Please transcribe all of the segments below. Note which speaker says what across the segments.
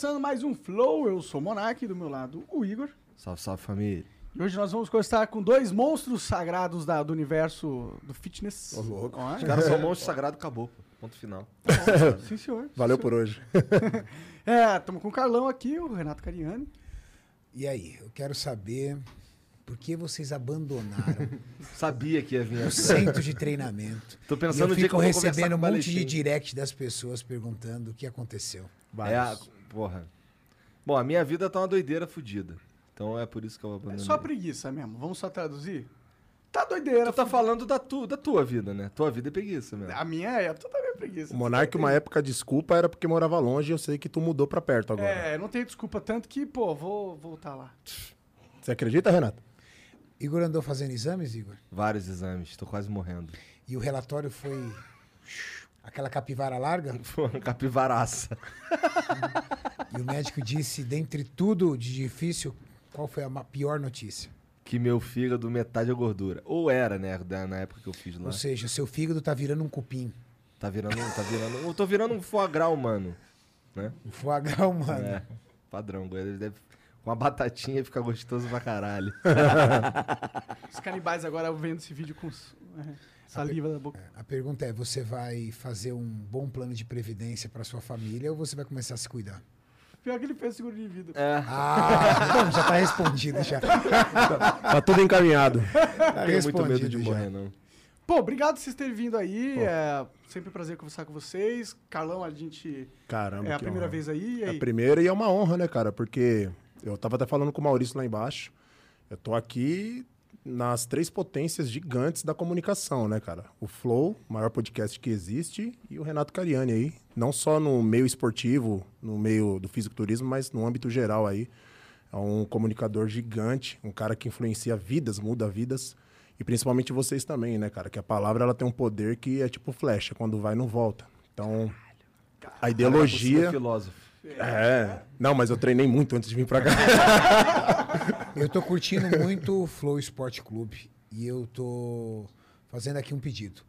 Speaker 1: Começando mais um Flow. Eu sou o Monark, do meu lado o Igor.
Speaker 2: Salve, salve família.
Speaker 1: E hoje nós vamos conversar com dois monstros sagrados da- do universo do fitness.
Speaker 3: Ô, louco.
Speaker 1: Ó,
Speaker 2: Os caras são monstros sagrados, acabou. pô. Ponto final.
Speaker 1: Sim, senhor.
Speaker 3: Valeu por hoje.
Speaker 1: É, estamos com o Carlão aqui, o Renato Cariani.
Speaker 4: E aí, eu quero saber por que vocês abandonaram
Speaker 2: Sabia que ia vir
Speaker 4: o centro de treinamento.
Speaker 2: Tô
Speaker 4: E
Speaker 2: pensando
Speaker 4: eu
Speaker 2: no dia que
Speaker 4: fico
Speaker 2: eu conversar
Speaker 4: recebendo um monte de direct das pessoas perguntando o que aconteceu.
Speaker 2: É a... Porra. Bom, a minha vida tá uma doideira fodida. Então é por isso que eu
Speaker 1: É
Speaker 2: abandonei.
Speaker 1: só preguiça mesmo. Vamos só traduzir? Tá doideira.
Speaker 2: Tu tá falando da, tu, da tua vida, né? Tua vida é preguiça mesmo.
Speaker 1: A minha é, tu também é preguiça.
Speaker 3: O Monark, uma época, desculpa era porque morava longe e eu sei que tu mudou pra perto agora.
Speaker 1: É, não tem desculpa tanto que, pô, vou voltar lá.
Speaker 3: Você acredita, Renato?
Speaker 4: Igor andou fazendo exames, Igor?
Speaker 2: Vários exames, tô quase morrendo.
Speaker 4: E o relatório foi aquela capivara larga?
Speaker 2: Capivaraça.
Speaker 4: E o médico disse, dentre tudo de difícil, qual foi a pior notícia?
Speaker 2: Que meu fígado metade é gordura. Ou era, né? Na época que eu fiz lá.
Speaker 4: Ou seja, seu fígado tá virando um cupim.
Speaker 2: Tá virando, tá virando. Eu tô virando um foie gras humano. Né?
Speaker 4: Um foie gras humano.
Speaker 2: É. Padrão, ele deve. Com uma batatinha fica gostoso pra caralho.
Speaker 1: Os canibais agora vendo esse vídeo com é, saliva da boca.
Speaker 4: A pergunta é, você vai fazer um bom plano de previdência para sua família ou você vai começar a se cuidar?
Speaker 1: Pior que ele fez seguro de vida.
Speaker 2: É.
Speaker 4: Ah, bom, já tá respondido já.
Speaker 3: Tá tudo encaminhado.
Speaker 4: Tá
Speaker 2: Não tenho muito medo de
Speaker 4: respondido já.
Speaker 2: morrer, não.
Speaker 1: Pô, obrigado por vocês terem vindo aí. É sempre um prazer conversar com vocês. Carlão, a gente.
Speaker 3: Caramba,
Speaker 1: É a
Speaker 3: que
Speaker 1: primeira
Speaker 3: honra.
Speaker 1: vez aí. E
Speaker 3: É
Speaker 1: aí?
Speaker 3: a primeira e é uma honra, né, cara? Porque eu tava até falando com o Maurício lá embaixo. Eu tô aqui nas três potências gigantes da comunicação, né, cara? O Flow, o maior podcast que existe, e o Renato Cariani aí. Não só no meio esportivo, no meio do fisiculturismo, mas no âmbito geral aí. É um comunicador gigante, um cara que influencia vidas, muda vidas. E principalmente vocês também, né, cara? Que a palavra ela tem um poder que é tipo flecha, quando vai não volta. Então, a
Speaker 2: Você é
Speaker 3: ideologia.
Speaker 2: filósofo.
Speaker 3: É. Não, mas eu treinei muito antes de vir pra cá.
Speaker 4: Eu tô curtindo muito o Flow Esporte Clube e eu tô fazendo aqui um pedido.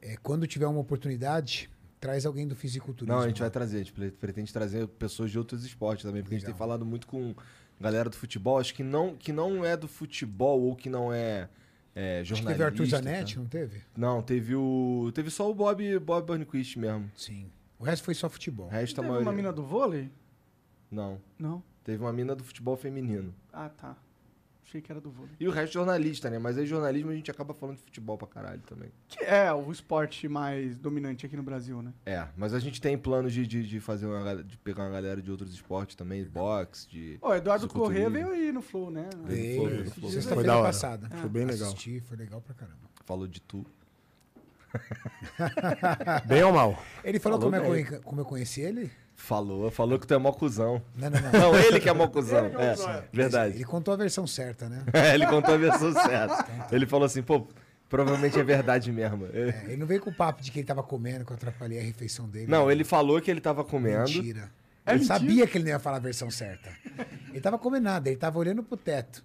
Speaker 4: É, quando tiver uma oportunidade, traz alguém do fisiculturismo.
Speaker 2: Não, a gente vai trazer, a gente pre- pretende trazer pessoas de outros esportes também, porque a gente tem
Speaker 4: Legal.
Speaker 2: falado muito com galera do futebol, acho que não, que não é do futebol ou que não é, é
Speaker 4: Acho que
Speaker 2: jornalista.
Speaker 4: teve o Arthur
Speaker 2: tá?
Speaker 4: Zanetti, não teve?
Speaker 2: Não, teve o. Teve só o Bob, Bob Burnquist mesmo.
Speaker 4: Sim. O resto foi só futebol.
Speaker 2: O resto a
Speaker 1: Teve
Speaker 2: maioria.
Speaker 1: uma mina do vôlei?
Speaker 2: Não.
Speaker 1: Não.
Speaker 2: Teve uma mina do futebol feminino.
Speaker 1: Ah, tá. Achei que era do vôlei.
Speaker 2: E o resto jornalista, né? Mas aí jornalismo a gente acaba falando de futebol pra caralho também.
Speaker 1: Que é o esporte mais dominante aqui no Brasil, né?
Speaker 2: É, mas a gente tem planos de, de, de fazer uma, de pegar uma galera de outros esportes também, boxe, de.
Speaker 1: Ô, Eduardo. Corrêa veio aí no Flow, né?
Speaker 2: Foi,
Speaker 4: Veio,
Speaker 2: foi,
Speaker 1: Esses
Speaker 2: foi.
Speaker 3: da hora.
Speaker 4: passada.
Speaker 3: Foi bem legal.
Speaker 4: Assisti, foi legal pra caramba.
Speaker 2: Falou de tu.
Speaker 3: Bem ou mal?
Speaker 4: Ele falou,
Speaker 2: Falou
Speaker 4: como, eu
Speaker 2: bem.
Speaker 4: como eu conheci ele?
Speaker 2: Falou, falou que tu é mó cuzão.
Speaker 4: Não, não, não.
Speaker 2: Não, ele que é mó cuzão.
Speaker 1: Ele é
Speaker 2: É, verdade.
Speaker 4: Ele contou a versão certa, né?
Speaker 2: É, ele contou a versão certa. Ele falou assim, pô, provavelmente é verdade mesmo. É.
Speaker 4: Ele não veio com o papo de que ele tava comendo, que eu atrapalhei a refeição dele.
Speaker 2: Não, ele falou que ele tava comendo.
Speaker 4: Mentira.
Speaker 1: É
Speaker 4: eu
Speaker 1: mentira?
Speaker 4: sabia que ele não ia falar a versão certa. Ele tava comendo nada, ele tava olhando pro teto.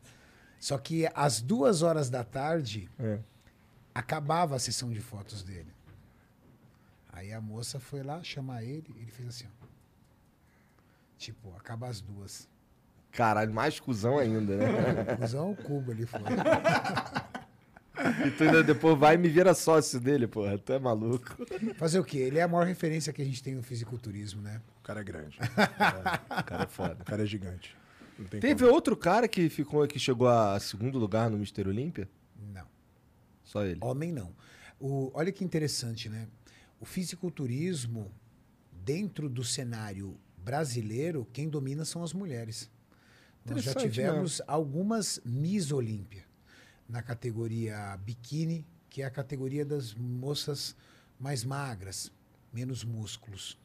Speaker 4: Só que às duas horas da tarde,
Speaker 2: É.
Speaker 4: acabava a sessão de fotos dele. Aí a moça foi lá chamar ele, ele fez assim, ó. Tipo, acaba as duas.
Speaker 2: Caralho, mais cuzão ainda, né?
Speaker 4: Usar o cubo ali foi.
Speaker 2: E tu ainda depois vai e me vira sócio dele, porra. Tu é maluco.
Speaker 4: Fazer o quê? Ele é a maior referência que a gente tem no fisiculturismo, né?
Speaker 3: O cara é grande.
Speaker 2: O cara é foda.
Speaker 3: O cara é gigante.
Speaker 2: Teve
Speaker 3: como.
Speaker 2: outro cara que ficou que chegou a segundo lugar no Mister Olímpia?
Speaker 4: Não.
Speaker 2: Só ele.
Speaker 4: Homem não. O, olha que interessante, né? O fisiculturismo, dentro do cenário brasileiro, quem domina são as mulheres. Nós já tivemos algumas Miss Olímpia na categoria biquíni, que é a categoria das moças mais magras, menos músculos.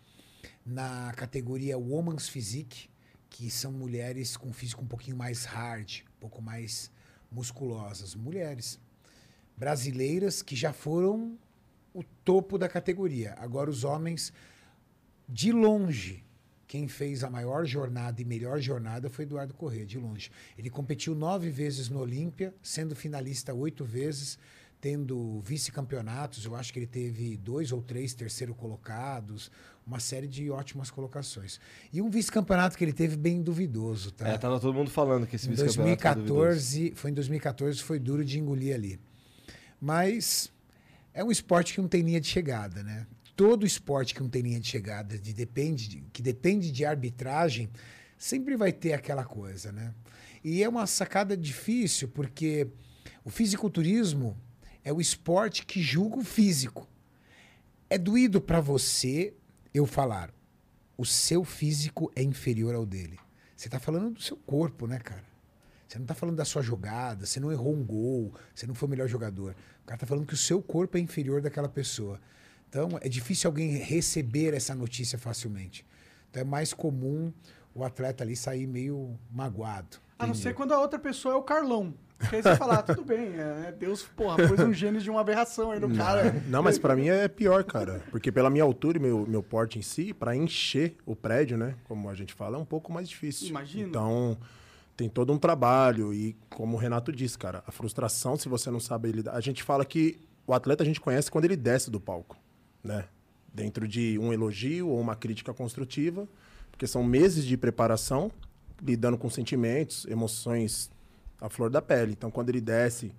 Speaker 4: Na categoria Woman's Physique, que são mulheres com físico um pouquinho mais hard, um pouco mais musculosas. Mulheres brasileiras que já foram o topo da categoria. Agora, os homens, de longe, quem fez a maior jornada e melhor jornada foi Eduardo Corrêa, de longe. Ele competiu nove vezes no Olímpia, sendo finalista oito vezes, tendo vice-campeonatos. Eu acho que ele teve dois ou três terceiro colocados, uma série de ótimas colocações. E um vice-campeonato que ele teve bem duvidoso, tá?
Speaker 2: É, tava todo mundo falando que esse
Speaker 4: Em
Speaker 2: vice-campeonato é duvidoso.
Speaker 4: 2014, foi em 2014, foi duro de engolir ali. Mas é um esporte que não tem linha de chegada, né? Todo esporte que não tem linha de chegada, de depende de- que depende de arbitragem, sempre vai ter aquela coisa, né? E é uma sacada difícil, porque o fisiculturismo é o esporte que julga o físico. É doído para você eu falar, o seu físico é inferior ao dele. Você tá falando do seu corpo, né, cara? Você não tá falando da sua jogada, você não errou um gol, você não foi o melhor jogador. O cara tá falando que o seu corpo é inferior daquela pessoa. Então, é difícil alguém receber essa notícia facilmente. Então, é mais comum o atleta ali sair meio magoado.
Speaker 1: A não ser quando a outra pessoa é o Carlão. Porque aí você fala, ah, tudo bem, é, Deus, porra, pôs um gênio de uma aberração aí no cara.
Speaker 3: Não, mas pra mim é pior, cara. Porque pela minha altura e meu, meu porte em si, pra encher o prédio, né? Como a gente fala, é um pouco mais difícil.
Speaker 1: Imagino.
Speaker 3: Então, tem todo um trabalho. E como o Renato disse, cara, a frustração, se você não sabe lidar. A gente fala que o atleta a gente conhece quando ele desce do palco, né? Dentro de um elogio ou uma crítica construtiva, porque são meses de preparação, lidando com sentimentos, emoções à flor da pele. Então, quando ele desce,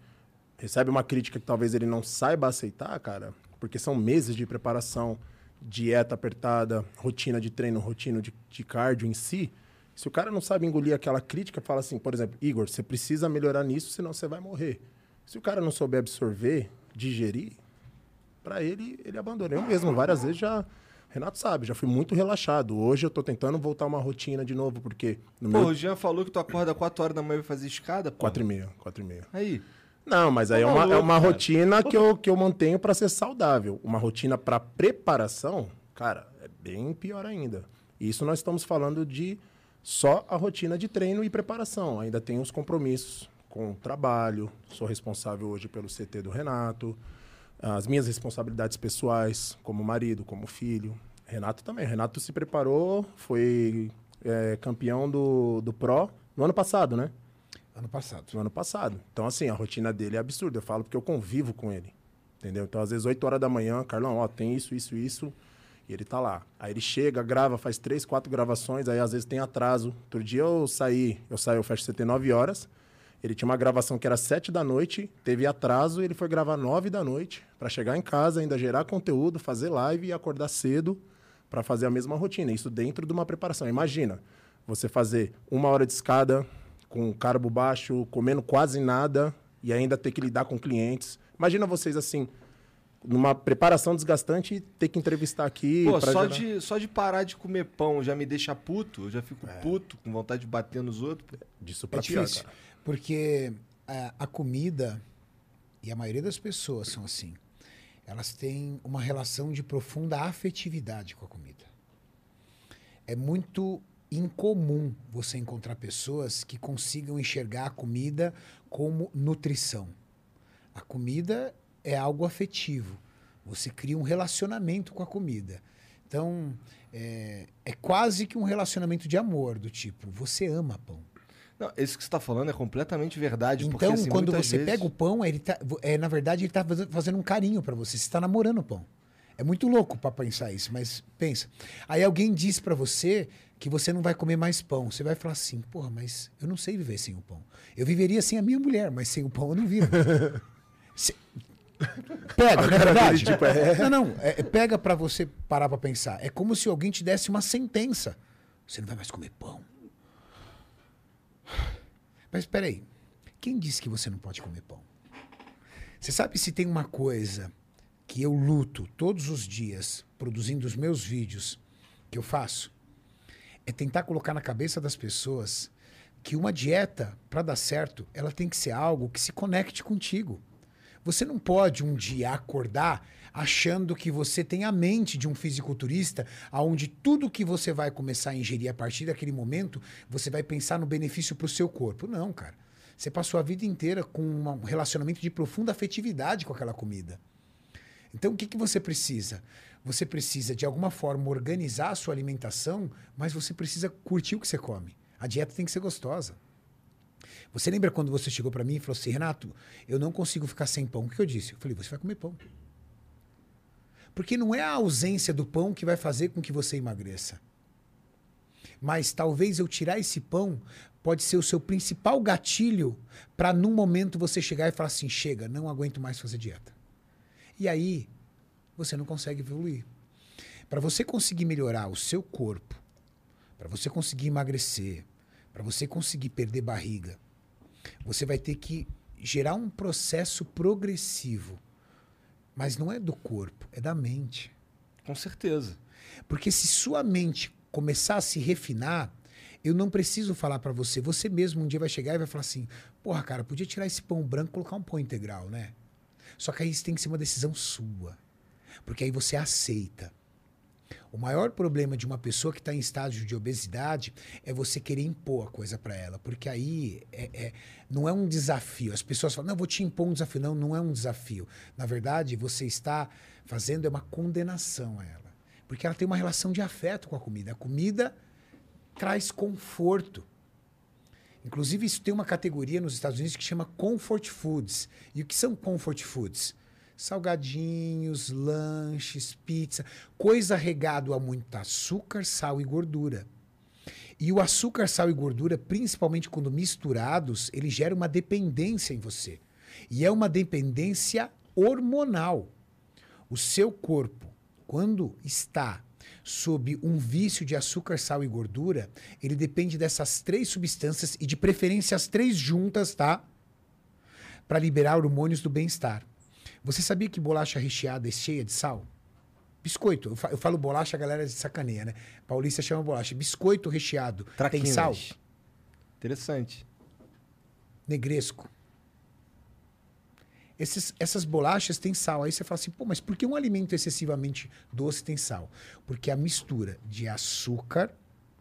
Speaker 3: recebe uma crítica que talvez ele não saiba aceitar, cara, porque são meses de preparação, dieta apertada, rotina de treino, rotina de, de cardio em si. Se o cara não sabe engolir aquela crítica, fala assim, por exemplo, Igor, você precisa melhorar nisso, senão você vai morrer. Se o cara não souber absorver, digerir, para ele, ele abandona. Eu mesmo, várias vezes já. Renato sabe, já fui muito relaxado. Hoje eu tô tentando voltar uma rotina de novo, porque no
Speaker 2: Pô,
Speaker 3: meu.
Speaker 2: o Jean falou que tu acorda 4 horas da manhã e fazer escada, pô.
Speaker 3: Quatro e meia, quatro e meia.
Speaker 2: Aí.
Speaker 3: Não, mas aí é uma, é uma
Speaker 2: cara.
Speaker 3: rotina que eu, que eu mantenho para ser saudável. Uma rotina para preparação, cara, é bem pior ainda. Isso nós estamos falando de só a rotina de treino e preparação. Ainda tem os compromissos com o trabalho. Sou responsável hoje pelo CT do Renato. As minhas responsabilidades pessoais, como marido, como filho. Renato também. Renato se preparou, foi é, campeão do, do Pro no ano passado, né?
Speaker 4: Ano passado.
Speaker 3: no ano passado. Então, assim, a rotina dele é absurda. Eu falo porque eu convivo com ele. Entendeu? Então, às vezes, 8 horas da manhã, Carlão, ó, tem isso, isso, isso. E ele tá lá. Aí ele chega, grava, faz três, quatro gravações, aí às vezes tem atraso. Outro dia eu saí, eu saí, eu fecho CT 9 horas. Ele tinha uma gravação que era 7 da noite, teve atraso, ele foi gravar 9 da noite para chegar em casa, ainda gerar conteúdo, fazer live e acordar cedo para fazer a mesma rotina. Isso dentro de uma preparação. Imagina, você fazer uma hora de escada com carbo baixo, comendo quase nada e ainda ter que lidar com clientes. Imagina vocês assim, numa preparação desgastante, ter que entrevistar aqui.
Speaker 2: Pô, só
Speaker 3: gerar-
Speaker 2: de, só de parar de comer pão já me deixa puto, eu já fico
Speaker 3: É.
Speaker 2: puto, com vontade de bater nos outros.
Speaker 3: disso
Speaker 4: É
Speaker 3: pra pior,
Speaker 4: difícil.
Speaker 3: cara.
Speaker 4: Porque a, a comida, e a maioria das pessoas são assim, elas têm uma relação de profunda afetividade com a comida. É muito incomum você encontrar pessoas que consigam enxergar a comida como nutrição. A comida é algo afetivo. Você cria um relacionamento com a comida. Então, é, é quase que um relacionamento de amor, do tipo, você ama pão.
Speaker 2: Não, isso que você tá falando é completamente verdade. porque,
Speaker 4: Então,
Speaker 2: assim,
Speaker 4: quando você
Speaker 2: vezes-
Speaker 4: pega o pão, ele tá, é, na verdade, ele está fazendo um carinho para você. Você está namorando o pão. É muito louco para pensar isso, mas pensa. Aí alguém diz para você que você não vai comer mais pão. Você vai falar assim, porra, mas eu não sei viver sem o pão. Eu viveria sem a minha mulher, mas sem o pão eu não vivo. Se- Pega, não é verdade?
Speaker 3: tipo, é.
Speaker 4: Não, não. é- é pega pra você parar pra pensar. É como se alguém te desse uma sentença. Você não vai mais comer pão. Mas espera aí. Quem disse que você não pode comer pão? Você sabe se tem uma coisa que eu luto todos os dias produzindo os meus vídeos que eu faço? É tentar colocar na cabeça das pessoas que uma dieta, para dar certo, ela tem que ser algo que se conecte contigo. Você não pode um dia acordar achando que você tem a mente de um fisiculturista, aonde tudo que você vai começar a ingerir a partir daquele momento, você vai pensar no benefício para o seu corpo. Não, cara. Você passou a vida inteira com um relacionamento de profunda afetividade com aquela comida. Então, o que, que você precisa? Você precisa, de alguma forma, organizar a sua alimentação, mas você precisa curtir o que você come. A dieta tem que ser gostosa. Você lembra quando você chegou para mim e falou assim, Renato, eu não consigo ficar sem pão. O que eu disse? Eu falei, você vai comer pão. Porque não é a ausência do pão que vai fazer com que você emagreça. Mas talvez eu tirar esse pão pode ser o seu principal gatilho para num momento você chegar e falar assim, chega, não aguento mais fazer dieta. E aí você não consegue evoluir. Para você conseguir melhorar o seu corpo, para você conseguir emagrecer, para você conseguir perder barriga, você vai ter que gerar um processo progressivo. Mas não é do corpo, é da mente.
Speaker 2: Com certeza.
Speaker 4: Porque se sua mente começar a se refinar, eu não preciso falar para você. Você mesmo um dia vai chegar e vai falar assim: porra, cara, podia tirar esse pão branco e colocar um pão integral, né? Só que aí isso tem que ser uma decisão sua. Porque aí você aceita. O maior problema de uma pessoa que está em estágio de obesidade é você querer impor a coisa para ela. Porque aí é, é- não é um desafio. As pessoas falam, não, vou te impor um desafio. Não, não é um desafio. Na verdade, você está fazendo é uma condenação a ela. Porque ela tem uma relação de afeto com a comida. A comida traz conforto. Inclusive, isso tem uma categoria nos Estados Unidos que chama Comfort Foods. E o que são Comfort Foods? Salgadinhos, lanches, pizza, coisa regado a muito açúcar, sal e gordura. E o açúcar, sal e gordura, principalmente quando misturados, ele gera uma dependência em você. E é uma dependência hormonal. O seu corpo, quando está sob um vício de açúcar, sal e gordura, ele depende dessas três substâncias e de preferência as três juntas, tá? Para liberar hormônios do bem-estar. Você sabia que bolacha recheada é cheia de sal? Biscoito. Eu fa- eu falo bolacha, a galera de sacaneia, né? Paulista chama bolacha. Biscoito recheado. Tem
Speaker 2: Traquinas.
Speaker 4: sal?
Speaker 2: Interessante.
Speaker 4: negresco. Esses- essas bolachas têm sal. Aí você fala assim, pô, mas por que um alimento excessivamente doce tem sal? Porque a mistura de açúcar,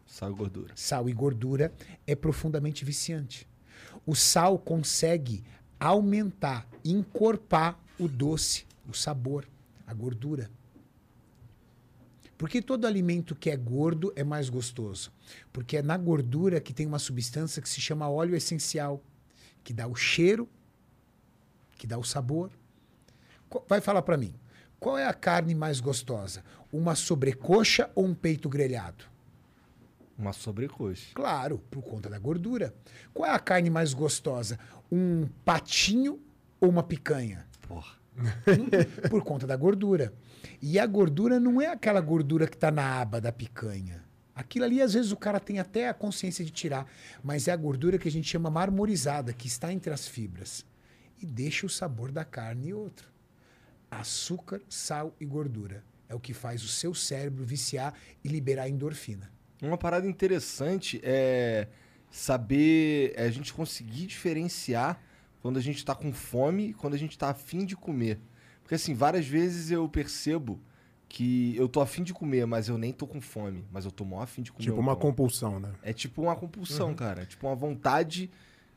Speaker 2: Sal e gordura.
Speaker 4: sal e gordura é profundamente viciante. O sal consegue aumentar, encorpar o doce, o sabor, a gordura. Por que todo alimento que é gordo é mais gostoso? Porque é na gordura que tem uma substância que se chama óleo essencial, que dá o cheiro, que dá o sabor. Vai falar para mim, qual é a carne mais gostosa? Uma sobrecoxa ou um peito grelhado?
Speaker 2: Uma sobrecoxa.
Speaker 4: Claro, por conta da gordura. Qual é a carne mais gostosa? Um patinho ou uma picanha?
Speaker 2: Porra.
Speaker 4: Por conta da gordura. E a gordura não é aquela gordura que está na aba da picanha. Aquilo ali, às vezes, o cara tem até a consciência de tirar, mas é a gordura que a gente chama marmorizada, que está entre as fibras. E deixa o sabor da carne e outro. Açúcar, sal e gordura. É o que faz o seu cérebro viciar e liberar endorfina.
Speaker 2: Uma parada interessante é saber é a gente conseguir diferenciar quando a gente tá com fome quando a gente tá afim de comer. Porque assim, várias vezes eu percebo que eu tô afim de comer, mas eu nem tô com fome. Mas eu tô mó afim de comer.
Speaker 3: Tipo uma
Speaker 2: pão.
Speaker 3: compulsão, né?
Speaker 2: É tipo uma compulsão, cara. É Tipo uma vontade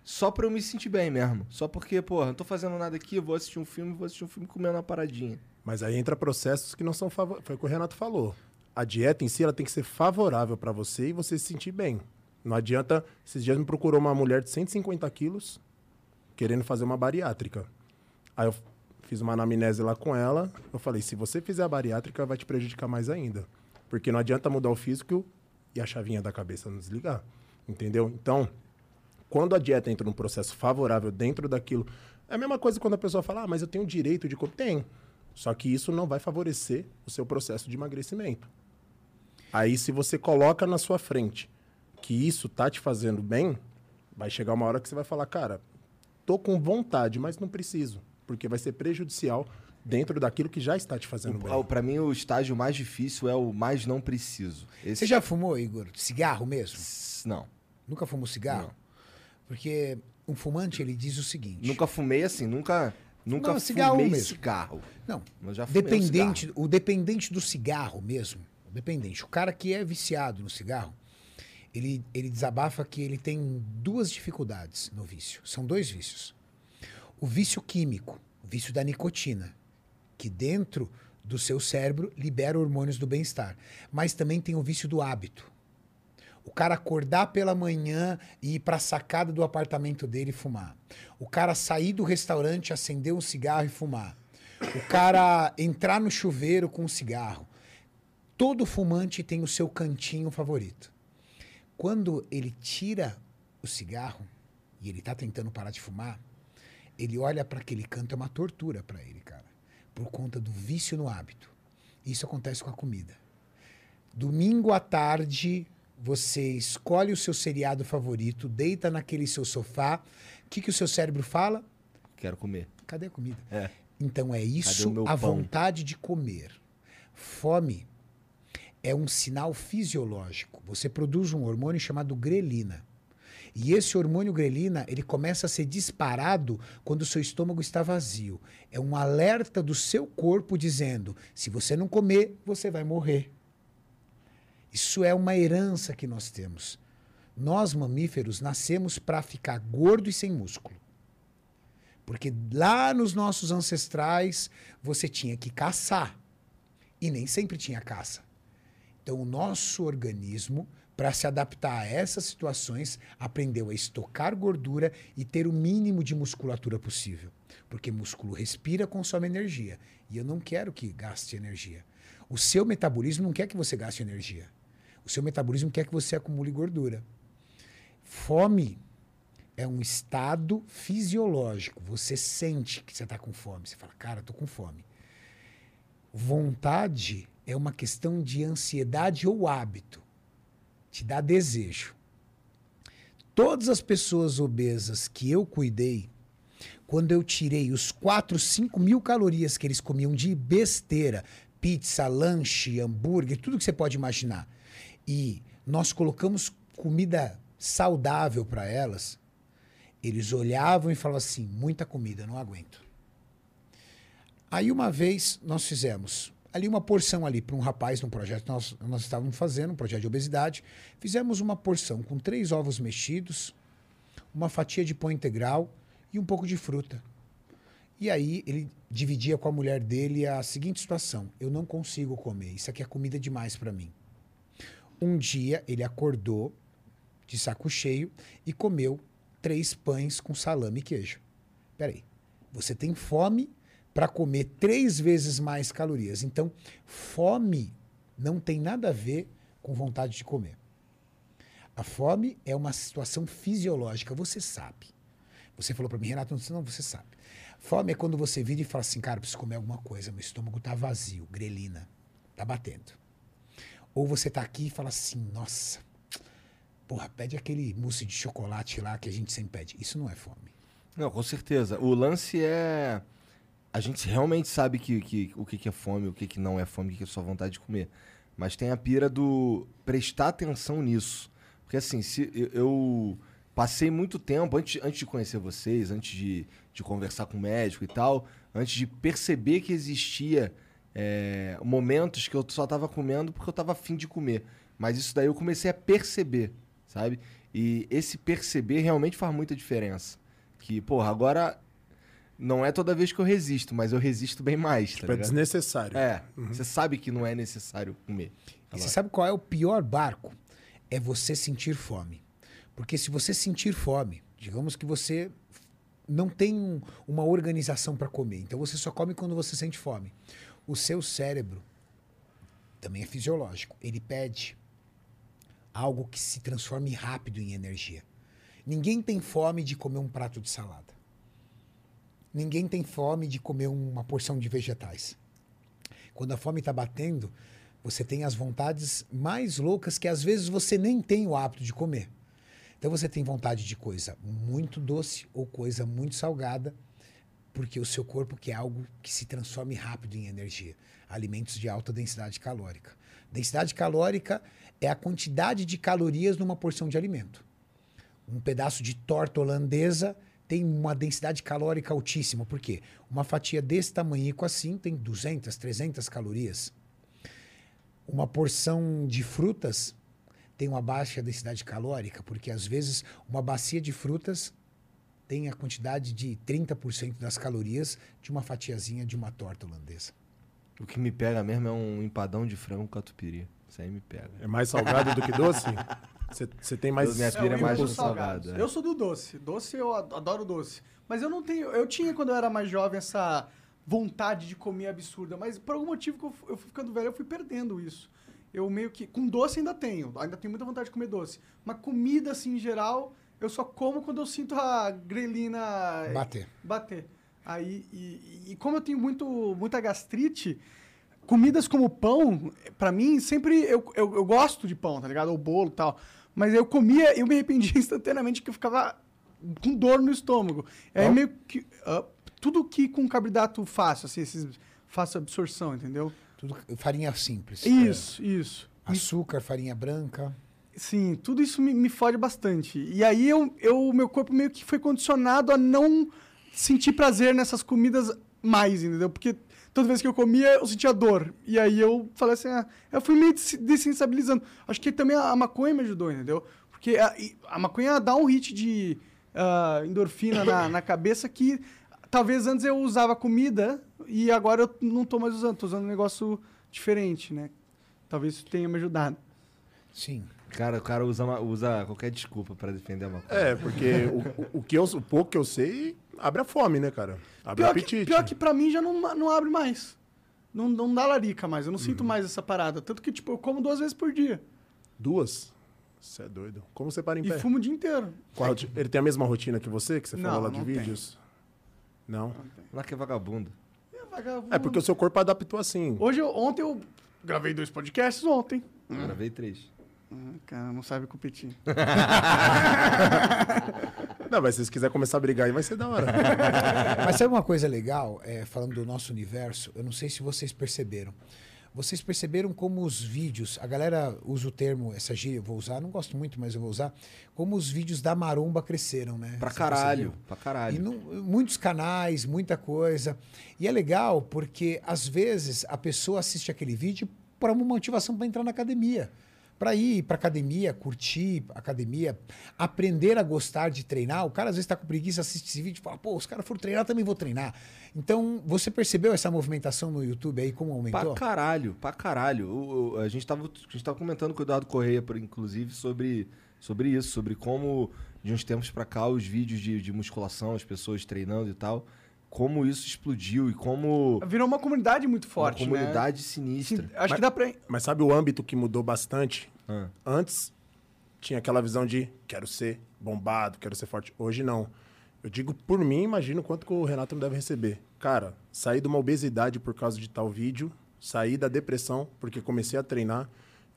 Speaker 2: só pra eu me sentir bem mesmo. Só porque, porra, não tô fazendo nada aqui, eu vou assistir um filme, vou assistir um filme comendo uma paradinha.
Speaker 3: Mas aí entra processos que não são favoráveis. Foi o que o Renato falou. A dieta em si ela tem que ser favorável para você e você se sentir bem. Não adianta. Esses dias me procurou uma mulher de 150 quilos querendo fazer uma bariátrica. Aí eu fiz uma anamnese lá com ela. Eu falei: se você fizer a bariátrica, vai te prejudicar mais ainda. Porque não adianta mudar o físico e a chavinha da cabeça não desligar. Entendeu? Então, quando a dieta entra num processo favorável dentro daquilo, É a mesma coisa quando a pessoa fala, ah, mas eu tenho direito de comer. Tem. Só que isso não vai favorecer o seu processo de emagrecimento. Aí, se você coloca na sua frente que isso tá te fazendo bem, vai chegar uma hora que você vai falar, cara, tô com vontade, mas não preciso. Porque vai ser prejudicial dentro daquilo que já está te fazendo bem.
Speaker 2: O- Pra mim, o estágio mais difícil é o mais não preciso. Esse...
Speaker 4: Você já fumou, Igor? Cigarro mesmo?
Speaker 2: Não.
Speaker 4: Nunca fumou cigarro?
Speaker 2: Não.
Speaker 4: Porque um fumante, ele diz o seguinte.
Speaker 2: Nunca fumei assim, nunca, nunca
Speaker 4: Não, cigarro
Speaker 2: fumei
Speaker 4: mesmo.
Speaker 2: cigarro.
Speaker 4: Não,
Speaker 2: Mas já fumei um
Speaker 4: dependente,
Speaker 2: cigarro.
Speaker 4: o dependente do cigarro mesmo, o dependente, o cara que é viciado no cigarro, ele, ele desabafa que ele tem duas dificuldades no vício. São dois vícios. O vício químico, o vício da nicotina, que dentro do seu cérebro libera hormônios do bem-estar. Mas também tem o vício do hábito. O cara acordar pela manhã e ir para a sacada do apartamento dele e fumar. O cara sair do restaurante, acender um cigarro e fumar. O cara entrar no chuveiro com um cigarro. Todo fumante tem o seu cantinho favorito. Quando ele tira o cigarro e ele tá tentando parar de fumar, ele olha para aquele canto, é uma tortura para ele, cara. Por conta do vício no hábito. Isso acontece com a comida. Domingo à tarde, você escolhe o seu seriado favorito, deita naquele seu sofá. O que, que o seu cérebro fala?
Speaker 2: Quero comer.
Speaker 4: Cadê a comida?
Speaker 2: É.
Speaker 4: Então é isso a
Speaker 2: pão?
Speaker 4: vontade de comer. Fome é um sinal fisiológico. Você produz um hormônio chamado grelina. E esse hormônio grelina, ele começa a ser disparado quando o seu estômago está vazio. É um alerta do seu corpo dizendo: se você não comer, você vai morrer. Isso é uma herança que nós temos. Nós, mamíferos, nascemos para ficar gordo e sem músculo. Porque lá nos nossos ancestrais você tinha que caçar. E nem sempre tinha caça. Então o nosso organismo, para se adaptar a essas situações, aprendeu a estocar gordura e ter o mínimo de musculatura possível. Porque músculo respira, consome energia. E eu não quero que gaste energia. O seu metabolismo não quer que você gaste energia. O seu metabolismo quer que você acumule gordura. Fome é um estado fisiológico. Você sente que você está com fome. Você fala, cara, estou com fome. Vontade é uma questão de ansiedade ou hábito. Te dá desejo. Todas as pessoas obesas que eu cuidei, quando eu tirei os 4, 5 mil calorias que eles comiam de besteira, pizza, lanche, hambúrguer, tudo que você pode imaginar, e nós colocamos comida saudável para elas, eles olhavam e falavam assim: muita comida, não aguento. Aí uma vez nós fizemos ali uma porção ali para um rapaz num projeto que nós, nós estávamos fazendo, um projeto de obesidade. Fizemos uma porção com três ovos mexidos, uma fatia de pão integral e um pouco de fruta. E aí ele dividia com a mulher dele a seguinte situação: eu não consigo comer, isso aqui é comida demais para mim. Um dia ele acordou de saco cheio e comeu três pães com salame e queijo. Peraí, você tem fome para comer três vezes mais calorias. Então, fome não tem nada a ver com vontade de comer. A fome é uma situação fisiológica, você sabe. Você falou para mim, Renato, não, não, você sabe. Fome é quando você vira e fala assim, cara, preciso comer alguma coisa, meu estômago tá vazio, grelina, tá batendo. Ou você tá aqui e fala assim, nossa, porra, pede aquele mousse de chocolate lá que a gente sempre pede. Isso não é fome.
Speaker 2: Não, com certeza. O lance é. A gente realmente sabe que, que, o que, que é fome, o que, que não é fome, o que, que é só vontade de comer. Mas tem a pira do prestar atenção nisso. Porque assim, se eu, eu passei muito tempo, antes, antes de conhecer vocês, antes de, de conversar com o médico e tal, antes de perceber que existia é, momentos que eu só tava comendo porque eu tava afim de comer. Mas isso daí eu comecei a perceber, sabe? E esse perceber realmente faz muita diferença. Que, porra, agora não é toda vez que eu resisto, mas eu resisto bem mais, tá
Speaker 3: Tipo, é desnecessário.
Speaker 2: É, você sabe que não é necessário comer.
Speaker 4: E você sabe qual é o pior barco? É você sentir fome. Porque se você sentir fome, digamos que você não tem um- uma organização para comer, então você só come quando você sente fome. O seu cérebro também é fisiológico. Ele pede algo que se transforme rápido em energia. Ninguém tem fome de comer um prato de salada. Ninguém tem fome de comer uma porção de vegetais. Quando a fome está batendo, você tem as vontades mais loucas que às vezes você nem tem o hábito de comer. Então você tem vontade de coisa muito doce ou coisa muito salgada, porque o seu corpo quer algo que se transforme rápido em energia. Alimentos de alta densidade calórica. Densidade calórica é a quantidade de calorias numa porção de alimento. Um pedaço de torta holandesa tem uma densidade calórica altíssima. Por quê? Uma fatia desse tamanho assim tem 200, 300 calorias. Uma porção de frutas tem uma baixa densidade calórica, porque às vezes uma bacia de frutas tem a quantidade de 30% das calorias de uma fatiazinha de uma torta holandesa.
Speaker 2: O que me pega mesmo é um empadão de frango catupiry. Isso aí me pega.
Speaker 3: É mais salgado do que doce? Você tem mais.
Speaker 2: Minha filha é mais salgado. é.
Speaker 1: Eu sou do doce. Doce eu ad- adoro doce. Mas eu não tenho. Eu tinha quando eu era mais jovem essa vontade de comer absurda. Mas por algum motivo que eu, eu fui ficando velho, eu fui perdendo isso. Eu meio que. Com doce ainda tenho. Ainda tenho muita vontade de comer doce. Mas comida, assim, em geral, eu só como quando eu sinto a grelina
Speaker 4: Bater.
Speaker 1: bater. Aí, e, e como eu tenho muito, muita gastrite, comidas como pão, pra mim, sempre eu, eu, eu gosto de pão, tá ligado? Ou bolo e tal. Mas eu comia, eu me arrependia instantaneamente que eu ficava com dor no estômago. É
Speaker 3: Pão?
Speaker 1: meio que. ah, tudo que com carboidrato fácil, assim, esses fácil absorção, entendeu?
Speaker 4: Tudo farinha simples.
Speaker 1: Isso, isso.
Speaker 4: Açúcar, farinha branca.
Speaker 1: Sim, tudo isso me, me fode bastante. E aí eu, eu, meu corpo meio que foi condicionado a não sentir prazer nessas comidas mais, entendeu? Porque toda vez que eu comia, eu sentia dor. E aí eu falei assim, ah, eu fui meio des- dessensibilizando. Acho que também a, a maconha me ajudou, entendeu? Porque a, a maconha dá um hit de ah, endorfina na, na cabeça que talvez antes eu usava comida e agora eu não tô mais usando, tô usando um negócio diferente, né? Talvez isso tenha me ajudado.
Speaker 4: Sim.
Speaker 2: Cara, o cara usa, uma- usa qualquer desculpa pra defender uma coisa.
Speaker 3: É, porque o, o- o que eu, o pouco que eu sei abre a fome, né, cara? Abre o
Speaker 1: Pior que,
Speaker 3: apetite.
Speaker 1: pior que pra mim já não, não abre mais. Não, não dá larica mais. Eu não
Speaker 3: Uhum.
Speaker 1: sinto mais essa parada. Tanto que, tipo, eu como duas vezes por dia.
Speaker 3: Duas? Você é doido. Como você para em
Speaker 1: E
Speaker 3: pé?
Speaker 1: fumo o dia inteiro.
Speaker 3: Qual Ele tem a mesma rotina que você, que você
Speaker 1: Não,
Speaker 3: falou lá de
Speaker 1: não tem.
Speaker 3: vídeos? Não.
Speaker 2: Lá que é vagabundo.
Speaker 1: É, vagabundo.
Speaker 3: É porque o seu corpo adaptou assim.
Speaker 1: Hoje, eu, ontem eu gravei dois podcasts ontem.
Speaker 2: Eu Gravei três.
Speaker 1: Hum, cara, não sabe competir.
Speaker 3: Não, mas se vocês quiserem começar a brigar aí, vai ser da hora.
Speaker 4: Mas sabe uma coisa legal, é, falando do nosso universo? Eu não sei se vocês perceberam. Vocês perceberam como os vídeos, a galera usa o termo, essa gíria eu vou usar, não gosto muito, mas eu vou usar, como os vídeos da maromba cresceram, né?
Speaker 2: Pra
Speaker 4: Você
Speaker 2: caralho.
Speaker 4: percebeu?
Speaker 2: Pra
Speaker 4: E
Speaker 2: caralho.
Speaker 4: não- muitos canais, muita coisa. E é legal porque às vezes a pessoa assiste aquele vídeo para uma motivação para entrar na academia. Para ir para academia, curtir academia, aprender a gostar de treinar. O cara às vezes está com preguiça, assiste esse vídeo e fala: pô, os caras foram treinar, também vou treinar. Então, você percebeu essa movimentação no YouTube aí, como aumentou?
Speaker 2: Pra caralho, pra caralho. O- o- a, gente tava, a gente tava comentando com o Eduardo Correia, inclusive, sobre, sobre isso, sobre como, de uns tempos pra cá, os vídeos de, de musculação, as pessoas treinando e tal, como isso explodiu e como
Speaker 1: Virou uma comunidade muito forte,
Speaker 2: uma
Speaker 1: né?
Speaker 2: comunidade
Speaker 1: Sim,
Speaker 2: sinistra.
Speaker 1: acho que dá pra...
Speaker 3: Mas sabe o âmbito que mudou bastante?
Speaker 2: Ah.
Speaker 3: Antes tinha aquela visão de quero ser bombado, quero ser forte. Hoje não. Eu digo por mim, imagino quanto que o Renato não deve receber. Cara, saí de uma obesidade por causa de tal vídeo, saí da depressão porque comecei a treinar,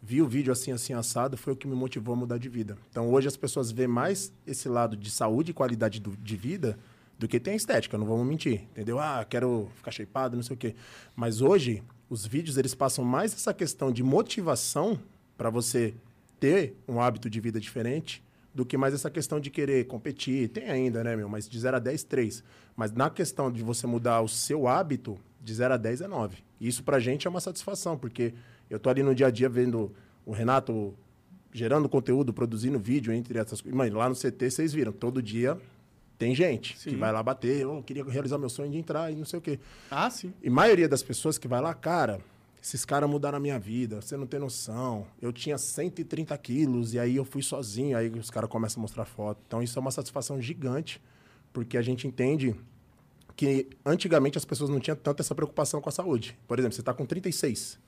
Speaker 3: vi o vídeo assim, assim, assado, foi o que me motivou a mudar de vida. Então hoje as pessoas veem mais esse lado de saúde e qualidade do- de vida do que tem a estética, não vamos mentir, entendeu? Ah, quero ficar shapeado, não sei o quê. Mas hoje, os vídeos, eles passam mais essa questão de motivação para você ter um hábito de vida diferente do que mais essa questão de querer competir. Tem ainda, né, meu? Mas de 0 a 10, 3. Mas na questão de você mudar o seu hábito, de 0 a 10 é 9. E isso pra gente é uma satisfação, porque eu tô ali no dia a dia vendo o Renato gerando conteúdo, produzindo vídeo, entre essas coisas. Mãe, lá no CT vocês viram, todo dia tem gente que
Speaker 1: Sim.
Speaker 3: vai lá bater, eu queria realizar meu sonho de entrar e não sei o quê.
Speaker 1: Ah, sim.
Speaker 3: E maioria das pessoas que vai lá, cara, esses caras mudaram a minha vida, você não tem noção. Eu tinha 130 quilos e aí eu fui sozinho, aí os caras começam a mostrar foto. Então isso é uma satisfação gigante, porque a gente entende que antigamente as pessoas não tinham tanta essa preocupação com a saúde. Por exemplo, você está com 36.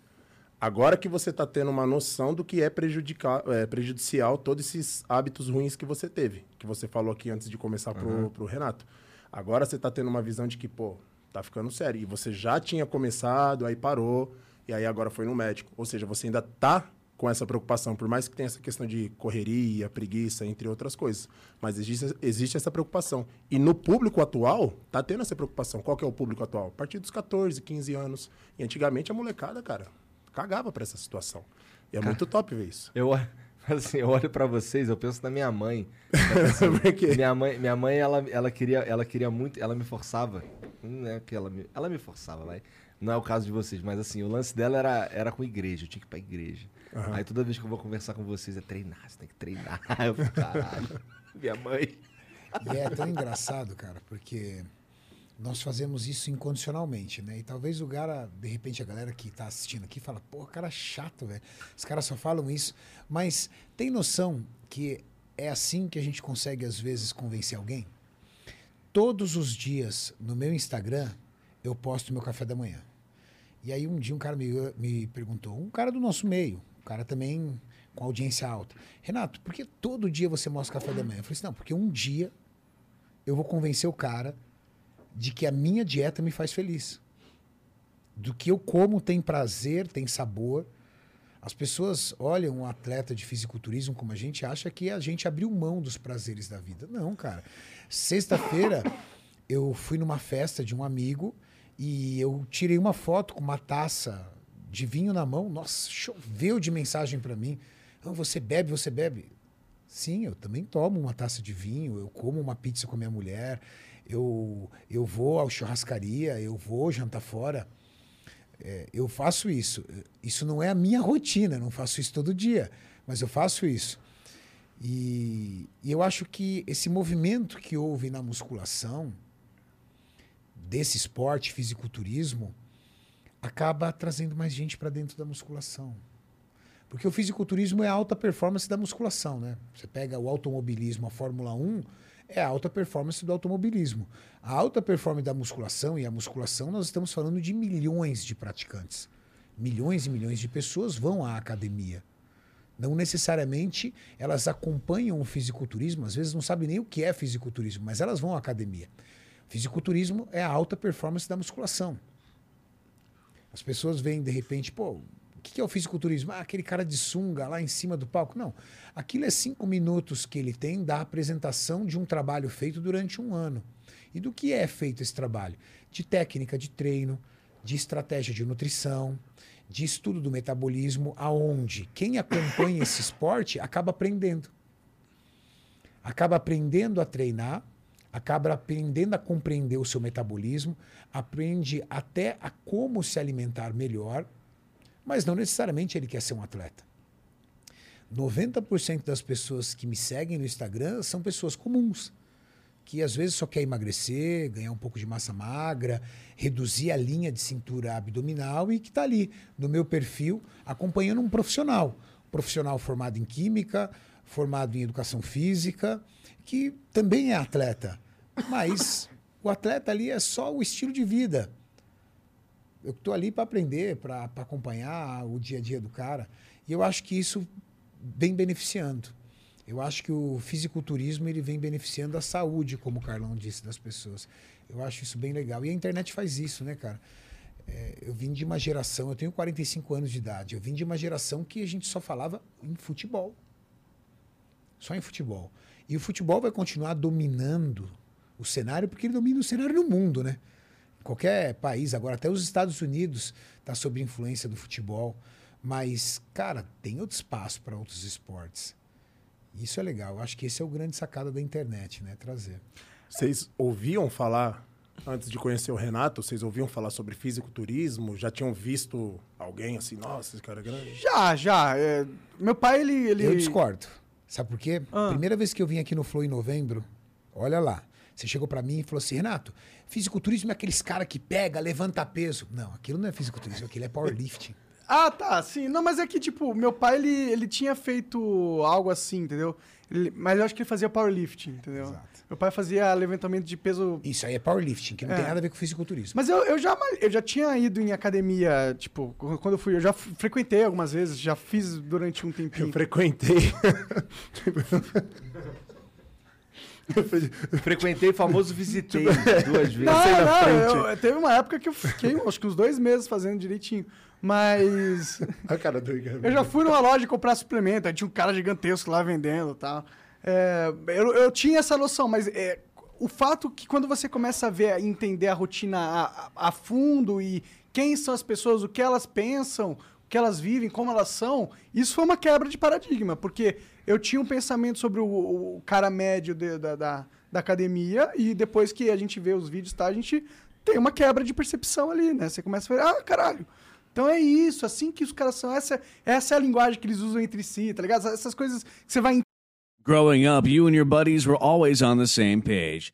Speaker 3: Agora que você está tendo uma noção do que é, é, prejudicial todos esses hábitos ruins que você teve, que você falou aqui antes de começar pro, pro Renato. Agora você tá tendo uma visão de que, pô, tá ficando sério. E você já tinha começado, aí parou, e aí agora foi no médico. Ou seja, você ainda tá com essa preocupação, por mais que tenha essa questão de correria, preguiça, entre outras coisas. Mas existe, existe essa preocupação. E no público atual, tá tendo essa preocupação. Qual que é o público atual? A partir dos 14, 15 anos. E antigamente a molecada, cara, cagava pra essa situação. E é muito top ver isso.
Speaker 2: Eu, assim, eu olho pra vocês, eu penso na minha mãe. Assim,
Speaker 3: Por quê?
Speaker 2: minha mãe, minha mãe ela, ela, queria, ela queria muito, ela me forçava. Não é que ela me, ela me forçava, vai. Não é o caso de vocês, mas assim, o lance dela era, era com igreja, eu tinha que ir pra igreja. Aí toda vez que eu vou conversar com vocês é treinar, você tem que treinar. Eu fico, caralho, minha mãe.
Speaker 4: E é tão engraçado, cara, porque nós fazemos isso incondicionalmente, né? E talvez o cara, de repente, a galera que tá assistindo aqui fala, pô, cara chato, velho. Os caras só falam isso. Mas tem noção que é assim que a gente consegue, às vezes, convencer alguém? Todos os dias no meu Instagram eu posto meu café da manhã. E aí um dia um cara me, me perguntou, um cara do nosso meio, um cara também com audiência alta. Renato, por que todo dia você mostra café da manhã? Eu falei assim, não, porque um dia eu vou convencer o cara de que a minha dieta me faz feliz. Do que eu como tem prazer, tem sabor. As pessoas olham um atleta de fisiculturismo como a gente acha que a gente abriu mão dos prazeres da vida. Não, cara. Sexta-feira eu fui numa festa de um amigo e eu tirei uma foto com uma taça de vinho na mão. Nossa, choveu de mensagem para mim. "Ah, você bebe, você bebe. Sim, eu também tomo uma taça de vinho, eu como uma pizza com a minha mulher, eu, eu vou à churrascaria, eu vou jantar fora. É, eu faço isso. Isso não é a minha rotina, não faço isso todo dia, mas eu faço isso. E, e eu acho que esse movimento que houve na musculação, desse esporte, fisiculturismo, acaba trazendo mais gente para dentro da musculação. Porque o fisiculturismo é a alta performance da musculação, né? Você pega o automobilismo, a Fórmula 1, é a alta performance do automobilismo. A alta performance da musculação e a musculação, nós estamos falando de milhões de praticantes. Milhões e milhões de pessoas vão à academia. Não necessariamente elas acompanham o fisiculturismo, às vezes não sabem nem o que é fisiculturismo, mas elas vão à academia. Fisiculturismo é a alta performance da musculação. As pessoas veem de repente, pô, o que é o fisiculturismo? Ah, aquele cara de sunga lá em cima do palco. Não. Aquilo é cinco minutos que ele tem da apresentação de um trabalho feito durante um ano. E do que é feito esse trabalho? De técnica de treino, de estratégia de nutrição, de estudo do metabolismo, aonde quem acompanha esse esporte acaba aprendendo. Acaba aprendendo a treinar, acaba aprendendo a compreender o seu metabolismo, aprende até a como se alimentar melhor, mas não necessariamente ele quer ser um atleta. 90% das pessoas que me seguem no Instagram são pessoas comuns, que às vezes só quer emagrecer, ganhar um pouco de massa magra, reduzir a linha de cintura abdominal e que está ali no meu perfil acompanhando um profissional. Profissional formado em química, formado em educação física, que também é atleta. Mas o atleta ali é só o estilo de vida. Eu estou ali para aprender, para acompanhar o dia a dia do cara. E eu acho que isso vem beneficiando. Eu acho que o fisiculturismo ele vem beneficiando a saúde, como o Carlão disse, das pessoas. Eu acho isso bem legal. E a internet faz isso, né, cara? É, eu vim de uma geração, eu tenho 45 anos de idade, eu vim de uma geração que a gente só falava em futebol. Só em futebol. E o futebol vai continuar dominando o cenário, porque ele domina o cenário no mundo, né? Qualquer país, agora até os Estados Unidos está sob influência do futebol. Mas, cara, tem outro espaço para outros esportes. Isso é legal. Eu acho que esse é o grande sacada da internet, né? Trazer.
Speaker 3: Vocês ouviam falar, antes de conhecer o Renato, vocês ouviam falar sobre fisiculturismo? Já tinham visto alguém assim, nossa, esse cara é grande?
Speaker 1: Já, já. é, meu pai, ele. ele...
Speaker 4: Eu discordo. Sabe por quê?
Speaker 1: Ah.
Speaker 4: Primeira vez que eu vim aqui no Flow em novembro, olha lá. Você chegou pra mim e falou assim, Renato, fisiculturismo é aqueles cara que pega, levanta peso. Não, aquilo não é fisiculturismo, aquilo é powerlifting.
Speaker 1: Ah, tá, sim. Não, mas é que, tipo, meu pai, ele, ele tinha feito algo assim, entendeu? Ele- mas eu acho que ele fazia powerlifting, entendeu?
Speaker 4: Exato.
Speaker 1: Meu pai fazia levantamento de peso.
Speaker 4: Isso aí é powerlifting, que não
Speaker 1: É.
Speaker 4: tem nada a ver com fisiculturismo.
Speaker 1: Mas eu, eu, já, eu já tinha ido em academia, tipo, quando eu fui, eu já frequentei algumas vezes, já fiz durante um tempinho.
Speaker 3: Eu frequentei.
Speaker 2: Frequentei o famoso visitei duas vezes.
Speaker 1: Não, não, eu- teve uma época que eu fiquei, acho que uns dois meses fazendo direitinho. Mas
Speaker 3: A cara do
Speaker 1: eu já fui numa loja comprar suplemento, aí tinha um cara gigantesco lá vendendo e tal. É, eu, eu tinha essa noção, mas é, o fato que quando você começa a ver e entender a rotina a, a- a fundo e quem são as pessoas, o que elas pensam, o que elas vivem, como elas são, isso foi uma quebra de paradigma, porque eu tinha um pensamento sobre o, o cara médio de- da, da, da academia e depois que a gente vê os vídeos, tá, a gente tem uma quebra de percepção ali, né? Você começa a ver, ah, caralho, então é isso, assim que os caras são, essa, essa é a linguagem que eles usam entre si, tá ligado? Essas coisas que você vai
Speaker 5: Growing up, you and your buddies were always on the same page.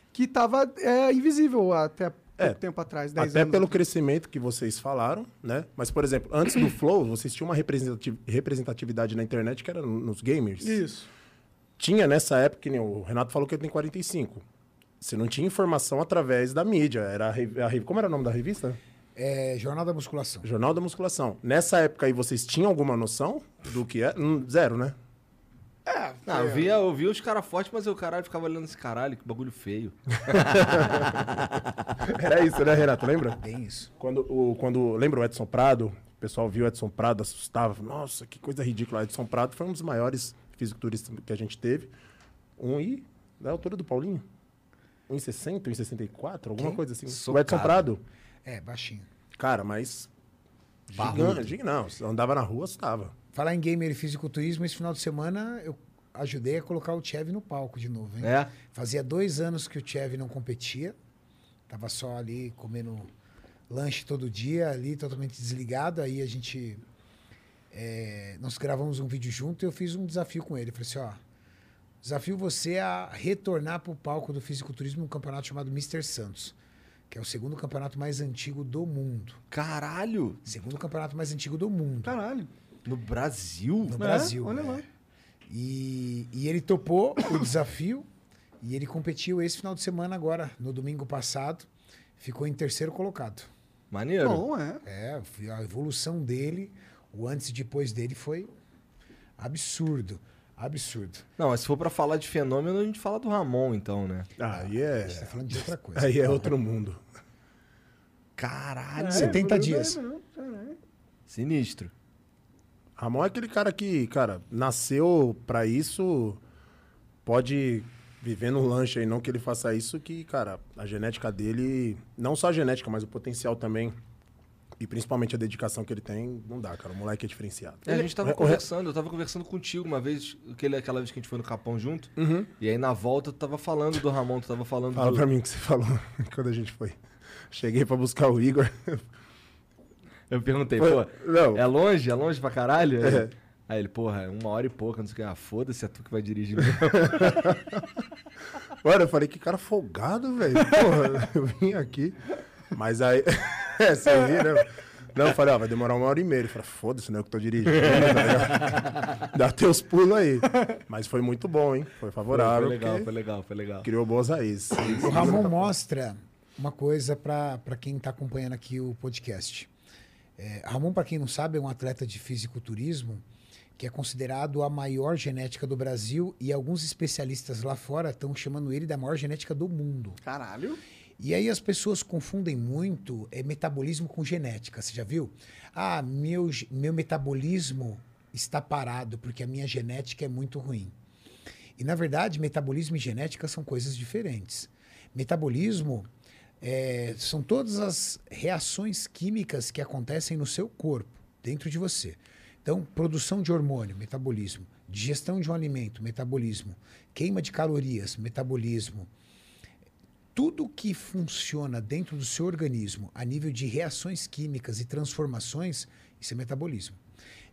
Speaker 1: que estava invisível até pouco
Speaker 3: É,
Speaker 1: tempo atrás, 10
Speaker 3: Até
Speaker 1: anos.
Speaker 3: pelo crescimento que vocês falaram, né? Mas, por exemplo, antes do Flow, vocês tinham uma representati- representatividade na internet que era nos gamers.
Speaker 1: Isso.
Speaker 3: Tinha nessa época, o Renato falou que ele tem 45. Você não tinha informação através da mídia. Era a, a Como era o nome da revista?
Speaker 4: É, Jornal da Musculação.
Speaker 3: Jornal da Musculação. Nessa época aí, vocês tinham alguma noção do que é? Hum, Zero, né?
Speaker 2: Não, eu via, eu via os caras fortes, mas eu caralho ficava olhando esse caralho, que bagulho feio.
Speaker 3: Era isso, né, Renato? Lembra?
Speaker 4: Bem isso.
Speaker 3: Quando, o, quando lembra o Edson Prado? O pessoal viu o Edson Prado, assustava. Nossa, que coisa ridícula. Edson Prado foi um dos maiores fisiculturistas que a gente teve. Um e da altura do Paulinho. 1,60, 1,64, alguma
Speaker 4: Quem?
Speaker 3: coisa assim. O
Speaker 2: Socado.
Speaker 3: Edson Prado.
Speaker 4: É, baixinho.
Speaker 3: Cara, mas. Gigante. Não, você andava na rua, assustava.
Speaker 4: Falar em gamer e fisiculturismo, esse final de semana eu ajudei a colocar o Chev no palco de novo, hein?
Speaker 2: É?
Speaker 4: Fazia dois anos que o Chev não competia. Tava só ali comendo lanche todo dia, ali totalmente desligado. Aí a gente. é, nós gravamos um vídeo junto e eu fiz um desafio com ele. Falei assim: ó, desafio você a retornar pro palco do fisiculturismo num campeonato chamado Mr. Santos, que é o segundo campeonato mais antigo do mundo.
Speaker 2: Caralho!
Speaker 4: Segundo campeonato mais antigo do mundo.
Speaker 1: Caralho.
Speaker 2: No Brasil?
Speaker 4: No
Speaker 1: É,
Speaker 4: Brasil.
Speaker 1: olha
Speaker 4: é.
Speaker 1: lá.
Speaker 4: E, e ele topou o desafio e ele competiu esse final de semana agora, no domingo passado. Ficou em terceiro colocado.
Speaker 2: Maneiro.
Speaker 1: Bom, é.
Speaker 4: É, a evolução dele, o antes e depois dele foi absurdo. Absurdo.
Speaker 2: Não, mas se for pra falar de fenômeno, a gente fala do Ramon, então, né?
Speaker 3: Aí é.
Speaker 4: Você tá falando de outra coisa.
Speaker 3: Aí é outro mundo.
Speaker 2: Caralho!
Speaker 1: É,
Speaker 4: 70
Speaker 1: evoluiu
Speaker 4: dias.
Speaker 1: bem mesmo, caralho.
Speaker 2: Sinistro.
Speaker 3: Ramon é aquele cara que, cara, nasceu pra isso, pode viver no lanche aí, não que ele faça isso, que, cara, a genética dele, não só a genética, mas o potencial também, e principalmente a dedicação que ele tem, não dá, cara. O moleque é diferenciado.
Speaker 2: É, a gente tava
Speaker 3: o-
Speaker 2: conversando, eu tava conversando contigo uma vez, aquele, aquela vez que a gente foi no Capão junto. E aí na volta tu tava falando do Ramon, tu tava falando
Speaker 3: Fala
Speaker 2: do...
Speaker 3: pra mim o que você falou quando a gente foi. Cheguei pra buscar o Igor.
Speaker 2: Eu perguntei, pô,
Speaker 3: não.
Speaker 2: é longe? É longe pra caralho?
Speaker 3: É.
Speaker 2: Aí ele, porra, é uma hora e pouca, não sei o que. Ah, foda-se, é tu que vai dirigir mesmo.
Speaker 3: Olha, eu falei, que cara folgado, velho. Porra, eu vim aqui. Mas aí. é, você ri, né? Não, eu falei, ó, vai demorar uma hora e meia. Ele falou, foda-se, né? Eu que tô dirigindo. tá? Dá teus pulos aí. Mas foi muito bom, hein? Foi favorável.
Speaker 2: foi legal, foi legal, foi legal.
Speaker 3: Criou boas raízes.
Speaker 4: O Ramon mostra uma coisa para quem está acompanhando aqui o podcast. É, Ramon, para quem não sabe, é um atleta de fisiculturismo que é considerado a maior genética do Brasil e alguns especialistas lá fora estão chamando ele da maior genética do mundo.
Speaker 1: Caralho.
Speaker 4: E aí as pessoas confundem muito é, metabolismo com genética. Você já viu? Ah, meu, meu metabolismo está parado porque a minha genética é muito ruim. E na verdade, metabolismo e genética são coisas diferentes. Metabolismo é, são todas as reações químicas que acontecem no seu corpo, dentro de você. Então, produção de hormônio, metabolismo. Digestão de um alimento, metabolismo. Queima de calorias, metabolismo. Tudo que funciona dentro do seu organismo a nível de reações químicas e transformações, isso é metabolismo.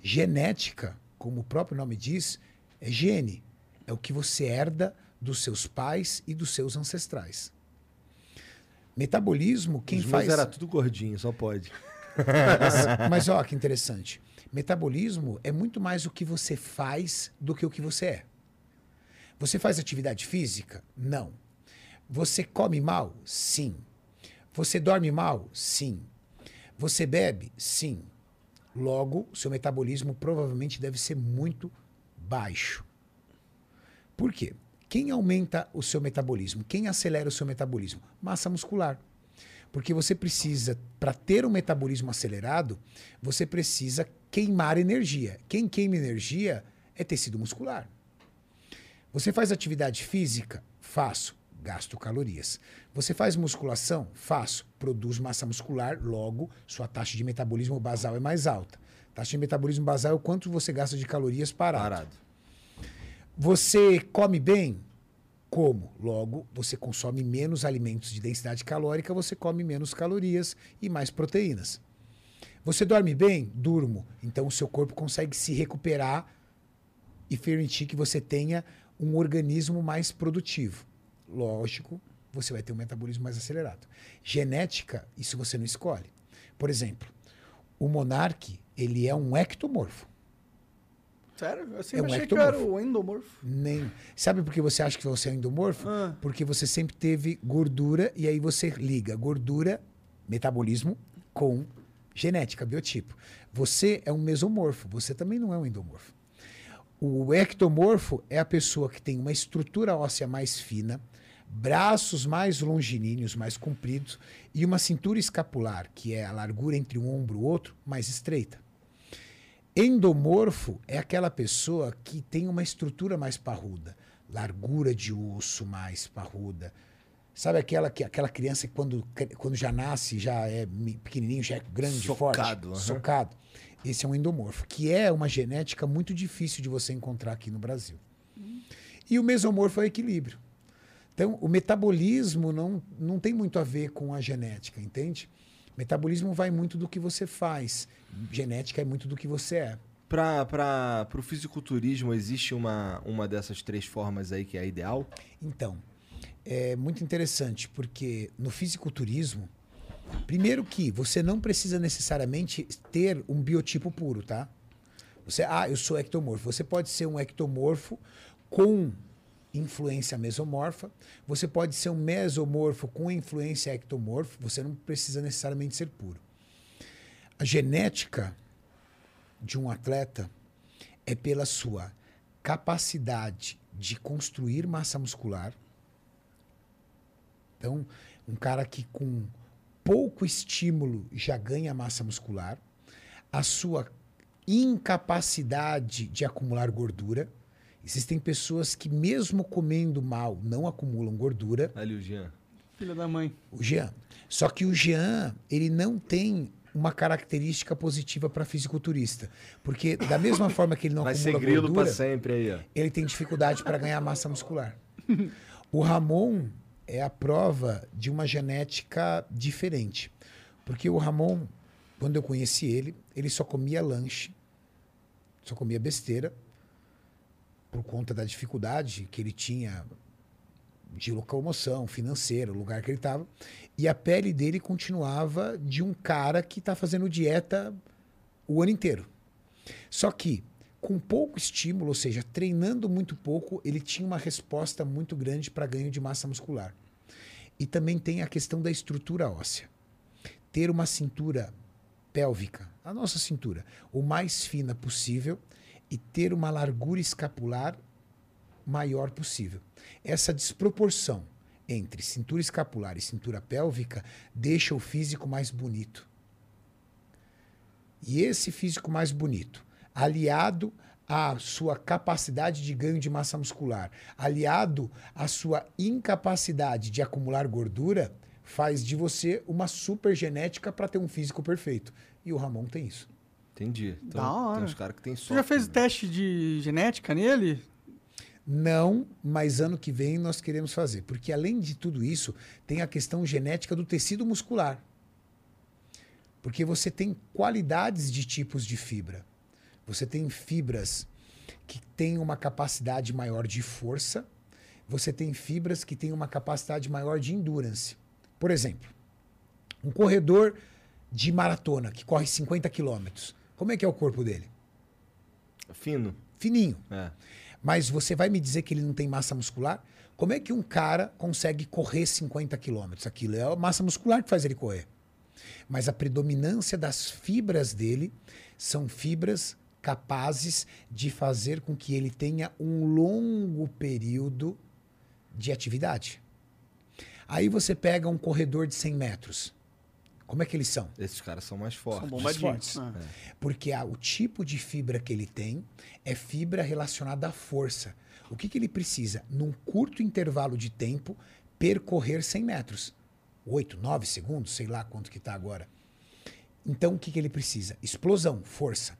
Speaker 4: Genética, como o próprio nome diz, é gene. É o que você herda dos seus pais e dos seus ancestrais. Metabolismo, quem
Speaker 2: Os
Speaker 4: faz.
Speaker 2: era tudo gordinho, só pode.
Speaker 4: Mas, mas ó, que interessante. Metabolismo é muito mais o que você faz do que o que você é. Você faz atividade física? Não. Você come mal? Sim. Você dorme mal? Sim. Você bebe? Sim. Logo, seu metabolismo provavelmente deve ser muito baixo. Por quê? Quem aumenta o seu metabolismo? Quem acelera o seu metabolismo? Massa muscular. Porque você precisa, para ter um metabolismo acelerado, você precisa queimar energia. Quem queima energia é tecido muscular. Você faz atividade física? Faço. Gasto calorias. Você faz musculação? Faço. Produz massa muscular, logo, sua taxa de metabolismo basal é mais alta. Taxa de metabolismo basal é o quanto você gasta de calorias parado.
Speaker 2: Parado.
Speaker 4: Você come bem? Como? Logo, você consome menos alimentos de densidade calórica, você come menos calorias e mais proteínas. Você dorme bem? Durmo. Então o seu corpo consegue se recuperar e permitir que você tenha um organismo mais produtivo. Lógico, você vai ter um metabolismo mais acelerado. Genética, isso você não escolhe. Por exemplo, o monarque, ele é um ectomorfo.
Speaker 1: Sério? Eu
Speaker 4: É
Speaker 1: sempre
Speaker 4: um
Speaker 1: achei que eu era
Speaker 4: ectomorfo.
Speaker 1: o endomorfo.
Speaker 4: Nem. Sabe por que você acha que você é um endomorfo?
Speaker 1: Ah.
Speaker 4: Porque você sempre teve gordura e aí você liga gordura, metabolismo, com genética, biotipo. Você é um mesomorfo, você também não é um endomorfo. O ectomorfo é a pessoa que tem uma estrutura óssea mais fina, braços mais longilíneos, mais compridos e uma cintura escapular, que é a largura entre um ombro e o outro, mais estreita. Endomorfo é aquela pessoa que tem uma estrutura mais parruda, largura de osso mais parruda. Sabe aquela, que, aquela criança que quando, quando já nasce, já é pequenininho, já é grande,
Speaker 2: Socado,
Speaker 4: forte?
Speaker 2: aham.
Speaker 4: Socado. Esse é um endomorfo, que é uma genética muito difícil de você encontrar aqui no Brasil. E o mesomorfo é o equilíbrio. Então, o metabolismo não, não tem muito a ver com a genética, entende? Metabolismo vai muito do que você faz. Genética é muito do que você é.
Speaker 2: Para o fisiculturismo, existe uma, uma dessas três formas aí que é a ideal?
Speaker 4: Então, é muito interessante, porque no fisiculturismo, primeiro que você não precisa necessariamente ter um biotipo puro, tá? Você, ah, eu sou ectomorfo. Você pode ser um ectomorfo com influência mesomorfa. Você pode ser um mesomorfo com influência ectomorfo. Você não precisa necessariamente ser puro. A genética de um atleta é pela sua capacidade de construir massa muscular. Então, um cara que com pouco estímulo já ganha massa muscular, a sua incapacidade de acumular gordura. Existem pessoas que, mesmo comendo mal, não acumulam gordura.
Speaker 2: Ali o Jean.
Speaker 1: Filha da mãe.
Speaker 4: O Jean. Só que o Jean, ele não tem uma característica positiva para fisiculturista. Porque, da mesma forma que ele não
Speaker 2: Vai ser
Speaker 4: acumula
Speaker 2: grilo
Speaker 4: gordura,
Speaker 2: pra sempre aí, ó.
Speaker 4: ele tem dificuldade para ganhar massa muscular. O Ramon é a prova de uma genética diferente. Porque o Ramon, quando eu conheci ele, ele só comia lanche, só comia besteira, por conta da dificuldade que ele tinha de locomoção financeira, o lugar que ele estava. E a pele dele continuava de um cara que está fazendo dieta o ano inteiro. Só que, com pouco estímulo, ou seja, treinando muito pouco, ele tinha uma resposta muito grande para ganho de massa muscular. E também tem a questão da estrutura óssea. Ter uma cintura pélvica, a nossa cintura, o mais fina possível e ter uma largura escapular maior possível. Essa desproporção entre cintura escapular e cintura pélvica deixa o físico mais bonito. E esse físico mais bonito, aliado à sua capacidade de ganho de massa muscular, aliado à sua incapacidade de acumular gordura, faz de você uma super genética para ter um físico perfeito. E o Ramon tem isso.
Speaker 2: Entendi. Então,
Speaker 1: Da hora.
Speaker 2: tem uns caras que tem
Speaker 1: Você
Speaker 2: sorte.
Speaker 1: já fez
Speaker 2: né?
Speaker 1: teste de genética nele?
Speaker 4: Não, mas ano que vem nós queremos fazer. Porque além de tudo isso, tem a questão genética do tecido muscular. Porque você tem qualidades de tipos de fibra. Você tem fibras que têm uma capacidade maior de força, você tem fibras que têm uma capacidade maior de endurance. Por exemplo, um corredor de maratona que corre 50 quilômetros. Como é que é o corpo dele?
Speaker 2: Fino.
Speaker 4: Fininho.
Speaker 2: É.
Speaker 4: Mas você vai me dizer que ele não tem massa muscular? Como é que um cara consegue correr 50 quilômetros? Aquilo é a massa muscular que faz ele correr. Mas a predominância das fibras dele são fibras capazes de fazer com que ele tenha um longo período de atividade. Aí você pega um corredor de 100 metros. Como é que eles são?
Speaker 2: Esses caras são mais fortes.
Speaker 1: São bombadinhos.
Speaker 4: fortes.
Speaker 1: Ah.
Speaker 4: Porque a- o tipo de fibra que ele tem é fibra relacionada à força. O que, que ele precisa? Num curto intervalo de tempo, percorrer 100 metros. 8, 9 segundos, sei lá quanto que está agora. Então, o que, que ele precisa? Explosão, força.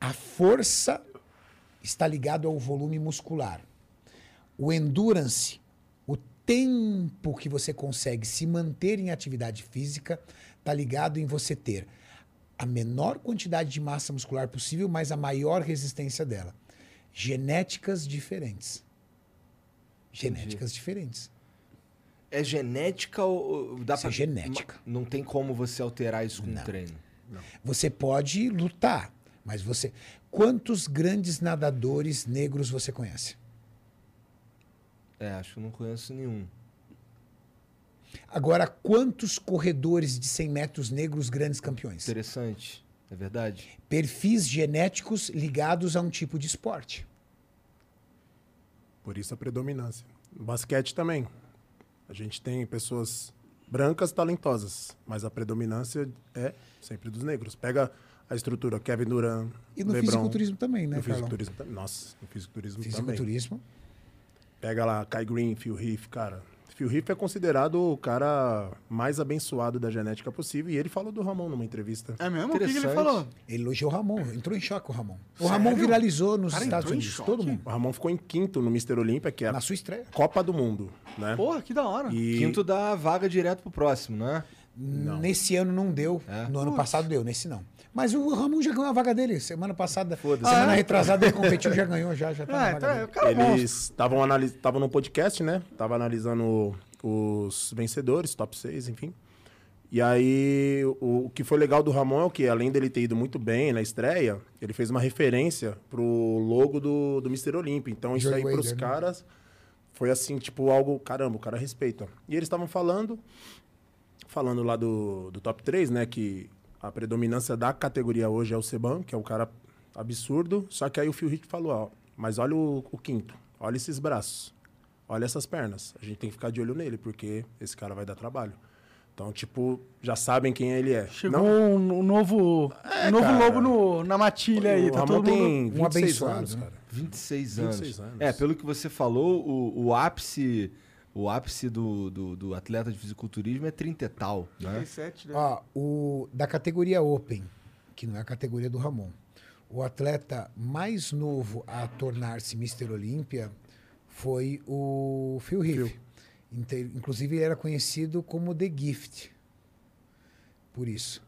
Speaker 4: A força está ligado ao volume muscular. O endurance, tempo que você consegue se manter em atividade física, está ligado em você ter a menor quantidade de massa muscular possível, mas a maior resistência dela. Genéticas diferentes. Genéticas diferentes.
Speaker 2: É genética ou dá
Speaker 4: Isso é genética.
Speaker 2: Não tem como você alterar isso com
Speaker 4: Não.
Speaker 2: treino.
Speaker 4: Você pode lutar, mas você. Quantos grandes nadadores negros você conhece?
Speaker 2: É, acho que eu não conheço nenhum.
Speaker 4: Agora, quantos corredores de 100 metros negros grandes campeões?
Speaker 2: Interessante. É verdade?
Speaker 4: Perfis genéticos ligados a um tipo de esporte.
Speaker 3: Por isso a predominância. No basquete também. A gente tem pessoas brancas talentosas, mas a predominância é sempre dos negros. Pega a estrutura Kevin Durant,
Speaker 4: E no
Speaker 3: LeBron,
Speaker 4: fisiculturismo também, né,
Speaker 3: no
Speaker 4: Carlão?
Speaker 3: fisiculturismo também. Nossa, no fisiculturismo, também.
Speaker 4: Fisiculturismo.
Speaker 3: Pega lá Kai Green, Phil Heath, cara. Phil Heath é considerado o cara mais abençoado da genética possível e ele falou do Ramon numa entrevista.
Speaker 1: É mesmo? O que, que ele falou?
Speaker 4: Ele elogiou o Ramon, entrou em choque o Ramon. O
Speaker 1: Sério?
Speaker 4: Ramon viralizou nos
Speaker 1: Cara,
Speaker 4: Estados Unidos, todo mundo.
Speaker 3: O Ramon ficou em quinto no Mr. Olímpia, que é
Speaker 4: Na
Speaker 3: a
Speaker 4: sua estreia.
Speaker 3: Copa do Mundo, né?
Speaker 1: Porra, que da hora.
Speaker 3: E
Speaker 2: Quinto dá vaga direto pro próximo, não é?
Speaker 4: Nesse ano não deu,
Speaker 2: É?
Speaker 4: no ano passado deu, nesse não. Mas o Ramon já ganhou a vaga dele. Semana passada,
Speaker 2: Foda-se.
Speaker 4: semana
Speaker 1: Ah, é?
Speaker 4: retrasada ele competiu, já ganhou, já, já tá na
Speaker 1: Ah,
Speaker 4: vaga
Speaker 1: então é
Speaker 4: dele.
Speaker 1: o cara é.
Speaker 3: Eles estavam analis... no podcast, né? Tava analisando os vencedores, top 6, enfim. E aí, o, o que foi legal do Ramon é o que, além dele ter ido muito bem na estreia, ele fez uma referência pro logo do, do Mr. Olímpia. Então, isso
Speaker 4: Joey
Speaker 3: aí pros
Speaker 4: Wader, né?
Speaker 3: caras foi assim, tipo, algo, caramba, o cara respeita. E eles estavam falando, falando lá do, do top 3, né? Que a predominância da categoria hoje é o Seban, que é o cara absurdo. Só que aí o Phil Heath falou, ó, mas olha o, o quinto, olha esses braços, olha essas pernas. A gente tem que ficar de olho nele, porque esse cara vai dar trabalho. Então, tipo, já sabem quem ele é.
Speaker 1: Chegou
Speaker 3: Não,
Speaker 1: um, um novo,
Speaker 3: É,
Speaker 1: um novo
Speaker 3: cara.
Speaker 1: lobo no- na matilha aí.
Speaker 3: o
Speaker 1: Tá
Speaker 3: Ramon
Speaker 1: todo mundo...
Speaker 3: tem 26
Speaker 4: abençoado,
Speaker 3: anos,
Speaker 4: né?
Speaker 3: cara.
Speaker 2: 26 anos.
Speaker 3: 26 anos.
Speaker 2: É, pelo que você falou, o, o ápice, o ápice do, do, do atleta de fisiculturismo é 30 e tal, né?
Speaker 1: 37, né?
Speaker 4: Ó, o, da categoria Open, que não é a categoria do Ramon, o atleta mais novo a tornar-se Mr. Olímpia foi o Phil Heath. Inclusive, ele era conhecido como The Gift. Por isso.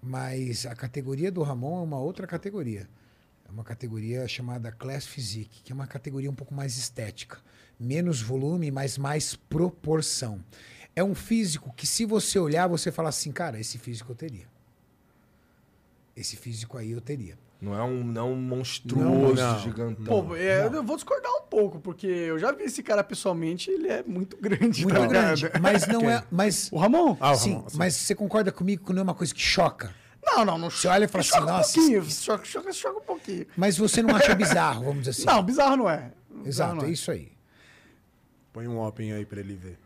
Speaker 4: Mas a categoria do Ramon é uma outra categoria. É uma categoria chamada Class Physique, que é uma categoria um pouco mais estética. Menos volume, mas mais proporção. É um físico que, se você olhar, você fala assim, cara, esse físico eu teria. Esse físico aí eu teria.
Speaker 2: Não é um, não é um monstruoso,
Speaker 3: Não, não.
Speaker 2: gigantão.
Speaker 1: Pô, é, eu vou discordar um pouco, porque eu já vi esse cara pessoalmente, ele é muito grande,
Speaker 4: Muito
Speaker 1: tá ligado?
Speaker 4: grande. Mas não é. Mas,
Speaker 1: O Ramon?
Speaker 3: Ah, o
Speaker 4: sim,
Speaker 3: Ramon, sim.
Speaker 4: mas você concorda comigo que não é uma coisa que choca?
Speaker 1: Não, não, não
Speaker 4: Você olha e fala assim,
Speaker 1: choca
Speaker 4: nossa,
Speaker 1: um pouquinho,
Speaker 4: isso-
Speaker 1: choca, choca, choca um pouquinho.
Speaker 4: Mas você não acha bizarro, vamos dizer assim.
Speaker 1: Não, bizarro não é. Bizarro
Speaker 4: Exato,
Speaker 1: não
Speaker 4: é isso aí.
Speaker 3: Põe um open aí pra ele ver.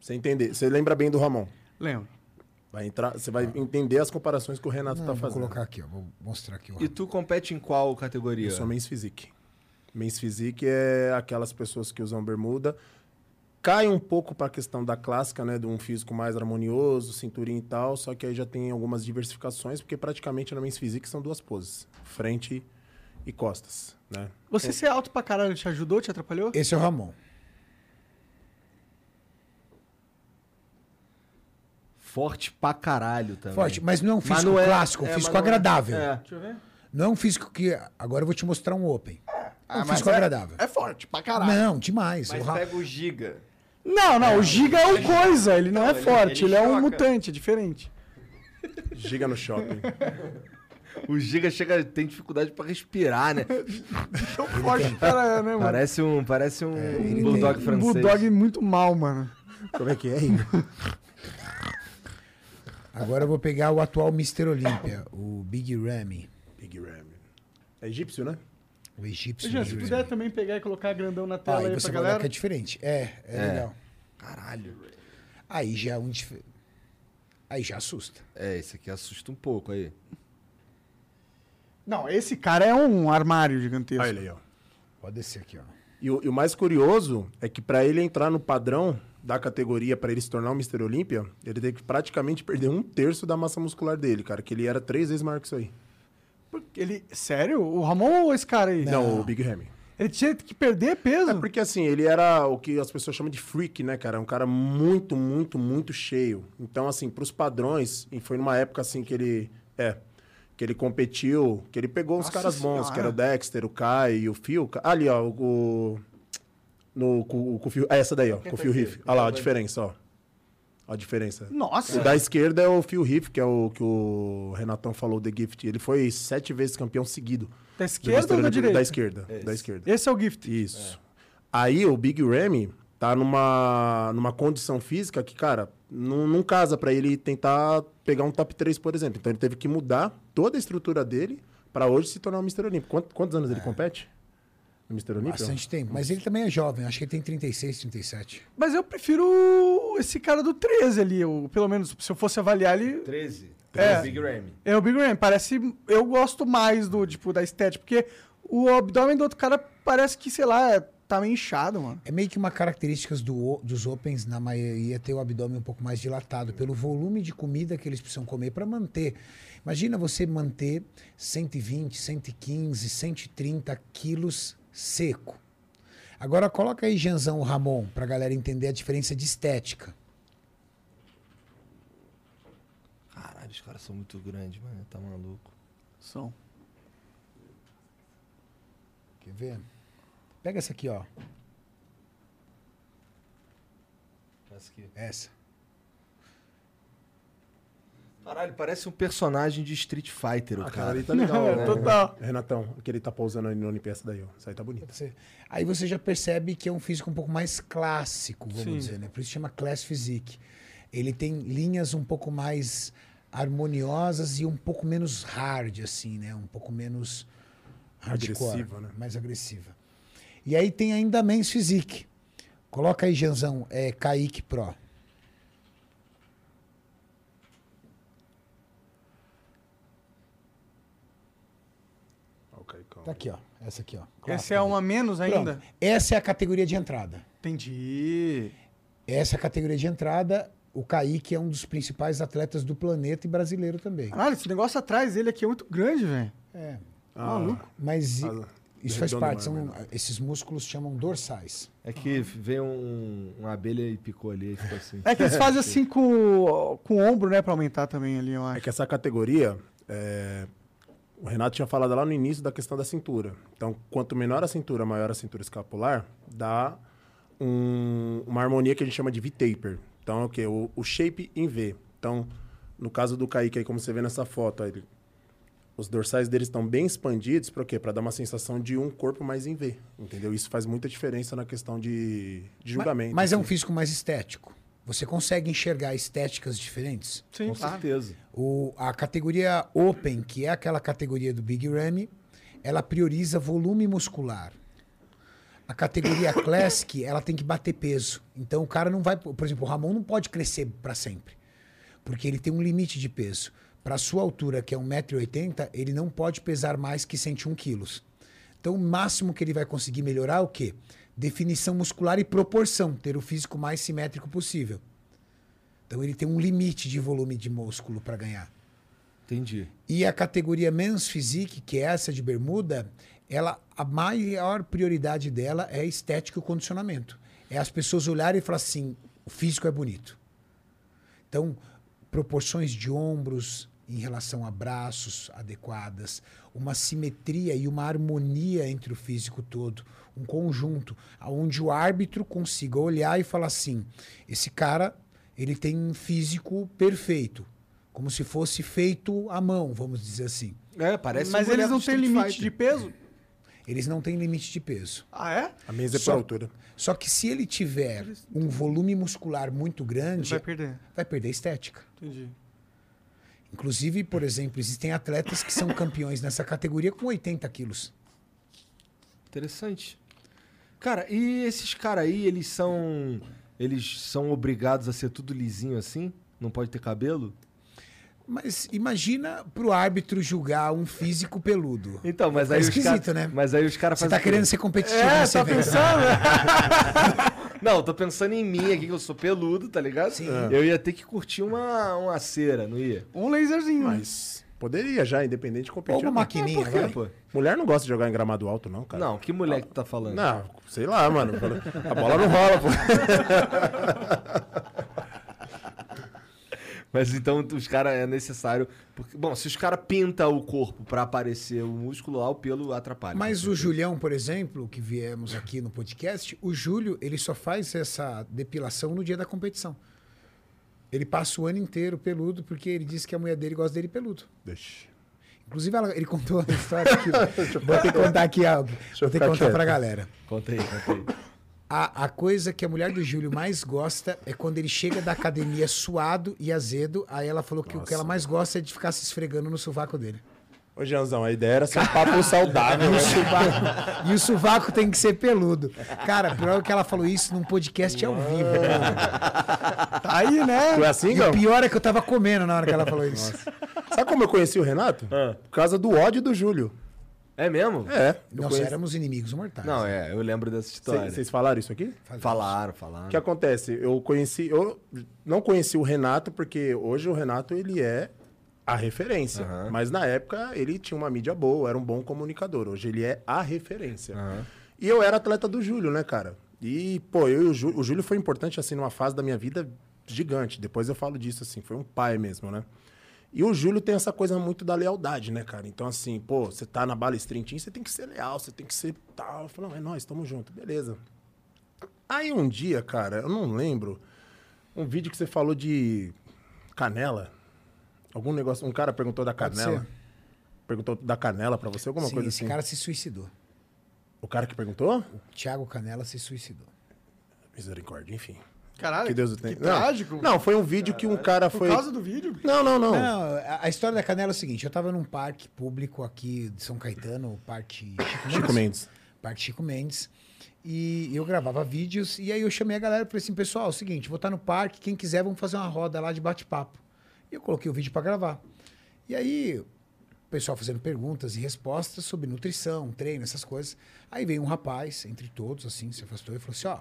Speaker 3: Você entender. Você lembra bem do Ramon.
Speaker 1: Lembro.
Speaker 3: Vai entrar, você vai entender as comparações que o Renato
Speaker 4: Não,
Speaker 3: tá
Speaker 4: vou
Speaker 3: fazendo.
Speaker 4: colocar aqui, ó. Vou mostrar aqui. o
Speaker 2: E tu compete em qual categoria?
Speaker 3: Eu sou Men's Physique. Men's Physique é aquelas pessoas que usam bermuda. Cai um pouco para a questão da clássica, né? De um físico mais harmonioso, cinturinha e tal. Só que aí já tem algumas diversificações, porque praticamente na Men's Physique são duas poses. Frente e costas, né?
Speaker 1: Você ser alto pra caralho te ajudou, te atrapalhou?
Speaker 4: Esse é o Ramon.
Speaker 2: Forte pra caralho também.
Speaker 4: Forte, mas não é um físico
Speaker 2: não é-
Speaker 4: clássico, um
Speaker 2: é,
Speaker 4: físico
Speaker 2: mas não é-
Speaker 4: agradável.
Speaker 2: é.
Speaker 1: Deixa eu ver.
Speaker 4: Não é um físico que. Agora eu vou te mostrar um Open. É um
Speaker 1: Ah,
Speaker 4: físico
Speaker 1: é-
Speaker 4: agradável.
Speaker 1: É forte, pra caralho.
Speaker 4: Não, demais.
Speaker 6: Mas
Speaker 4: O Ra-
Speaker 6: pega o Giga.
Speaker 1: Não, não, o Giga é o coisa, ele não,
Speaker 6: Não,
Speaker 1: é
Speaker 6: ele-
Speaker 1: forte, ele,
Speaker 6: ele
Speaker 1: é um mutante, é diferente.
Speaker 3: Giga no shopping.
Speaker 2: O Giga chega, tem dificuldade pra respirar, né?
Speaker 1: Tão forte o cara é, né, mano?
Speaker 2: Parece um, parece um
Speaker 4: ele
Speaker 2: bulldog
Speaker 4: tem-
Speaker 1: um
Speaker 2: francês.
Speaker 1: bulldog muito mal, mano.
Speaker 3: Como é que é, Igor?
Speaker 4: Agora eu vou pegar o atual Mr. Olímpia, o Big Ramy.
Speaker 3: Big Ram. É egípcio, né?
Speaker 4: O egípcio.
Speaker 1: Jean, se puder
Speaker 4: Ramy.
Speaker 1: também pegar e colocar grandão na
Speaker 4: Ah,
Speaker 1: tela
Speaker 4: aí
Speaker 1: aí
Speaker 4: você
Speaker 1: pra
Speaker 4: vai
Speaker 1: galera.
Speaker 4: que é diferente. É, é,
Speaker 2: É.
Speaker 4: legal.
Speaker 2: Caralho.
Speaker 4: Aí já é um dif... Aí já assusta.
Speaker 2: É, esse aqui assusta um pouco aí.
Speaker 1: Não, esse cara é um armário gigantesco.
Speaker 3: Olha ele aí, ó.
Speaker 4: Pode descer aqui, ó.
Speaker 3: E o, e o mais curioso é que para ele entrar no padrão da categoria, para ele se tornar o Mr. Olímpia, ele tem que praticamente perder um terço da massa muscular dele, cara. Que ele era três vezes maior que isso aí.
Speaker 1: Porque Ele, sério? O Ramon ou esse cara aí?
Speaker 3: Não, o Big Ramy.
Speaker 1: Ele tinha que perder peso?
Speaker 3: É porque assim, ele era o que as pessoas chamam de freak, né, cara? Um cara muito, muito, muito cheio. Então, assim, pros padrões, e foi numa época assim que ele. É. Que ele competiu, que ele pegou uns
Speaker 1: Nossa
Speaker 3: caras bons,
Speaker 1: Senhora.
Speaker 3: que era o Dexter, o Kai e o Phil. Ali, ó, o. No, com, com o Phil. É essa daí, ó, com o Phil Riff. Olha lá, a diferença, ó. A diferença.
Speaker 1: Nossa.
Speaker 3: O da esquerda é o Phil Riff, que é o que o Renatão falou, The Gift. Ele foi sete vezes campeão seguido.
Speaker 1: Da esquerda ou da direita?
Speaker 3: Da esquerda. Da esquerda.
Speaker 1: Esse é o gift.
Speaker 3: Isso. Aí o Big Ramy tá numa, numa condição física que, cara, não, não casa pra ele tentar pegar um top 3, por exemplo. Então ele teve que mudar toda a estrutura dele pra hoje se tornar o Mr. Olímpico. Quantos, quantos anos ele compete? No Mr. Olímpico?
Speaker 4: Bastante tempo. Mas ele também é jovem, acho que ele tem 36, 37.
Speaker 1: Mas eu prefiro esse cara do 13 ali. Eu, pelo menos, se eu fosse avaliar ele.
Speaker 2: 13.
Speaker 1: É.
Speaker 2: Big Ram.
Speaker 1: É o Big Ram. Parece. Eu gosto mais do, tipo, da estética. Porque o abdômen do outro cara parece que, sei lá, tá meio inchado, mano.
Speaker 4: É meio que uma característica do, dos Opens, na maioria, ter o abdômen um pouco mais dilatado, pelo volume de comida que eles precisam comer para manter. Imagina você manter 120, 115, 130 quilos seco. Agora coloca aí, Janzão Ramon, pra galera entender a diferença de estética.
Speaker 2: Caralho, os caras são muito grandes, mano. Tá maluco.
Speaker 1: São.
Speaker 4: Quer ver? Pega essa aqui, ó.
Speaker 2: Essa aqui.
Speaker 4: Essa.
Speaker 2: Caralho, parece um personagem de Street Fighter, o
Speaker 3: Ah, cara,
Speaker 2: cara.
Speaker 3: tá legal.
Speaker 1: É,
Speaker 3: né?
Speaker 1: total.
Speaker 3: Renatão, que ele tá pousando aí no Olimpíada daí, ó. Isso aí tá bonito.
Speaker 4: Aí você já percebe que é um físico um pouco mais clássico, vamos
Speaker 1: Sim.
Speaker 4: dizer, né? Por isso chama Class Physique. Ele tem linhas um pouco mais harmoniosas e um pouco menos hard, assim, né? Um pouco menos hardcore,
Speaker 3: Agressiva, né?
Speaker 4: mais agressiva. E aí tem ainda Men's Physique. Coloca aí, Janzão, é Kaique Pro.
Speaker 3: Ok, calma.
Speaker 4: Tá aqui, ó. Essa aqui, ó.
Speaker 1: Essa é uma menos ainda?
Speaker 4: Pronto. Essa é a categoria de entrada.
Speaker 1: Entendi.
Speaker 4: Essa é a categoria de entrada. O Kaique é um dos principais atletas do planeta e brasileiro também.
Speaker 1: Caralho, esse negócio atrás dele aqui é muito grande, velho.
Speaker 4: É.
Speaker 1: Maluco.
Speaker 4: Mas
Speaker 3: Ah,
Speaker 4: isso faz
Speaker 3: redondo
Speaker 4: parte.
Speaker 3: é
Speaker 4: São,
Speaker 3: menor.
Speaker 4: esses músculos chamam dorsais.
Speaker 2: É que veio um, uma abelha e picou ali e ficou assim.
Speaker 1: É que eles fazem assim com, o- com o ombro, né, pra aumentar também ali, eu
Speaker 3: É
Speaker 1: acho.
Speaker 3: que essa categoria, é, o Renato tinha falado lá no início da questão da cintura. Então, quanto menor a cintura, maior a cintura escapular, dá um- uma harmonia que a gente chama de V-taper. Então, é o quê? O, shape em V. Então, no caso do Kaique, aí, como você vê nessa foto, aí, os dorsais deles estão bem expandidos, para quê? Para dar uma sensação de um corpo mais em V, entendeu? Isso faz muita diferença na questão de, de julgamento.
Speaker 4: Mas é um
Speaker 3: assim.
Speaker 4: físico mais estético. Você consegue enxergar estéticas diferentes?
Speaker 1: Sim,
Speaker 2: Com certeza.
Speaker 4: O, a categoria Open, que é aquela categoria do Big Ramy, ela prioriza volume muscular. A categoria Classic, ela tem que bater peso. Então o cara não vai. Por exemplo, o Ramon não pode crescer para sempre. Porque ele tem um limite de peso. Para sua altura, que é 1,80m, ele não pode pesar mais que 101 quilos. Então, o máximo que ele vai conseguir melhorar é o quê? Definição muscular e proporção, ter o físico mais simétrico possível. Então, ele tem um limite de volume de músculo para ganhar.
Speaker 2: Entendi.
Speaker 4: E a categoria Men's Physique, que é essa de bermuda, ela a maior prioridade dela é estética e o condicionamento. É as pessoas olharem e falar assim, o físico é bonito. Então, proporções de ombros em relação a braços adequadas, uma simetria e uma harmonia entre o físico todo, um conjunto, onde o árbitro consiga olhar e falar assim, esse cara, ele tem um físico perfeito, como se fosse feito à mão, vamos dizer assim.
Speaker 2: É, parece
Speaker 1: Mas
Speaker 2: um
Speaker 1: eles não têm limite
Speaker 2: Fighter.
Speaker 1: de peso?
Speaker 4: Eles não têm limite de peso.
Speaker 1: Ah, é?
Speaker 3: A mesa é
Speaker 4: Só-
Speaker 3: por altura.
Speaker 4: Só que se ele tiver um volume muscular muito
Speaker 1: Ele
Speaker 4: grande,
Speaker 1: vai perder.
Speaker 4: vai perder a estética.
Speaker 1: Entendi.
Speaker 4: Inclusive, por exemplo, existem atletas que são campeões nessa categoria com 80 quilos.
Speaker 2: Interessante. Cara, e esses caras aí, eles são. Eles são obrigados a ser tudo lisinho assim? Não pode ter cabelo?
Speaker 4: Mas imagina pro árbitro julgar um físico peludo.
Speaker 2: Então, mas
Speaker 4: É
Speaker 2: aí os
Speaker 4: esquisito,
Speaker 2: caras.
Speaker 4: né?
Speaker 2: Mas aí os caras
Speaker 4: Você
Speaker 2: fazem.
Speaker 4: tá querendo ser competitivo
Speaker 1: É,
Speaker 4: nesse
Speaker 1: tá
Speaker 4: evento, né?
Speaker 1: pensando?
Speaker 2: Não, eu tô pensando em mim aqui, que eu sou peludo, tá ligado?
Speaker 4: Sim.
Speaker 2: Eu ia ter que curtir uma, uma cera, não ia?
Speaker 1: Um laserzinho.
Speaker 3: Mas poderia já, independente de competir.
Speaker 4: uma
Speaker 3: ou não.
Speaker 4: maquininha, vai.
Speaker 2: pô?
Speaker 3: Mulher não gosta de jogar em gramado alto, não, cara.
Speaker 2: Não, que mulher que tu tá falando?
Speaker 3: Não, sei lá, mano. A bola não rola, pô.
Speaker 2: Mas então os caras é necessário. Porque, bom, se os caras pintam o corpo pra aparecer o músculo lá, o pelo atrapalha.
Speaker 4: Mas o. Julião, por exemplo, que viemos aqui no podcast, o Júlio, ele só faz essa depilação no dia da competição. Ele passa o ano inteiro peludo porque ele disse que a mulher dele gosta dele peludo.
Speaker 3: Deixa.
Speaker 4: Inclusive, ela- ele contou a história aqui. Vou ter que contar aqui algo. Vou ter que contar
Speaker 3: quieto.
Speaker 4: pra galera.
Speaker 2: Conta aí, conta aí.
Speaker 4: A, a coisa que a mulher do Júlio mais gosta é quando ele chega da academia suado e azedo. Aí ela falou que o que ela mais gosta é de ficar se esfregando no sovaco dele.
Speaker 3: Ô, Janzão, a ideia era ser um papo saudável.
Speaker 4: E o,
Speaker 3: né?
Speaker 4: sovaco, e o sovaco tem que ser peludo. Cara, pior que ela falou isso num podcast ao vivo. né?
Speaker 1: Tá aí, né?
Speaker 3: É assim,
Speaker 4: E o pior é que eu tava comendo na hora que ela falou isso.
Speaker 3: Sabe como eu conheci o Renato? Por causa do ódio do Júlio.
Speaker 2: É mesmo?
Speaker 3: É.
Speaker 4: Nós
Speaker 3: conheci-
Speaker 4: éramos inimigos mortais.
Speaker 2: Não, é, eu lembro dessa história.
Speaker 3: Cê- Vocês falaram isso aqui?
Speaker 2: Falaram, falaram.
Speaker 3: O que acontece? Eu conheci, eu não conheci o Renato porque hoje o Renato ele é a referência,
Speaker 2: Aham.
Speaker 3: mas na época ele tinha uma mídia boa, era um bom comunicador. Hoje ele é a referência.
Speaker 2: Aham.
Speaker 3: E eu era atleta do Júlio, né, cara? E pô, eu e o Júlio, o Júlio foi importante assim numa fase da minha vida gigante. Depois eu falo disso assim, foi um pai mesmo, né? E o Júlio tem essa coisa muito da lealdade, né, cara? Então, assim, pô, você tá na bala estrentinha, você tem que ser leal, você tem que ser tal. Eu falo, não, é nós, tamo junto, beleza. Aí um dia, cara, eu não lembro, um vídeo que você falou de canela. Algum negócio, um cara perguntou da canela. Perguntou da canela pra você, alguma
Speaker 4: Sim,
Speaker 3: coisa
Speaker 4: esse
Speaker 3: assim.
Speaker 4: cara se suicidou.
Speaker 3: O cara que perguntou?
Speaker 4: O Thiago Canela se suicidou.
Speaker 3: Misericórdia, enfim.
Speaker 1: Caralho,
Speaker 3: Que Deus o tenha.
Speaker 1: que
Speaker 3: Não,
Speaker 1: trágico.
Speaker 3: Não, foi um vídeo que um cara
Speaker 1: Por
Speaker 3: foi.
Speaker 1: causa do vídeo?
Speaker 3: Não, não, não.
Speaker 4: Não, a, história da Canela é o seguinte: eu tava num parque público aqui de São Caetano, o Parque Chico
Speaker 3: Chico Mendes.
Speaker 4: Parque Chico Mendes. E eu gravava vídeos, e aí eu chamei a galera e falei assim: pessoal, é o seguinte, vou estar no parque, quem quiser, vamos fazer uma roda lá de bate-papo. E eu coloquei o vídeo pra gravar. E aí, o pessoal fazendo perguntas e respostas sobre nutrição, treino, essas coisas. Aí veio um rapaz, entre todos, assim, se afastou e falou assim: ó,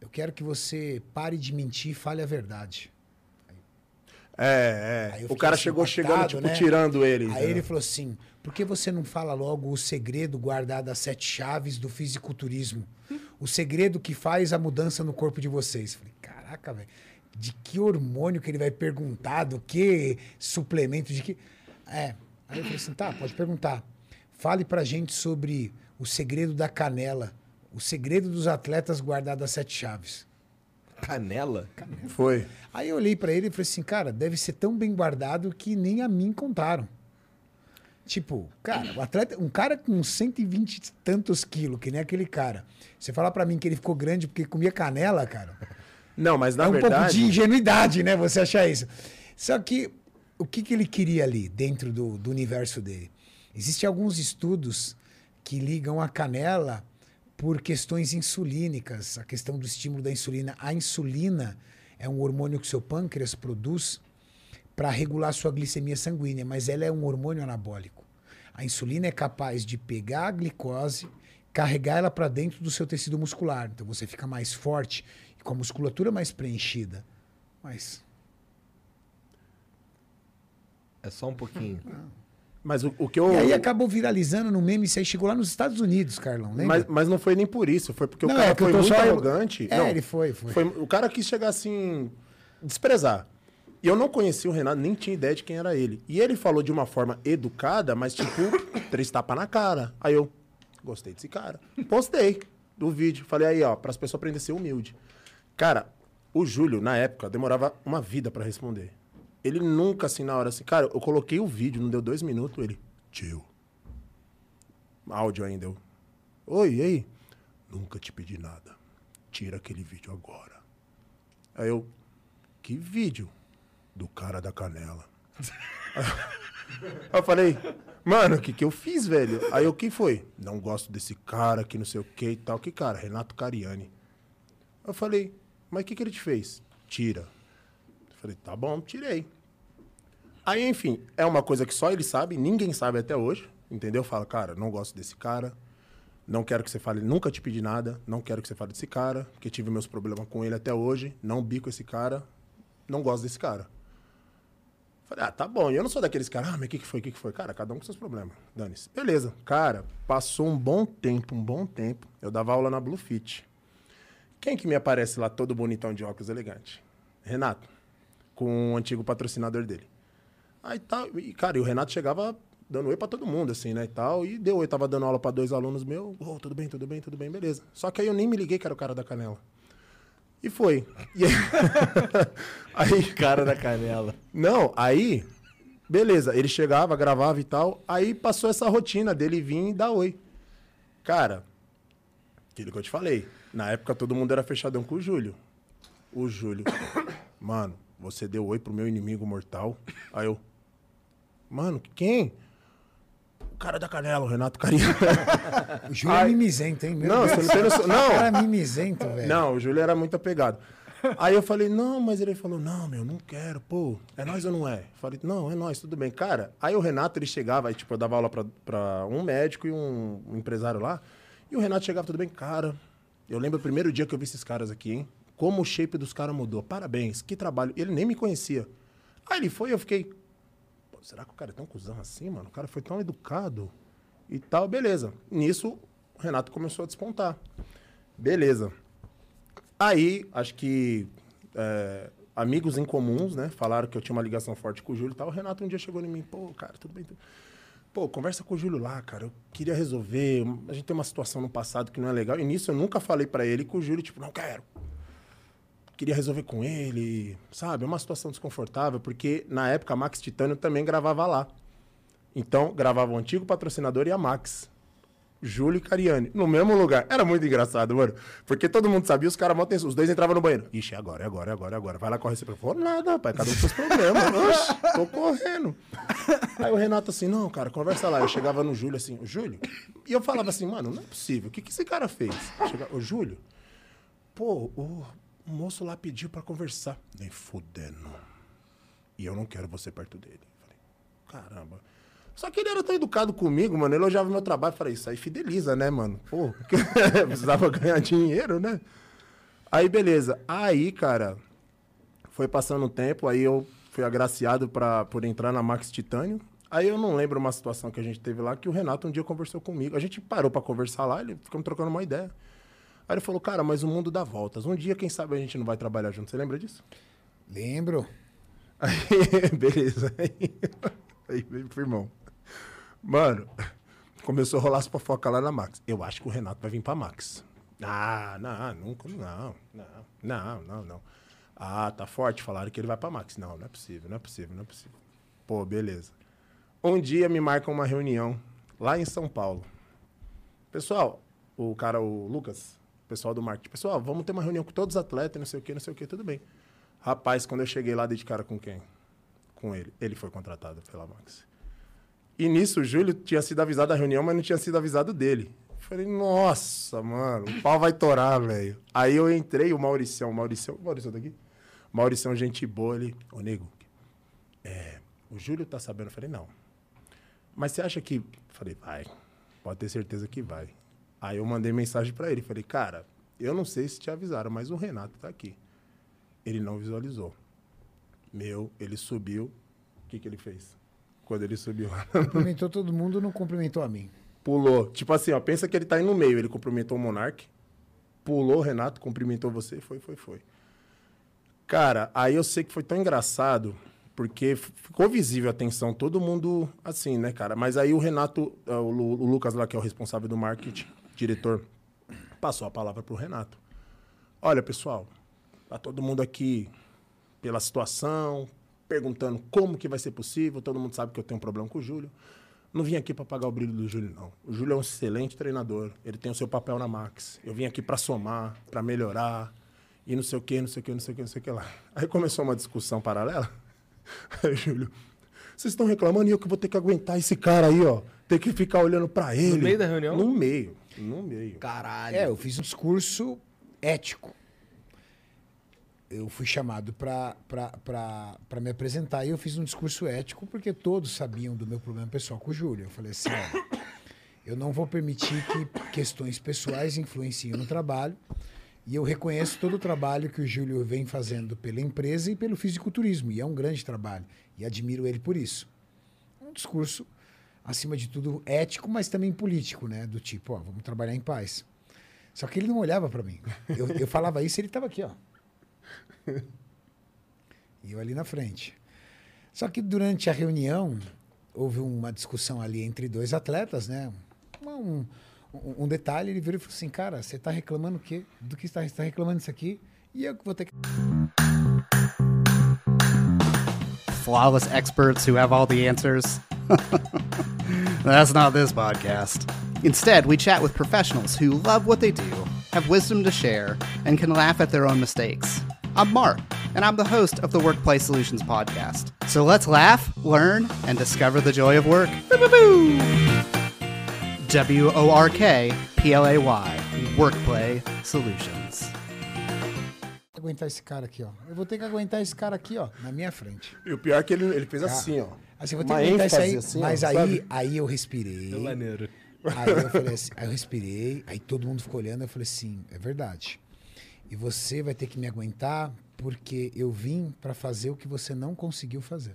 Speaker 4: eu quero que você pare de mentir e fale a verdade.
Speaker 3: É, é. O cara
Speaker 4: assim,
Speaker 3: chegou chegando, tipo,
Speaker 4: né?
Speaker 3: tirando ele.
Speaker 4: Aí ele falou assim: por que você não fala logo o segredo guardado às sete chaves do fisiculturismo? O segredo que faz a mudança no corpo de vocês. Falei, caraca, velho. De que hormônio que ele vai perguntar? Do que suplemento? De que. É. Aí eu falei assim: tá, pode perguntar. Fale pra gente sobre o segredo da canela. O segredo dos atletas guardado às sete chaves.
Speaker 2: Canela?
Speaker 3: Foi.
Speaker 4: Aí eu olhei pra ele e falei assim, cara, deve ser tão bem guardado que nem a mim contaram. Tipo, cara, o atleta, um cara com 120 e tantos quilos, que nem aquele cara. Você falar pra mim que ele ficou grande porque comia canela, cara.
Speaker 3: Não, mas na
Speaker 4: é um pouco
Speaker 3: verdade.
Speaker 4: de ingenuidade, né? Você achar isso. Só que o que, que ele queria ali, dentro do, do universo dele? Existem alguns estudos que ligam a canela por questões insulínicas, a questão do estímulo da insulina. A insulina, é um hormônio que seu pâncreas produz para regular sua glicemia sanguínea, mas ela é um hormônio anabólico. A insulina é capaz de pegar a glicose, carregar ela para dentro do seu tecido muscular. Então você fica mais forte com a musculatura mais preenchida. Mas
Speaker 2: É só um pouquinho.
Speaker 3: Mas o, o que eu.
Speaker 4: E aí acabou viralizando no meme, isso aí chegou lá nos Estados Unidos, Carlão, lembra?
Speaker 3: Mas, mas não foi nem por isso, foi porque
Speaker 4: Não,
Speaker 3: o cara
Speaker 4: é
Speaker 3: foi muito
Speaker 4: só-
Speaker 3: arrogante.
Speaker 4: É,
Speaker 3: Não,
Speaker 4: ele foi, foi.
Speaker 3: O cara quis chegar assim, desprezar. E eu não conhecia o Renato, nem tinha ideia de quem era ele. E ele falou de uma forma educada, mas tipo, três tapas na cara. Aí eu, gostei desse cara. Postei do vídeo. Falei aí, ó, para as pessoas aprenderem a ser humilde. Cara, o Júlio, na época, demorava uma vida pra responder. Ele nunca, assim, na hora, assim, cara, eu coloquei o vídeo, não deu dois minutos, ele, tio. Áudio ainda, eu. Oi, e aí? Nunca te pedi nada. Tira aquele vídeo agora. Aí eu, que vídeo? Do cara da canela. Aí eu falei, mano, o que que eu fiz, velho? Aí eu, quem foi? Não gosto desse cara, que não sei o que e tal. Que cara? Renato Cariani. Eu falei, mas o que que ele te fez? Tira. Eu falei, tá bom, tirei. Aí, enfim, é uma coisa que só ele sabe, ninguém sabe até hoje, entendeu? Fala, cara, não gosto desse cara, não quero que você fale, nunca te pedi nada, não quero que você fale desse cara, porque tive meus problemas com ele até hoje, não bico esse cara, não gosto desse cara. Falei, ah, tá bom. E eu não sou daqueles caras, ah, mas o que, que foi, o que, que foi? Cara, cada um com seus problemas. Dane-se. Beleza. Cara, passou um bom tempo, um bom tempo. Eu dava aula na Bluefit. Quem que me aparece lá todo bonitão de óculos elegante? Renato, com o antigo patrocinador dele. Aí tal, e cara, e o Renato chegava dando oi pra todo mundo, assim, né, e tal, e deu oi, tava dando aula pra dois alunos meus, oh, tudo bem, tudo bem, tudo bem, beleza. Só que aí eu nem me liguei que era o cara da canela. E foi. E aí, aí
Speaker 2: Cara da canela.
Speaker 3: não, aí, beleza, ele chegava, gravava e tal, aí passou essa rotina dele vir e dar oi. Cara, aquilo que eu te falei, na época todo mundo era fechadão com o Júlio. O Júlio, mano, você deu oi pro meu inimigo mortal. Aí eu, mano, quem? O cara da canela, o Renato Carinho.
Speaker 4: O Júlio é mimizento, hein? Meu
Speaker 3: Não,
Speaker 4: Deus.
Speaker 3: você não tem noção.
Speaker 4: O
Speaker 3: Não,
Speaker 4: cara é mimizento, velho.
Speaker 3: não, o Júlio era muito apegado. Aí eu falei, não, mas ele falou, não, meu, não quero, pô, é nós ou não é? Falei, não, é nós, tudo bem. Cara, aí o Renato, ele chegava, aí, tipo, eu dava aula pra, pra um médico e um, um empresário lá, e o Renato chegava, tudo bem, cara, eu lembro o primeiro dia que eu vi esses caras aqui, hein? Como o shape dos caras mudou, parabéns, que trabalho. Ele nem me conhecia. Aí ele foi e eu fiquei, será que o cara é tão cuzão assim, mano? O cara foi tão educado e tal, beleza. Nisso, o Renato começou a despontar. Beleza. Aí, acho que é, amigos em comuns, né? Falaram que eu tinha uma ligação forte com o Júlio e tal. O Renato um dia chegou em mim, pô, cara, tudo bem. Tudo... Pô, conversa com o Júlio lá, cara. Eu queria resolver. A gente tem uma situação no passado que não é legal. E nisso eu nunca falei pra ele que o Júlio, tipo, não quero. Queria resolver com ele, sabe? É uma situação desconfortável, porque na época a Max Titânio também gravava lá. Então, gravava o antigo patrocinador e a Max. Júlio e Cariani, no mesmo lugar. Era muito engraçado, mano. Porque todo mundo sabia, os caras mal Os dois entravam no banheiro. Ixi, agora, agora, agora, agora. Vai lá correr. Você falou, nada, rapaz, cada um com seus problemas. Oxe, tô correndo. Aí o Renato assim, não, cara, conversa lá. Eu chegava no Júlio assim, Júlio. E eu falava assim, mano, não é possível. O que, que esse cara fez? Chegava, ô, Júlio, pô, o, o moço lá pediu pra conversar. Nem fudendo. E eu não quero você perto dele. Falei, caramba. Só que ele era tão educado comigo, mano. Ele elogiava meu trabalho. Falei, isso aí fideliza, né, mano? Pô, precisava ganhar dinheiro, né? Aí, beleza. Aí, cara, foi passando o tempo. Aí eu fui agraciado pra, por entrar na Max Titânio. Aí eu não lembro uma situação que a gente teve lá que o Renato um dia conversou comigo. A gente parou pra conversar lá, ele ficamos trocando uma ideia. Aí ele falou, cara, mas o mundo dá voltas. Um dia, quem sabe, a gente não vai trabalhar junto. Você lembra disso?
Speaker 4: Lembro.
Speaker 3: Aí, beleza. Aí, aí irmão. Mano, começou a rolar as fofocas lá na Max. Eu acho que o Renato vai vir pra Max. Ah, não, nunca, não, não, não, não, não. Ah, tá forte, falaram que ele vai pra Max. Não, não é possível, não é possível, não é possível. Pô, beleza. Um dia me marcam uma reunião lá em São Paulo. Pessoal, o cara, o Lucas, pessoal do marketing, pessoal, vamos ter uma reunião com todos os atletas, não sei o que, não sei o que, tudo bem. Rapaz, quando eu cheguei lá, dei de cara com quem? Com ele. Ele foi contratado pela Max. E nisso, o Júlio tinha sido avisado da reunião, mas não tinha sido avisado dele. Falei, nossa, mano, o pau vai torar, velho. Aí eu entrei, o Mauricião, o Mauricião, o Mauricião tá aqui? É um gente boa, ele... Ô, nego, é, o Júlio tá sabendo? Eu falei, não. Mas você acha que... Falei, vai, pode ter certeza que vai. Aí eu mandei mensagem pra ele, falei, cara, eu não sei se te avisaram, mas o Renato tá aqui. Ele não visualizou. Meu, ele subiu. O que que ele fez? Quando ele subiu lá,
Speaker 4: Cumprimentou todo mundo, não cumprimentou a mim.
Speaker 3: pulou. Tipo assim, ó, pensa que ele tá aí no meio. Ele cumprimentou o Monark, pulou o Renato, cumprimentou você, foi, foi, foi. Cara, aí eu sei que foi tão engraçado, porque ficou visível a tensão, todo mundo assim, né, cara? Mas aí o Renato, eh, o, Lu- o Lucas lá, que é o responsável do marketing, diretor, passou a palavra pro Renato. Olha, pessoal, tá todo mundo aqui pela situação, perguntando como que vai ser possível, todo mundo sabe que eu tenho um problema com o Júlio. Não vim aqui para pagar o brilho do Júlio, não. O Júlio é um excelente treinador. Ele tem o seu papel na Max. Eu vim aqui para somar, para melhorar. E não sei o quê, não sei o quê, não sei o quê, não sei o que lá. Aí começou uma discussão paralela. Aí, Júlio, vocês estão reclamando e eu que vou ter que aguentar esse cara aí, ó. Ter que ficar olhando para ele.
Speaker 2: meio da reunião?
Speaker 3: No meio. No meio.
Speaker 2: Caralho.
Speaker 4: É, eu fiz um discurso ético. Eu fui chamado para me apresentar e eu fiz um discurso ético porque todos sabiam do meu problema pessoal com o Júlio. Eu falei assim: olha, eu não vou permitir que questões pessoais influenciem no trabalho e eu reconheço todo o trabalho que o Júlio vem fazendo pela empresa e pelo fisiculturismo, e é um grande trabalho, e admiro ele por isso. Um discurso, acima de tudo, ético, mas também político, né? Do tipo, ó, vamos trabalhar em paz. Só que ele não olhava para mim. Eu, eu falava isso e ele estava aqui, ó. E eu ali na frente. Só que durante a reunião, houve uma discussão ali entre dois atletas, né? Um, um, um detalhe, ele virou e falou assim, cara, você está reclamando o quê? Do que você está reclamando isso aqui? E eu que vou ter que...
Speaker 6: flawless experts who have all the answers. That's not this podcast. Instead, we chat with professionals who love what they do, have wisdom to share, and can laugh at their own mistakes. I'm Mark, and I'm the host of the Workplace Solutions podcast. So let's laugh, learn, and discover the joy of work. W O R K P L A Y, Workplay Solutions.
Speaker 4: aguentar esse cara aqui, ó. Eu vou ter que aguentar esse cara aqui, ó, na minha frente.
Speaker 3: E o pior é que ele, ele fez ah. assim, ó.
Speaker 4: Ah, assim, eu vou ter
Speaker 3: Uma
Speaker 4: que aguentar isso aí.
Speaker 3: ênfase assim, ó,
Speaker 4: mas aí,
Speaker 3: sabe?
Speaker 4: aí eu respirei.
Speaker 2: É maneiro.
Speaker 4: Aí eu falei assim, aí eu respirei, aí todo mundo ficou olhando, eu falei assim, é verdade. E você vai ter que me aguentar porque eu vim para fazer o que você não conseguiu fazer.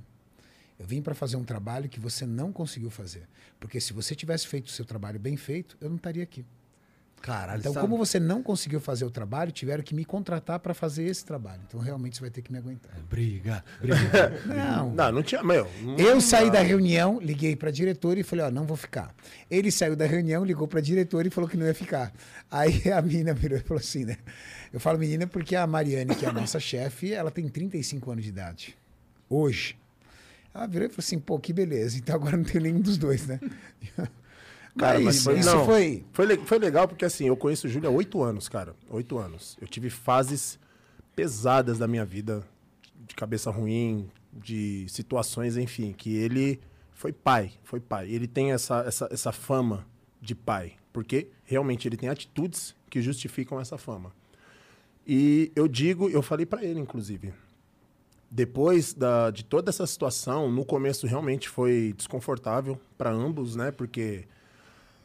Speaker 4: Eu vim para fazer um trabalho que você não conseguiu fazer. Porque se você tivesse feito o seu trabalho bem feito, eu não estaria aqui.
Speaker 2: Caralho,
Speaker 4: Então,
Speaker 2: sabe?
Speaker 4: como você não conseguiu fazer o trabalho, tiveram que me contratar para fazer esse trabalho. Então, realmente, você vai ter que me aguentar.
Speaker 2: Briga, briga.
Speaker 4: Não.
Speaker 3: Não, não tinha. Meu. não
Speaker 4: Eu saí
Speaker 3: dá.
Speaker 4: da reunião, liguei para diretor e falei, ó, não vou ficar. Ele saiu da reunião, ligou para diretor e falou que não ia ficar. Aí a menina virou e falou assim, né? Eu falo menina porque a Mariane, que é a nossa chefe, ela tem 35 anos de idade. Hoje. Ela virou e falou assim, pô, que beleza. Então agora não tenho nenhum dos dois, né?
Speaker 3: Cara, mas
Speaker 4: isso
Speaker 3: não,
Speaker 4: foi...
Speaker 3: Foi, foi legal porque, assim, eu conheço o Júlio há oito anos, cara. Oito anos. Eu tive fases pesadas da minha vida, de cabeça ruim, de situações, enfim, que ele foi pai, foi pai. Ele tem essa, essa, essa fama de pai, porque realmente ele tem atitudes que justificam essa fama. E eu digo, eu falei pra ele, inclusive, depois da, de toda essa situação, no começo realmente foi desconfortável para ambos, né? Porque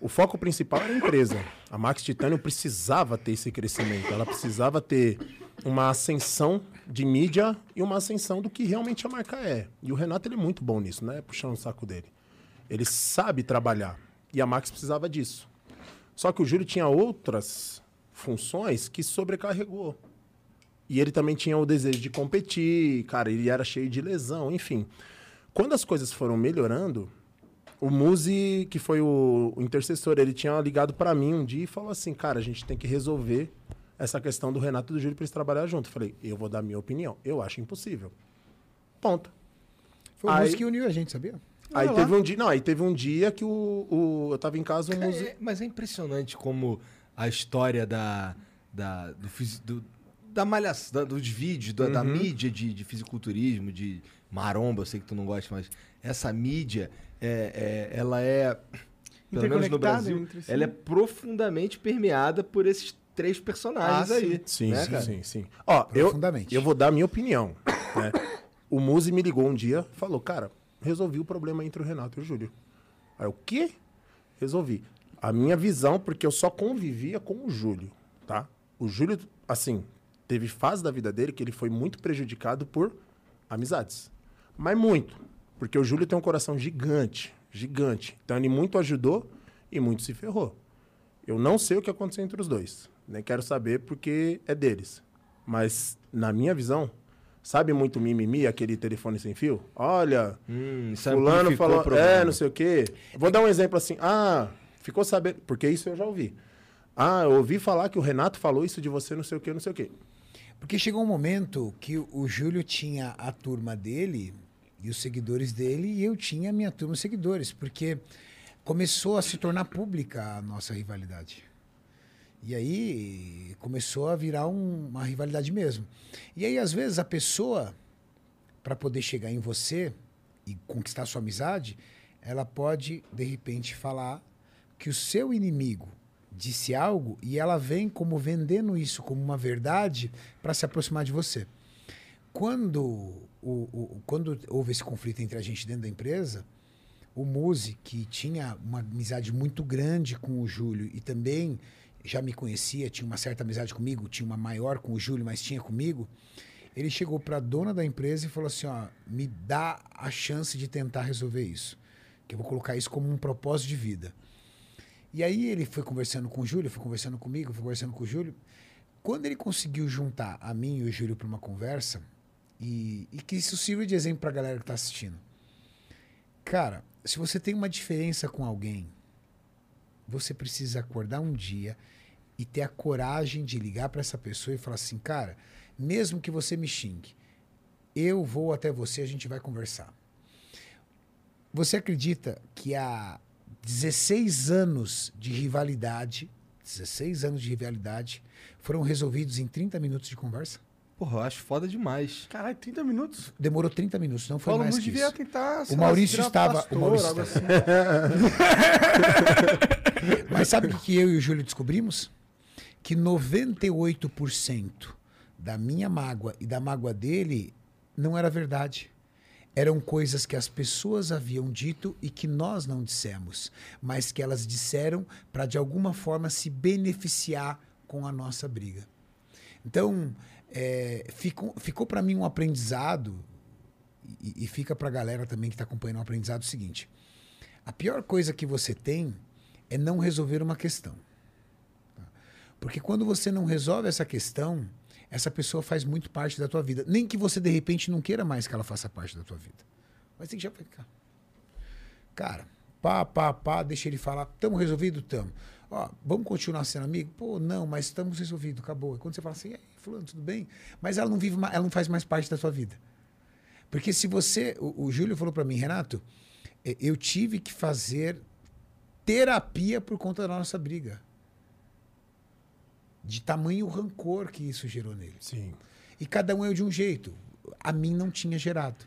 Speaker 3: o foco principal era a empresa. A Max Titânio precisava ter esse crescimento. Ela precisava ter uma ascensão de mídia e uma ascensão do que realmente a marca é. E o Renato ele é muito bom nisso, né? Puxando o saco dele. Ele sabe trabalhar. E a Max precisava disso. Só que o Júlio tinha outras funções que sobrecarregou. E ele também tinha o desejo de competir, cara, ele era cheio de lesão, enfim. Quando as coisas foram melhorando, o Muzi, que foi o, o intercessor, ele tinha ligado para mim um dia e falou assim: "Cara, a gente tem que resolver essa questão do Renato e do Júlio para eles trabalhar junto". Eu falei: "Eu vou dar minha opinião. Eu acho impossível". Ponto.
Speaker 4: Foi o
Speaker 3: Aí-
Speaker 4: músico que uniu a gente, sabia?
Speaker 3: Aí teve um dia, não, aí teve um dia que o, o eu tava em casa, o Muzi
Speaker 2: É, mas é impressionante como a história da, da, do, do- da malhação, da- dos vídeos, da, da mídia de, de fisiculturismo, de maromba, eu sei que tu não gosta, mas essa mídia, é, é- ela é, pelo menos no
Speaker 1: Interconectada
Speaker 2: Brasil,
Speaker 1: si.
Speaker 2: ela é profundamente permeada por esses três personagens
Speaker 1: Ah,
Speaker 2: aí.
Speaker 3: Sim,
Speaker 2: né,
Speaker 3: sim,
Speaker 2: cara?
Speaker 3: sim, sim. Ó, eu,
Speaker 4: Profundamente.
Speaker 3: eu vou dar a minha opinião. Né? O Muzi me ligou um dia, falou, cara, resolvi o problema entre o Renato e o Júlio. Aí, o quê? Resolvi. A minha visão, porque eu só convivia com o Júlio, tá? O Júlio, assim, teve fase da vida dele que ele foi muito prejudicado por amizades. Mas muito. Porque o Júlio tem um coração gigante, gigante. Então ele muito ajudou e muito se ferrou. Eu não sei o que aconteceu entre os dois. Nem quero saber porque é deles. Mas, na minha visão, sabe muito mimimi, aquele telefone sem fio? Olha,
Speaker 2: Hum,
Speaker 3: fulano falou, é, não sei o quê. Vou dar um exemplo assim. Ah, ficou sabendo, porque isso eu já ouvi. Ah, eu ouvi falar que o Renato falou isso de você, não sei o quê, não sei o quê.
Speaker 4: Porque chegou um momento que o Júlio tinha a turma dele e os seguidores dele, e eu tinha a minha turma de seguidores, porque começou a se tornar pública a nossa rivalidade. E aí começou a virar um- uma rivalidade mesmo. E aí, às vezes, a pessoa, para poder chegar em você e conquistar sua amizade, ela pode, de repente, falar que o seu inimigo disse algo e ela vem como vendendo isso como uma verdade para se aproximar de você. Quando, o, o- quando houve esse conflito entre a gente dentro da empresa, o Muzi, que tinha uma amizade muito grande com o Júlio e também já me conhecia, tinha uma certa amizade comigo, tinha uma maior com o Júlio, mas tinha comigo, ele chegou para a dona da empresa e falou assim: ó, me dá a chance de tentar resolver isso, que eu vou colocar isso como um propósito de vida. E aí ele foi conversando com o Júlio, foi conversando comigo, foi conversando com o Júlio. Quando ele conseguiu juntar a mim e o Júlio para uma conversa, e, e que isso sirva de exemplo para a galera que está assistindo. Cara, se você tem uma diferença com alguém, você precisa acordar um dia e ter a coragem de ligar para essa pessoa e falar assim, cara, mesmo que você me xingue, eu vou até você, a gente vai conversar. Você acredita que há 16 anos de rivalidade, 16 anos de rivalidade, foram resolvidos em 30 minutos de conversa?
Speaker 2: Porra, eu acho foda demais.
Speaker 1: Caralho, 30 minutos?
Speaker 4: Demorou 30 minutos, não foi
Speaker 1: Paulo
Speaker 4: mais
Speaker 1: Musi
Speaker 4: que
Speaker 1: devia
Speaker 4: isso.
Speaker 1: tentar.
Speaker 4: O Maurício estava-
Speaker 1: pastor,
Speaker 4: o Maurício estava-
Speaker 1: assim.
Speaker 4: Mas sabe o que que eu e o Júlio descobrimos? Que 98% da minha mágoa e da mágoa dele não era verdade. Eram coisas que as pessoas haviam dito e que nós não dissemos, mas que elas disseram para de alguma forma se beneficiar com a nossa briga. Então, é, ficou, ficou para mim um aprendizado, e, e fica para a galera também que está acompanhando um aprendizado o seguinte: a pior coisa que você tem é não resolver uma questão. tá? Porque quando você não resolve essa questão, essa pessoa faz muito parte da tua vida. Nem que você, de repente, não queira mais que ela faça parte da tua vida. Mas tem que já ficar. Cara, pá, pá, pá, deixa ele falar. Tamo resolvido? Tamo. Ó, vamos continuar sendo amigo? Pô, não, mas estamos resolvidos, acabou. E quando você fala assim, aí, fulano, tudo bem? Mas ela não vive, ela não faz mais parte da tua vida. Porque se você. O, o Júlio falou para mim, Renato, eu tive que fazer terapia por conta da nossa briga. De tamanho rancor que isso gerou nele.
Speaker 3: Sim.
Speaker 4: E cada um é de um jeito. A mim não tinha gerado.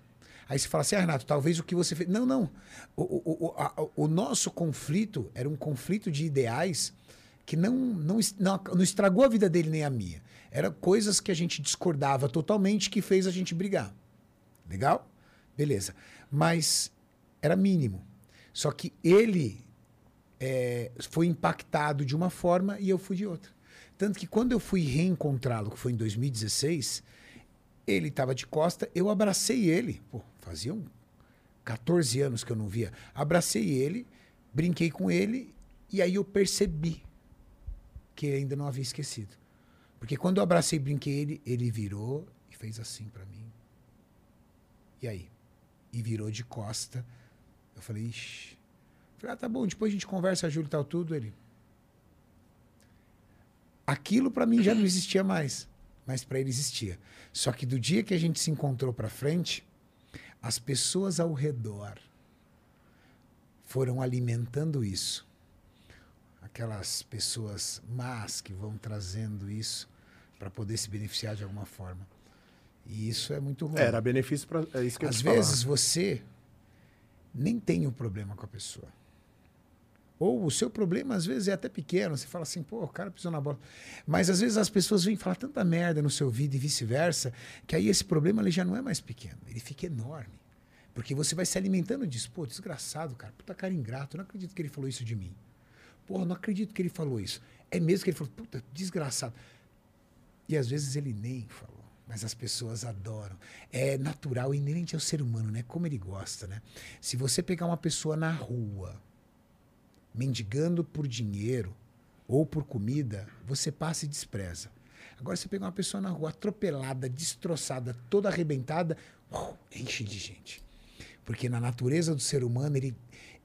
Speaker 4: Aí você fala assim, ah, Renato, talvez o que você fez. Não, não. O, o, o, a- o nosso conflito era um conflito de ideais que não, não, não, não estragou a vida dele nem a minha. Era coisas que a gente discordava totalmente que fez a gente brigar. Legal? Beleza. Mas era mínimo. Só que ele é, foi impactado de uma forma e eu fui de outra. Tanto que quando eu fui reencontrá-lo, que foi em 2016, ele estava de costa, eu abracei ele. Pô, faziam 14 anos que eu não via. Abracei ele, brinquei com ele, e aí eu percebi que ele ainda não havia esquecido. Porque quando eu abracei e brinquei ele, ele virou e fez assim para mim. E aí? E virou de costa. Eu falei, ixi. Falei, ah, tá bom, depois a gente conversa, Júlio tal, tudo. Ele. Aquilo para mim já não existia mais, mas para ele existia. Só que do dia que a gente se encontrou para frente, as pessoas ao redor foram alimentando isso. Aquelas pessoas más que vão trazendo isso para poder se beneficiar de alguma forma. E isso é muito ruim.
Speaker 3: Era benefício para. É isso que eu
Speaker 4: Às
Speaker 3: te falar.
Speaker 4: vezes você nem tem o problema com a pessoa. Ou o seu problema, às vezes, é até pequeno. Você fala assim, pô, o cara pisou na bola. Mas, às vezes, as pessoas vêm falar tanta merda no seu ouvido e vice-versa, que aí esse problema ele já não é mais pequeno, ele fica enorme. Porque você vai se alimentando disso. Pô, desgraçado, cara. Puta cara ingrato. Não acredito que ele falou isso de mim. Porra, não acredito que ele falou isso. É mesmo que ele falou, puta, desgraçado. E às vezes ele nem falou. Mas as pessoas adoram. É natural, inerente ao ser humano, né? Como ele gosta, né? Se você pegar uma pessoa na rua, mendigando por dinheiro ou por comida, você passa e despreza. Agora, você pegar uma pessoa na rua atropelada, destroçada, toda arrebentada, uh, enche de gente. Porque na natureza do ser humano, ele,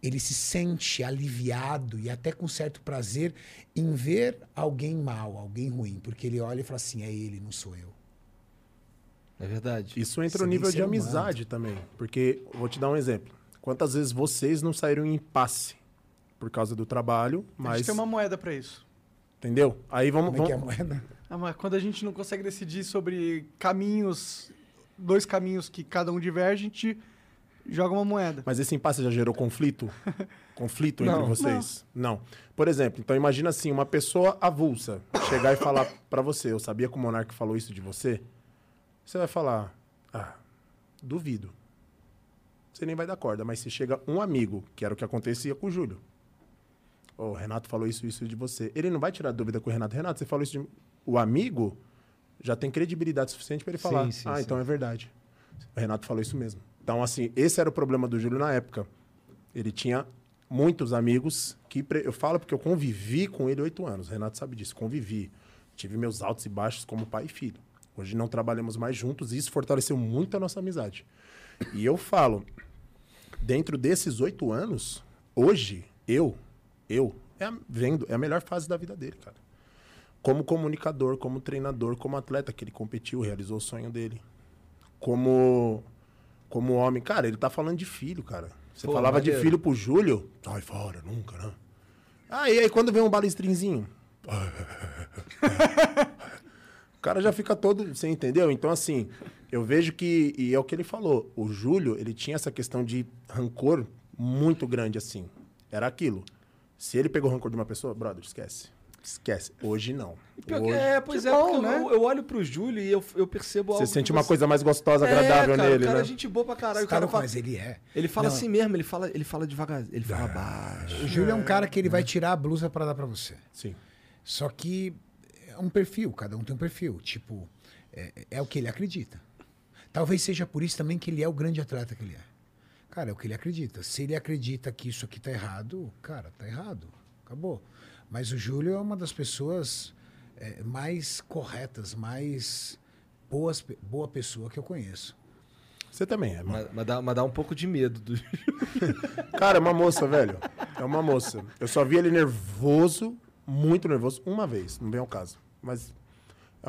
Speaker 4: ele se sente aliviado e até com certo prazer em ver alguém mal, alguém ruim. Porque ele olha e fala assim: é ele, não sou eu.
Speaker 2: É verdade.
Speaker 3: Isso entra
Speaker 4: Você
Speaker 3: no nível de
Speaker 4: ser humano.
Speaker 3: amizade também. Porque, vou te dar um exemplo. Quantas vezes vocês não saíram em impasse por causa do trabalho,
Speaker 1: A
Speaker 3: mas.
Speaker 1: gente tem uma moeda pra isso.
Speaker 3: Entendeu? Aí vamos.
Speaker 4: Como é que é a
Speaker 3: vamos...
Speaker 4: moeda?
Speaker 1: Ah, mas quando a gente não consegue decidir sobre caminhos, dois caminhos que cada um diverge, a gente joga uma moeda.
Speaker 3: Mas esse impasse já gerou conflito? conflito entre
Speaker 4: Não.
Speaker 3: vocês? Não. Por exemplo, então imagina assim, uma pessoa avulsa chegar e falar pra você, eu sabia que o Monark falou isso de você? Você vai falar, ah, duvido. Você nem vai dar corda, mas se chega um amigo, que era o que acontecia com o Júlio. O Renato falou isso, isso de você. Ele não vai tirar dúvida com o Renato. Renato, você falou isso de... O amigo já tem credibilidade suficiente pra ele falar.
Speaker 2: Sim, sim,
Speaker 3: ah,
Speaker 2: sim.
Speaker 3: então é verdade. O Renato falou isso mesmo. Então, assim, esse era o problema do Júlio na época. Ele tinha muitos amigos que... pre- Eu falo porque eu convivi com ele oito anos. O Renato sabe disso. Convivi. Tive meus altos e baixos como pai e filho. Hoje não trabalhamos mais juntos e isso fortaleceu muito a nossa amizade. E eu falo, dentro desses oito anos, hoje, eu, eu, é a, vendo, é a melhor fase da vida dele, cara. Como comunicador, como treinador, como atleta, que ele competiu, realizou o sonho dele. Como, como homem. Cara, ele tá falando de filho, cara. Você
Speaker 2: Pô,
Speaker 3: falava de filho pro Júlio, sai fora, nunca, né? E aí quando vem um balestrinzinho? O cara já fica todo, você entendeu? Então, assim, eu vejo que, e é o que ele falou, o Júlio, ele tinha essa questão de rancor muito grande, assim. Era aquilo. Se ele pegou rancor de uma pessoa, brother, esquece. Esquece. Hoje não. Hoje,
Speaker 2: é, pois
Speaker 1: Que
Speaker 2: é,
Speaker 1: bom,
Speaker 2: porque eu-
Speaker 1: né?
Speaker 2: eu, eu olho pro Júlio e eu, eu percebo algo.
Speaker 3: você sente uma coisa mais gostosa,
Speaker 2: É,
Speaker 3: agradável
Speaker 2: cara,
Speaker 3: nele,
Speaker 2: o cara
Speaker 3: né?
Speaker 2: é gente boa pra caralho. O
Speaker 4: Cara,
Speaker 2: cara fala,
Speaker 4: mas ele é.
Speaker 2: ele fala
Speaker 4: Não,
Speaker 2: assim mesmo, ele fala, ele fala devagar, ele fala baixo.
Speaker 4: O Júlio é um cara que ele vai tirar a blusa para dar para você.
Speaker 3: Sim.
Speaker 4: Só que é um perfil, cada um tem um perfil. Tipo, é, é o que ele acredita. Talvez seja por isso também que ele é o grande atleta que ele é. Cara, é o que ele acredita. Se ele acredita que isso aqui tá errado, cara, tá errado. Acabou. Mas o Júlio é uma das pessoas é, mais corretas, mais boas, boa pessoa que eu conheço.
Speaker 3: Você também é, mano.
Speaker 2: Mas, mas dá, mas dá um pouco de medo do.
Speaker 3: Cara, é uma moça, velho. É uma moça. Eu só vi ele nervoso, muito nervoso, uma vez, não vem ao caso. Mas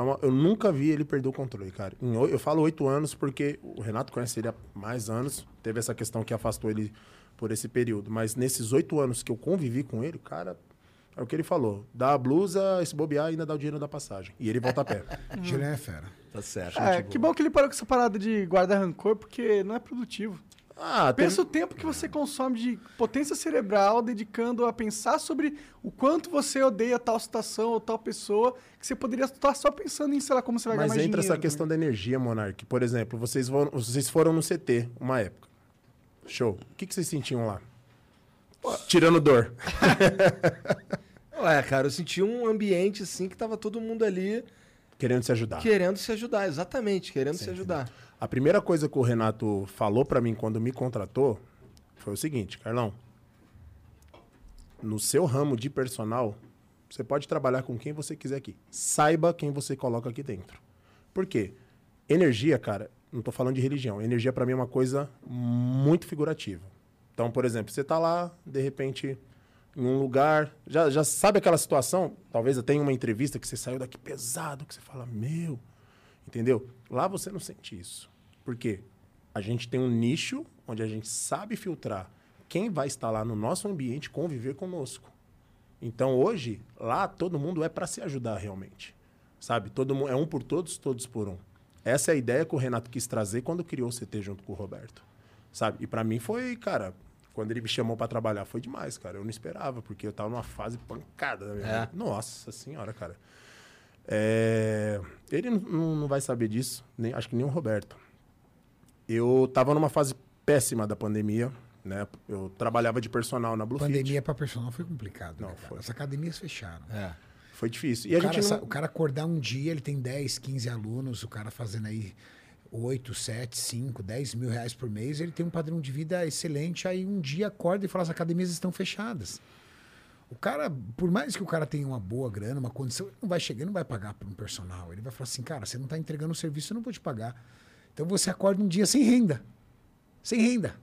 Speaker 3: uma- eu nunca vi ele perder o controle, cara. Em eu falo oito anos porque o Renato conhece ele há mais anos. Teve essa questão que afastou ele por esse período. Mas nesses oito anos que eu convivi com ele, cara, é o que ele falou. Dá a blusa, se bobear, ainda dá o dinheiro da passagem. E ele volta a pé.
Speaker 4: Júlio é fera.
Speaker 2: Tá certo.
Speaker 1: É, que bom que ele parou com essa parada de guardar rancor, porque não é produtivo.
Speaker 3: Ah, tem...
Speaker 1: Pensa o tempo que você consome de potência cerebral dedicando a pensar sobre o quanto você odeia tal situação ou tal pessoa, que você poderia estar só pensando em, sei lá, como você vai
Speaker 3: Mas
Speaker 1: ganhar mais
Speaker 3: entra essa
Speaker 1: dinheiro.
Speaker 3: questão da energia, Monark. Por exemplo, vocês, vão, vocês foram no CT uma época. Show. O que, que vocês sentiam lá? Tirando dor.
Speaker 2: Ué, cara, eu senti um ambiente assim que tava todo mundo ali
Speaker 3: Querendo se ajudar.
Speaker 2: querendo se ajudar, exatamente, querendo se ajudar.
Speaker 3: A primeira coisa que o Renato falou pra mim quando me contratou foi o seguinte, Carlão. No seu ramo de personal, você pode trabalhar com quem você quiser aqui. Saiba quem você coloca aqui dentro. Por quê? Energia, cara, não tô falando de religião. Energia pra mim é uma coisa muito figurativa. Então, por exemplo, você tá lá, de repente, em um lugar, já, já sabe aquela situação? Talvez em uma entrevista que você saiu daqui pesado, que você fala, meu, Entendeu? Lá você não sente isso. Por quê? A gente tem um nicho onde a gente sabe filtrar quem vai estar lá no nosso ambiente conviver conosco. Então hoje, lá todo mundo é para se ajudar realmente. Sabe? Todo mundo é um por todos, todos por um. Essa é a ideia que o Renato quis trazer quando criou o CT junto com o Roberto. Sabe? E para mim foi, cara, quando ele me chamou pra trabalhar, foi demais, cara. Eu não esperava, porque eu tava numa fase pancada da minha
Speaker 2: É.
Speaker 3: vida. Nossa senhora, cara. É, Ele não- vai saber disso, nem, acho que nem o Roberto. Eu tava numa fase péssima da pandemia, né? Eu trabalhava de personal na Blue.
Speaker 4: Pandemia para personal foi complicado.
Speaker 3: Não,
Speaker 4: né,
Speaker 3: foi.
Speaker 4: As academias fecharam.
Speaker 2: É.
Speaker 3: Foi difícil. E
Speaker 4: O
Speaker 3: a
Speaker 4: cara,
Speaker 3: gente não...
Speaker 4: o cara acordar um dia, ele tem 10, 15 alunos, o cara fazendo aí 8, 7, 5, 10 mil reais por mês, ele tem um padrão de vida excelente, aí um dia acorda e fala, as academias estão fechadas. O cara, por mais que o cara tenha uma boa grana, uma condição, ele não vai chegar, ele não vai pagar para um personal. Ele vai falar assim, cara, você não está entregando o serviço, eu não vou te pagar. Então você acorda um dia sem renda. Sem renda.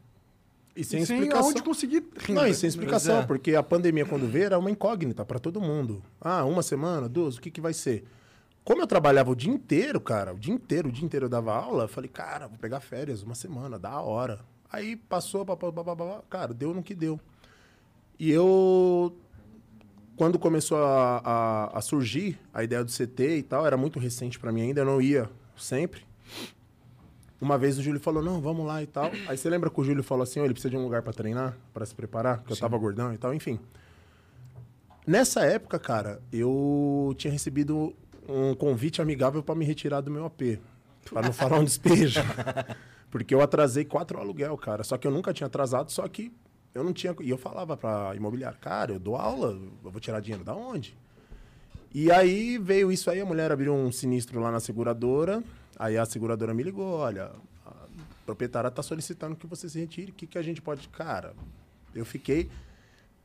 Speaker 3: E sem
Speaker 1: E sem
Speaker 3: explicação.
Speaker 1: aonde conseguir renda.
Speaker 3: Não, e sem explicação,
Speaker 2: é.
Speaker 3: porque a pandemia, quando veio, era uma incógnita pra todo mundo. Ah, uma semana, duas, o que, que vai ser? Como eu trabalhava o dia inteiro, cara, o dia inteiro, o dia inteiro eu dava aula, eu falei, cara, vou pegar férias, uma semana, da hora. Aí passou, pá, pá, pá, pá, pá, cara, deu no que deu. E eu, quando começou a, a- a surgir a ideia do CT e tal, era muito recente pra mim ainda, eu não ia sempre. Uma vez o Júlio falou, não, vamos lá e tal. Aí você lembra que o Júlio falou assim, ó, ele precisa de um lugar pra treinar, pra se preparar, porque eu tava gordão e tal, enfim. Nessa época, cara, eu tinha recebido um convite amigável pra me retirar do meu AP. Pra não falar um despejo. Porque eu atrasei quatro aluguel, cara. Só que eu nunca tinha atrasado, só que eu não tinha. E eu falava pra imobiliária, cara, eu dou aula, eu vou tirar dinheiro da onde? E aí veio isso aí, a mulher abriu um sinistro lá na seguradora. Aí a seguradora me ligou, olha, a proprietária tá solicitando que você se retire. O que, que a gente pode. Cara, eu fiquei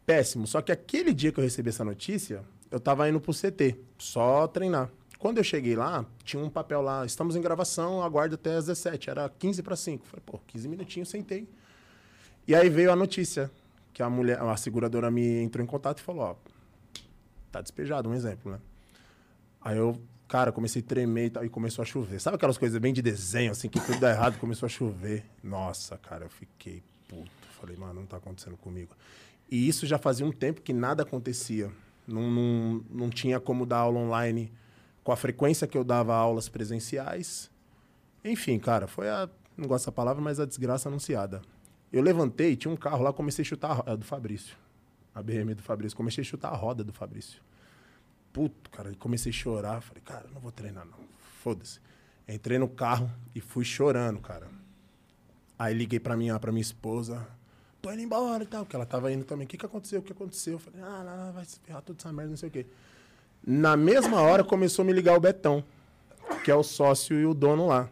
Speaker 3: péssimo. Só que aquele dia que eu recebi essa notícia, eu tava indo pro CT, só treinar. Quando eu cheguei lá, tinha um papel lá, estamos em gravação, aguarde até às 17, era 15 para 5. Falei, pô, 15 minutinhos, sentei. E aí veio a notícia, que a mulher, a seguradora me entrou em contato e falou, ó, tá despejado, um exemplo, né? Aí eu, cara, comecei a tremer e tal, e começou a chover. Sabe aquelas coisas bem de desenho, assim, que tudo dá errado, começou a chover. Nossa, cara, eu fiquei puto. Falei, mano, não tá acontecendo comigo. E isso já fazia um tempo que nada acontecia. Não, não, não tinha como dar aula online com a frequência que eu dava aulas presenciais. Enfim, cara, foi a. Não gosto dessa palavra, mas a desgraça anunciada. Eu levantei, tinha um carro lá, comecei a chutar a do Fabrício. A BM do Fabrício. Comecei a chutar a roda do Fabrício. Puto, cara, comecei a chorar. Falei, cara, não vou treinar, não. Foda-se. Entrei no carro e fui chorando, cara. Aí liguei pra minha, pra minha esposa. Tô indo embora e tal, porque ela tava indo também. O que, que aconteceu? O que aconteceu? Eu falei, ah, vai se ferrar toda essa merda, não sei o quê. Na mesma hora começou a me ligar o Betão, que é o sócio e o dono lá.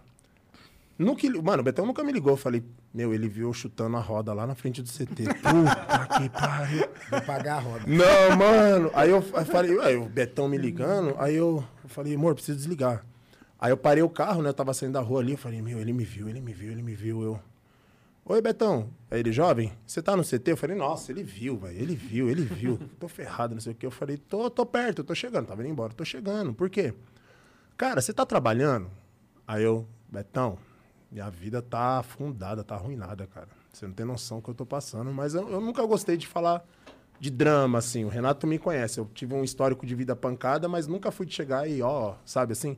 Speaker 3: No que, mano, o Betão nunca me ligou. Eu falei, meu, ele viu eu chutando a roda lá na frente do CT. Puta que pariu.
Speaker 4: Vou pagar a roda.
Speaker 3: Não, mano. Aí eu fa- falei, aí o Betão me ligando, aí eu, eu falei, amor, preciso desligar. Aí eu parei o carro, né? Eu tava saindo da rua ali, eu falei, meu, ele me viu, ele me viu, ele me viu. Eu. Oi, Betão. Aí ele, jovem, você tá no CT? Eu falei, nossa, ele viu, velho. Ele viu, ele viu. Tô ferrado, não sei o quê. Eu falei, tô, tô perto, tô chegando. Tava indo embora, tô chegando. Por quê? Cara, você tá trabalhando? Aí eu, Betão, minha vida tá afundada, tá arruinada, cara. Você não tem noção do que eu tô passando. Mas eu, eu nunca gostei de falar de drama, assim. O Renato me conhece. Eu tive um histórico de vida pancada, mas nunca fui de chegar e, ó, sabe assim?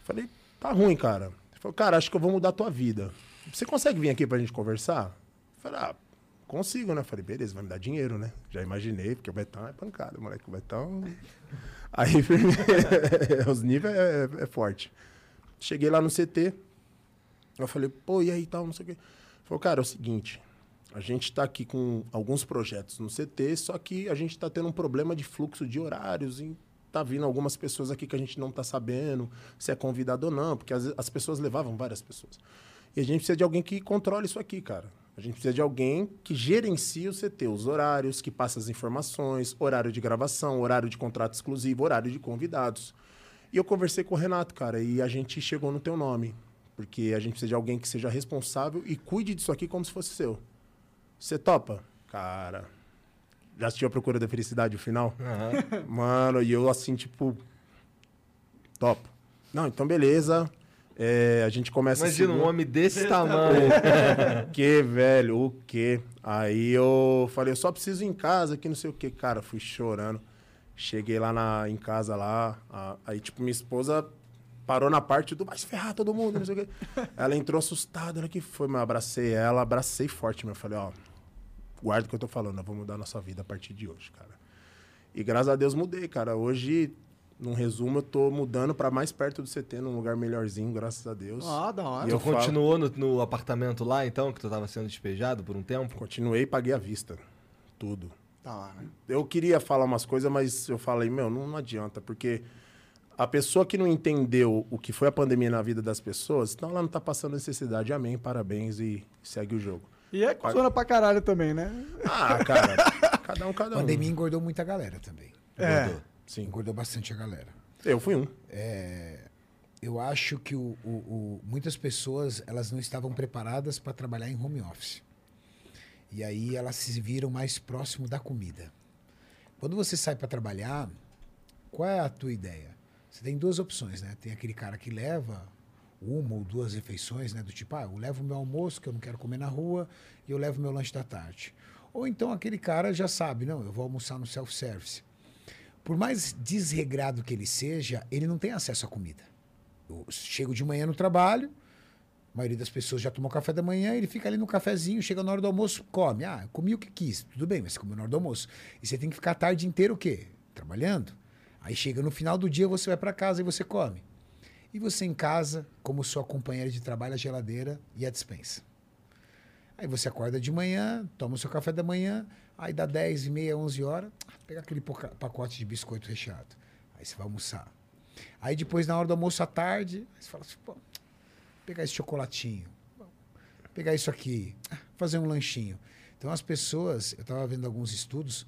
Speaker 3: Falei, tá ruim, cara. Ele falou, cara, acho que eu vou mudar a tua vida. Você consegue vir aqui pra gente conversar? Eu falei, ah, consigo, né? Eu falei, beleza, vai me dar dinheiro, né? Já imaginei, porque o Betão é pancada, moleque. O Betão. Aí, os níveis é, é forte. Cheguei lá no CT. Eu falei, pô, e aí tal, não sei o quê. Falou, cara, é o seguinte. A gente tá aqui com alguns projetos no CT, só que a gente tá tendo um problema de fluxo de horários e tá vindo algumas pessoas aqui que a gente não tá sabendo se é convidado ou não, porque as, as pessoas levavam várias pessoas. E a gente precisa de alguém que controle isso aqui, cara. A gente precisa de alguém que gerencie o CT, os horários, que passe as informações, horário de gravação, horário de contrato exclusivo, horário de convidados. E eu conversei com o Renato, cara, e a gente chegou no teu nome. Porque a gente precisa de alguém que seja responsável e cuide disso aqui como se fosse seu. Você topa? Cara. Já assistiu a Procura da Felicidade, o final? Mano, e eu assim, tipo. Topo. Não, então beleza. É, a gente começa
Speaker 2: Imagina um
Speaker 3: segunda-
Speaker 2: homem desse tamanho.
Speaker 3: o que, velho? O que? Aí eu falei, eu só preciso ir em casa, que não sei o que. Cara, fui chorando. Cheguei lá na, em casa lá. a- aí, tipo, minha esposa parou na parte do vai se ferrar todo mundo, não sei o quê. Ela entrou assustada, ela que foi, mas eu abracei ela, abracei forte, meu. Falei, ó, guarda o que eu tô falando, nós vamos mudar a nossa vida a partir de hoje, cara. E graças a Deus mudei, cara. Hoje, num resumo, eu tô mudando pra mais perto do CT, num lugar melhorzinho, graças a Deus.
Speaker 1: Ah, da hora.
Speaker 3: E
Speaker 2: Tu
Speaker 3: eu falo-
Speaker 2: continuou no, no apartamento lá, então, que tu tava sendo despejado por um tempo?
Speaker 3: Continuei e paguei à vista. Tudo.
Speaker 1: Da hora.
Speaker 3: Eu queria falar umas coisas, mas eu falei, meu, não, não adianta, porque a pessoa que não entendeu o que foi a pandemia na vida das pessoas, então ela não tá passando necessidade. Amém, parabéns e segue o jogo.
Speaker 1: E é funciona pra caralho também, né?
Speaker 3: Ah, cara, cada um, cada
Speaker 4: A
Speaker 3: um.
Speaker 4: pandemia engordou muita galera também.
Speaker 1: É.
Speaker 2: Engordou.
Speaker 3: Sim,
Speaker 4: Engordou bastante a galera.
Speaker 3: eu fui um.
Speaker 4: Eu acho que o, o- o- muitas pessoas elas não estavam preparadas para trabalhar em home office. E aí elas se viram mais próximo da comida. Quando você sai para trabalhar, qual é a tua ideia? Você tem duas opções, né? Tem aquele cara que leva uma ou duas refeições, né? Do tipo, ah, eu levo meu almoço que eu não quero comer na rua e eu levo meu lanche da tarde. Ou então aquele cara já sabe, não, eu vou almoçar no self-service. Por mais desregrado que ele seja, ele não tem acesso à comida. Eu chego de manhã no trabalho, a maioria das pessoas já tomou café da manhã, ele fica ali no cafezinho, chega na hora do almoço, come. Ah, comi o que quis. Tudo bem, mas você comeu na hora do almoço. E você tem que ficar a tarde inteira o quê? Trabalhando. Aí chega no final do dia, você vai para casa e você come. E você em casa, como sua companheira de trabalho, a geladeira e a despensa. Aí você acorda de manhã, toma o seu café da manhã, aí dá 10 e meia, 11 horas, pega aquele pacote de biscoito recheado. Aí você vai almoçar. Aí depois, na hora do almoço à tarde, você fala assim, pô, pegar esse chocolatinho, pegar isso aqui, ah, fazer um lanchinho. Então as pessoas, eu estava vendo alguns estudos,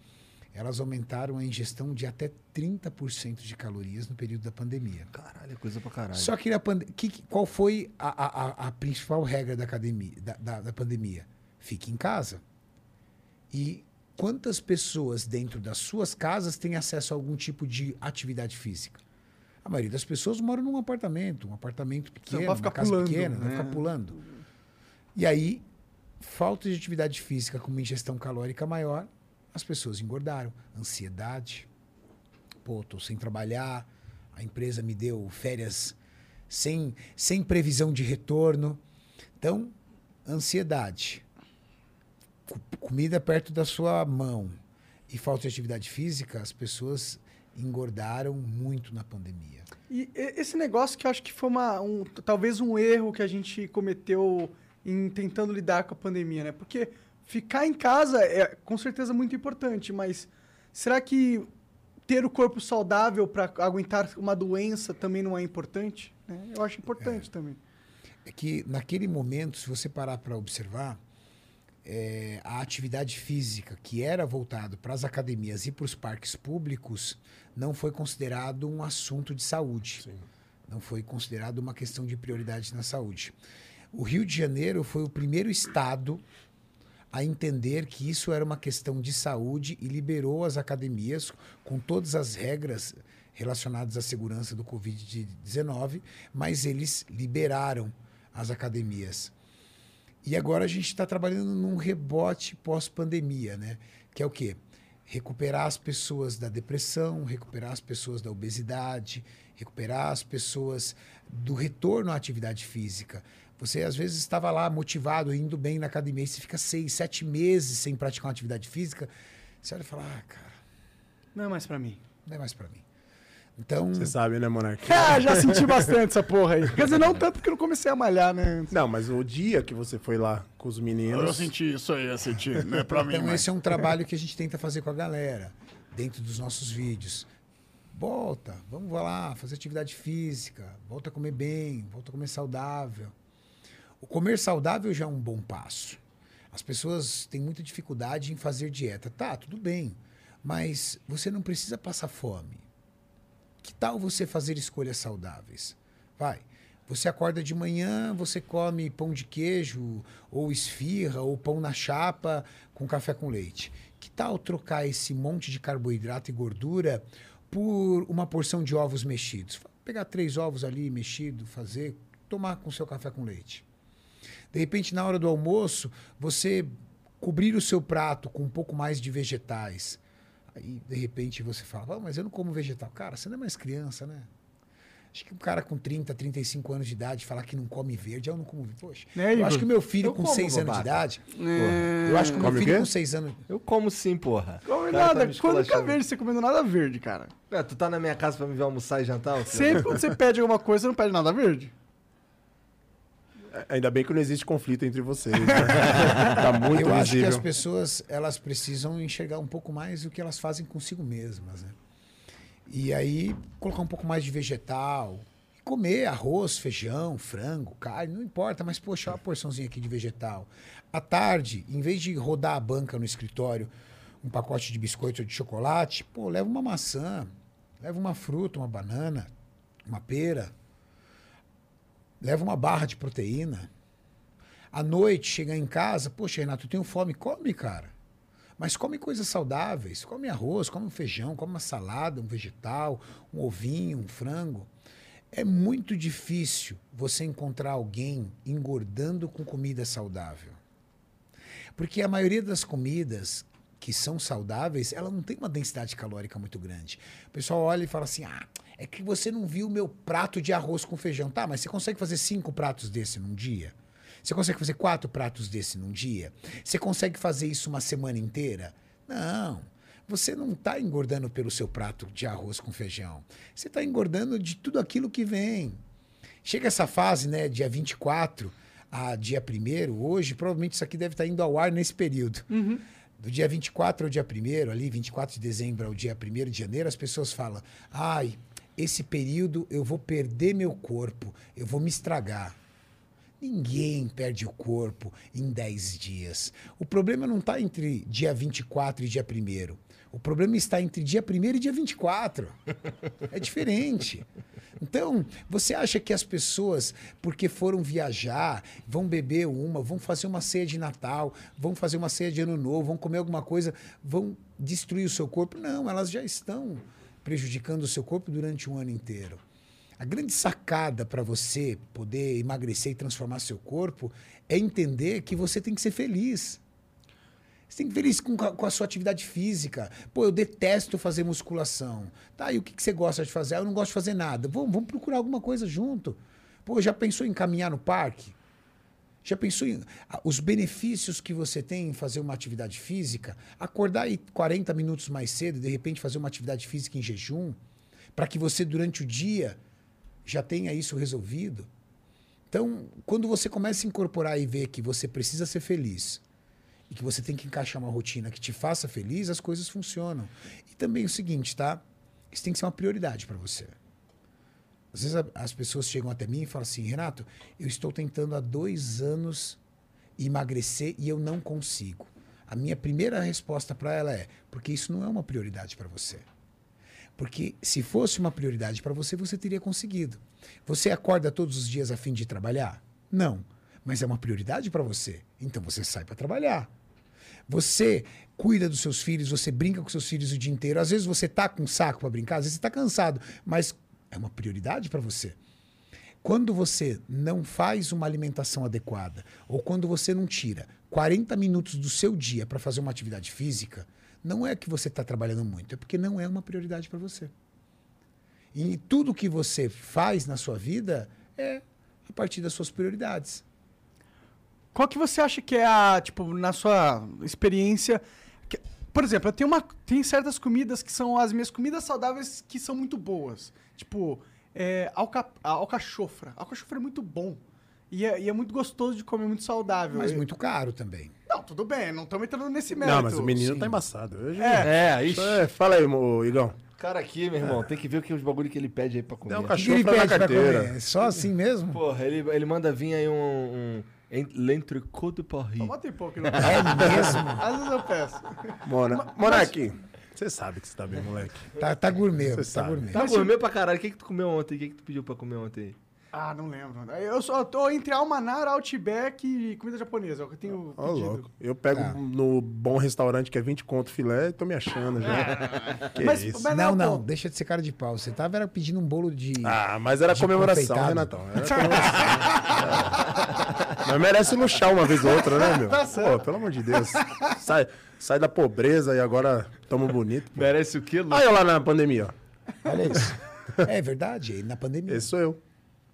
Speaker 4: elas aumentaram a ingestão de até 30% de calorias no período da pandemia.
Speaker 2: Caralho, é coisa pra caralho.
Speaker 4: Só que, que- qual foi a, a- a- principal regra da, academia, da, da- da pandemia? Fique em casa. E quantas pessoas dentro das suas casas têm acesso a algum tipo de atividade física? A maioria das pessoas mora num apartamento, um apartamento pequeno, uma casa
Speaker 1: pulando,
Speaker 4: pequena,
Speaker 1: né?
Speaker 4: ficar pulando. E aí, falta de atividade física com uma ingestão calórica maior, as pessoas engordaram. Ansiedade. Pô, tô sem trabalhar, a empresa me deu férias sem, sem previsão de retorno. Então, ansiedade. Co- comida perto da sua mão e falta de atividade física, as pessoas engordaram muito na pandemia.
Speaker 1: E- esse negócio que eu acho que foi uma, um, talvez um erro que a gente cometeu em tentando lidar com a pandemia, né? Porque ficar em casa é com certeza muito importante, mas será que ter o corpo saudável para aguentar uma doença também não é importante? né? Eu acho importante também.
Speaker 4: É que naquele momento, se você parar para observar, é, a atividade física que era voltado para as academias e para os parques públicos não foi considerado um assunto de saúde. Não foi considerado uma questão de prioridade na saúde. O Rio de Janeiro foi o primeiro estado a entender que isso era uma questão de saúde e liberou as academias com todas as regras relacionadas à segurança do Covid-19, mas eles liberaram as academias. E agora a gente está trabalhando num rebote pós-pandemia, né? Que é o quê? Recuperar as pessoas da depressão, recuperar as pessoas da obesidade, recuperar as pessoas do retorno à atividade física. Você às vezes estava lá motivado, indo bem na academia, e você fica seis, sete meses sem praticar uma atividade física. Você olha e fala, ah, cara,
Speaker 1: Não é mais para mim.
Speaker 4: não é mais para mim. Então,
Speaker 3: Você sabe, né, Monark?
Speaker 1: Ah, já senti bastante essa porra aí. Quer dizer, não tanto porque eu não comecei a malhar, né?
Speaker 3: Não, mas o dia que você foi lá com os meninos.
Speaker 1: isso aí, eu senti. Não é pra
Speaker 4: Então, esse é um trabalho que a gente tenta fazer com a galera, dentro dos nossos vídeos. Volta, vamos lá, fazer atividade física, volta a comer bem, volta a comer saudável. O comer saudável já é um bom passo. As pessoas têm muita dificuldade em fazer dieta. Tá, tudo bem, mas você não precisa passar fome. Que tal você fazer escolhas saudáveis? Vai. Você acorda de manhã, você come pão de queijo, ou esfirra, ou pão na chapa com café com leite. Que tal trocar esse monte de carboidrato e gordura por uma porção de ovos mexidos? Pegar três ovos ali mexidos, fazer, tomar com seu café com leite. De repente, na hora do almoço, você cobrir o seu prato com um pouco mais de vegetais. Aí, de repente, você fala, "Ah, mas eu não como vegetal. Cara, você não é mais criança, né? Acho que um cara com 30, 35 anos de idade falar que não come verde, eu não como verde. Poxa,
Speaker 1: Né,
Speaker 4: eu acho que o meu filho com
Speaker 2: como,
Speaker 4: 6 anos de idade.
Speaker 1: É.
Speaker 4: Eu acho que o meu
Speaker 3: Come
Speaker 4: filho com 6 anos.
Speaker 2: Eu como sim, porra.
Speaker 1: Come
Speaker 2: cara tá
Speaker 1: nada.
Speaker 2: me
Speaker 1: Quando fica
Speaker 2: esculachando.
Speaker 1: verde, você comendo nada verde, cara.
Speaker 2: É, tu tá na minha casa pra me ver almoçar e jantar?
Speaker 1: Sempre quando você pede alguma coisa, você não pede nada verde.
Speaker 3: Ainda bem que não existe conflito entre vocês. Né? tá muito
Speaker 4: eu acho que
Speaker 3: visível.
Speaker 4: as pessoas elas precisam enxergar um pouco mais o que elas fazem consigo mesmas, né? E aí colocar um pouco mais de vegetal, comer arroz, feijão, frango, carne, não importa, mas poxa, uma porçãozinha aqui de vegetal. À tarde, em vez de rodar a banca no escritório, um pacote de biscoito ou de chocolate, pô, leva uma maçã, leva uma fruta, uma banana, uma pera, leva uma barra de proteína. À noite, chegar em casa, poxa, Renato, eu tenho fome, come, cara. Mas come coisas saudáveis, come arroz, come um feijão, come uma salada, um vegetal, um ovinho, um frango. É muito difícil você encontrar alguém engordando com comida saudável. Porque a maioria das comidas que são saudáveis, ela não tem uma densidade calórica muito grande. O pessoal olha e fala assim: ah, é que você não viu o meu prato de arroz com feijão. Tá, mas você consegue fazer cinco pratos desse num dia? Você consegue fazer quatro pratos desse num dia? Você consegue fazer isso uma semana inteira? Não. Você não está engordando pelo seu prato de arroz com feijão. Você está engordando de tudo aquilo que vem. Chega essa fase, né, dia 24 a dia 1 hoje, provavelmente isso aqui deve estar indo ao ar nesse período. Do dia 24 ao dia 1 ali, 24 de dezembro ao dia 1 de janeiro, as pessoas falam: ai, esse período eu vou perder meu corpo, eu vou me estragar. Ninguém perde o corpo em 10 dias. O problema não está entre dia 24 e dia 1. O problema está entre dia 1 e dia 24. É diferente. Então, você acha que as pessoas, porque foram viajar, vão beber uma, vão fazer uma ceia de Natal, vão fazer uma ceia de Ano Novo, vão comer alguma coisa, vão destruir o seu corpo? Não, elas já estão prejudicando o seu corpo durante um ano inteiro. A grande sacada para você poder emagrecer e transformar seu corpo é entender que você tem que ser feliz. Você tem que ser feliz com, a- com a sua atividade física. Pô, eu detesto fazer musculação. Tá, e o que, que você gosta de fazer? Ah, eu não gosto de fazer nada. Vamos, vamos procurar alguma coisa junto. Pô, já pensou em caminhar no parque? Já pensou em os benefícios que você tem em fazer uma atividade física? Acordar aí 40 minutos mais cedo de repente fazer uma atividade física em jejum, para que você durante o dia já tenha isso resolvido. Então, quando você começa a incorporar e ver que você precisa ser feliz e que você tem que encaixar uma rotina que te faça feliz, as coisas funcionam. E também o seguinte, tá? Isso tem que ser uma prioridade para você. Às vezes as pessoas chegam até mim e falam assim, Renato, eu estou tentando há dois anos emagrecer e eu não consigo. A minha primeira resposta para ela é, porque isso não é uma prioridade para você. Porque se fosse uma prioridade para você, você teria conseguido. Você acorda todos os dias a fim de trabalhar? Não. Mas é uma prioridade para você. Então você sai para trabalhar. Você cuida dos seus filhos, você brinca com seus filhos o dia inteiro. Às vezes você tá com saco para brincar, às vezes você tá cansado, mas é uma prioridade para você. Quando você não faz uma alimentação adequada, ou quando você não tira 40 minutos do seu dia para fazer uma atividade física, não é que você está trabalhando muito, é porque não é uma prioridade para você. E tudo que você faz na sua vida é a partir das suas prioridades.
Speaker 1: Qual que você acha que é a, tipo, na sua experiência... que- por exemplo, eu tenho uma, tem certas comidas que são as minhas comidas saudáveis que são muito boas. Tipo, é, alca, alcachofra. Alcachofra é muito bom. E é, e é muito gostoso de comer, muito saudável.
Speaker 4: Mas muito caro também.
Speaker 1: Não, tudo bem, não estamos entrando nesse mérito.
Speaker 3: Não, mas o menino
Speaker 4: sim.
Speaker 3: tá embaçado. Hoje...
Speaker 2: É, ixi.
Speaker 3: É, fala aí, mo- Igão.
Speaker 2: Cara aqui, meu irmão, tem que ver o que os bagulho que ele pede aí pra comer.
Speaker 3: Dá um
Speaker 4: O que que ele
Speaker 3: Cachorro na
Speaker 4: pede pra comer? Só assim mesmo?
Speaker 2: Porra, ele, ele manda vir aí um, um en- l'entrecôte de Paris.
Speaker 1: Só bota em pouco, não.
Speaker 4: É mesmo?
Speaker 1: Às vezes eu peço.
Speaker 3: Mona... Monark, você sabe que você tá bem, moleque.
Speaker 4: Tá, tá gourmet,
Speaker 3: Você
Speaker 4: tá
Speaker 3: sabe.
Speaker 4: gourmet.
Speaker 2: Tá gourmet pra caralho. O que que tu comeu ontem? O que que tu pediu pra comer ontem?
Speaker 1: Ah, não lembro. Eu só tô entre Almanar, Outback e comida japonesa. é o que eu tenho
Speaker 3: Ó,
Speaker 1: pedido.
Speaker 3: louco. Eu pego
Speaker 4: Tá.
Speaker 3: no bom restaurante que é 20 conto filé e tô me achando já. que
Speaker 1: Mas-
Speaker 3: isso.
Speaker 1: mas-
Speaker 4: Não,
Speaker 1: não,
Speaker 4: não, deixa de ser cara de pau. Você tava era pedindo um bolo de.
Speaker 3: Ah, mas era comemoração,
Speaker 4: confeitado.
Speaker 3: Renatão. Era comemoração. mas merece luxar uma vez ou outra, né, meu?
Speaker 1: Tá certo.
Speaker 3: Pô, pelo amor de Deus. Sai, sai da pobreza e agora tamo bonito. pô.
Speaker 2: Merece o?
Speaker 3: Aí eu lá na pandemia, ó.
Speaker 4: Olha isso. É verdade, na pandemia.
Speaker 3: Esse sou eu.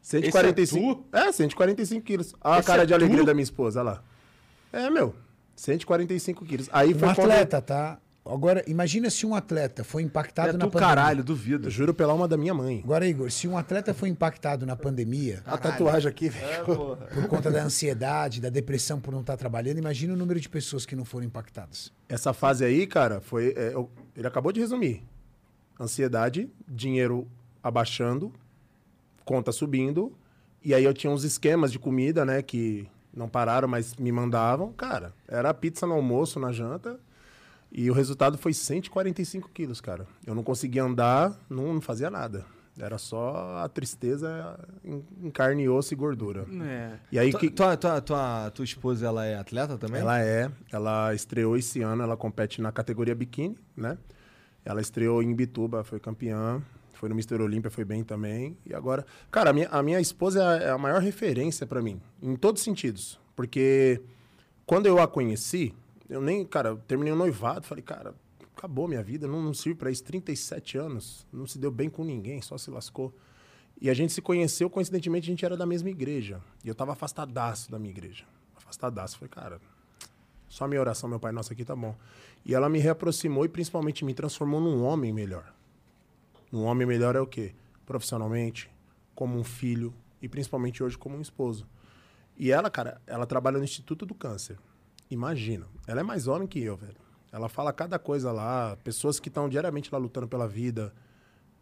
Speaker 3: 145. É, 145 quilos. Olha a
Speaker 2: Esse
Speaker 3: cara
Speaker 2: é
Speaker 3: de alegria
Speaker 2: tu?
Speaker 3: da minha esposa, olha lá. É, meu. 145 quilos. Aí
Speaker 4: Um
Speaker 3: foi quando-
Speaker 4: atleta, tá? Agora, imagina se um atleta foi impactado
Speaker 2: É
Speaker 4: na
Speaker 2: tu
Speaker 4: pandemia.
Speaker 2: caralho, duvido.
Speaker 3: Eu juro pela alma da minha mãe.
Speaker 4: Agora, Igor, se um atleta foi impactado na pandemia
Speaker 3: A tatuagem aqui, velho.
Speaker 4: por conta da ansiedade, da depressão por não estar trabalhando, imagina o número de pessoas que não foram impactadas.
Speaker 3: Essa fase aí, cara, foi. é, eu- ele acabou de resumir. Ansiedade, dinheiro abaixando, conta subindo. E aí eu tinha uns esquemas de comida, né? Que não pararam, mas me mandavam. Cara, era pizza no almoço, na janta. E o resultado foi 145 quilos, cara. Eu não conseguia andar, não, não fazia nada. Era só a tristeza em, em carne, e osso e gordura.
Speaker 1: É.
Speaker 3: E aí
Speaker 2: Tua,
Speaker 3: que.
Speaker 2: tua, tua, tua, tua esposa, ela é atleta também?
Speaker 3: Ela é, ela estreou esse ano, ela compete na categoria biquíni, né? Ela estreou em Bituba, foi campeã, foi no Mister Olímpia, foi bem também. E agora, cara, a minha, a minha esposa é a, é a maior referência pra mim, em todos os sentidos. Porque quando eu a conheci, eu nem, cara, eu terminei o noivado, falei, cara, acabou minha vida, não, não sirvo pra isso. 37 anos, não se deu bem com ninguém, só se lascou. E a gente se conheceu, coincidentemente, a gente era da mesma igreja. E eu tava afastadaço da minha igreja. Afastadaço. Falei, cara, só minha oração, meu Pai Nosso aqui tá bom. E ela me reaproximou e principalmente me transformou num homem melhor. Um homem melhor é o quê? Profissionalmente, como um filho e principalmente hoje como um esposo. E ela, cara, ela trabalha no Instituto do Câncer. Imagina, ela é mais homem que eu, velho. Ela fala cada coisa lá, pessoas que estão diariamente lá lutando pela vida,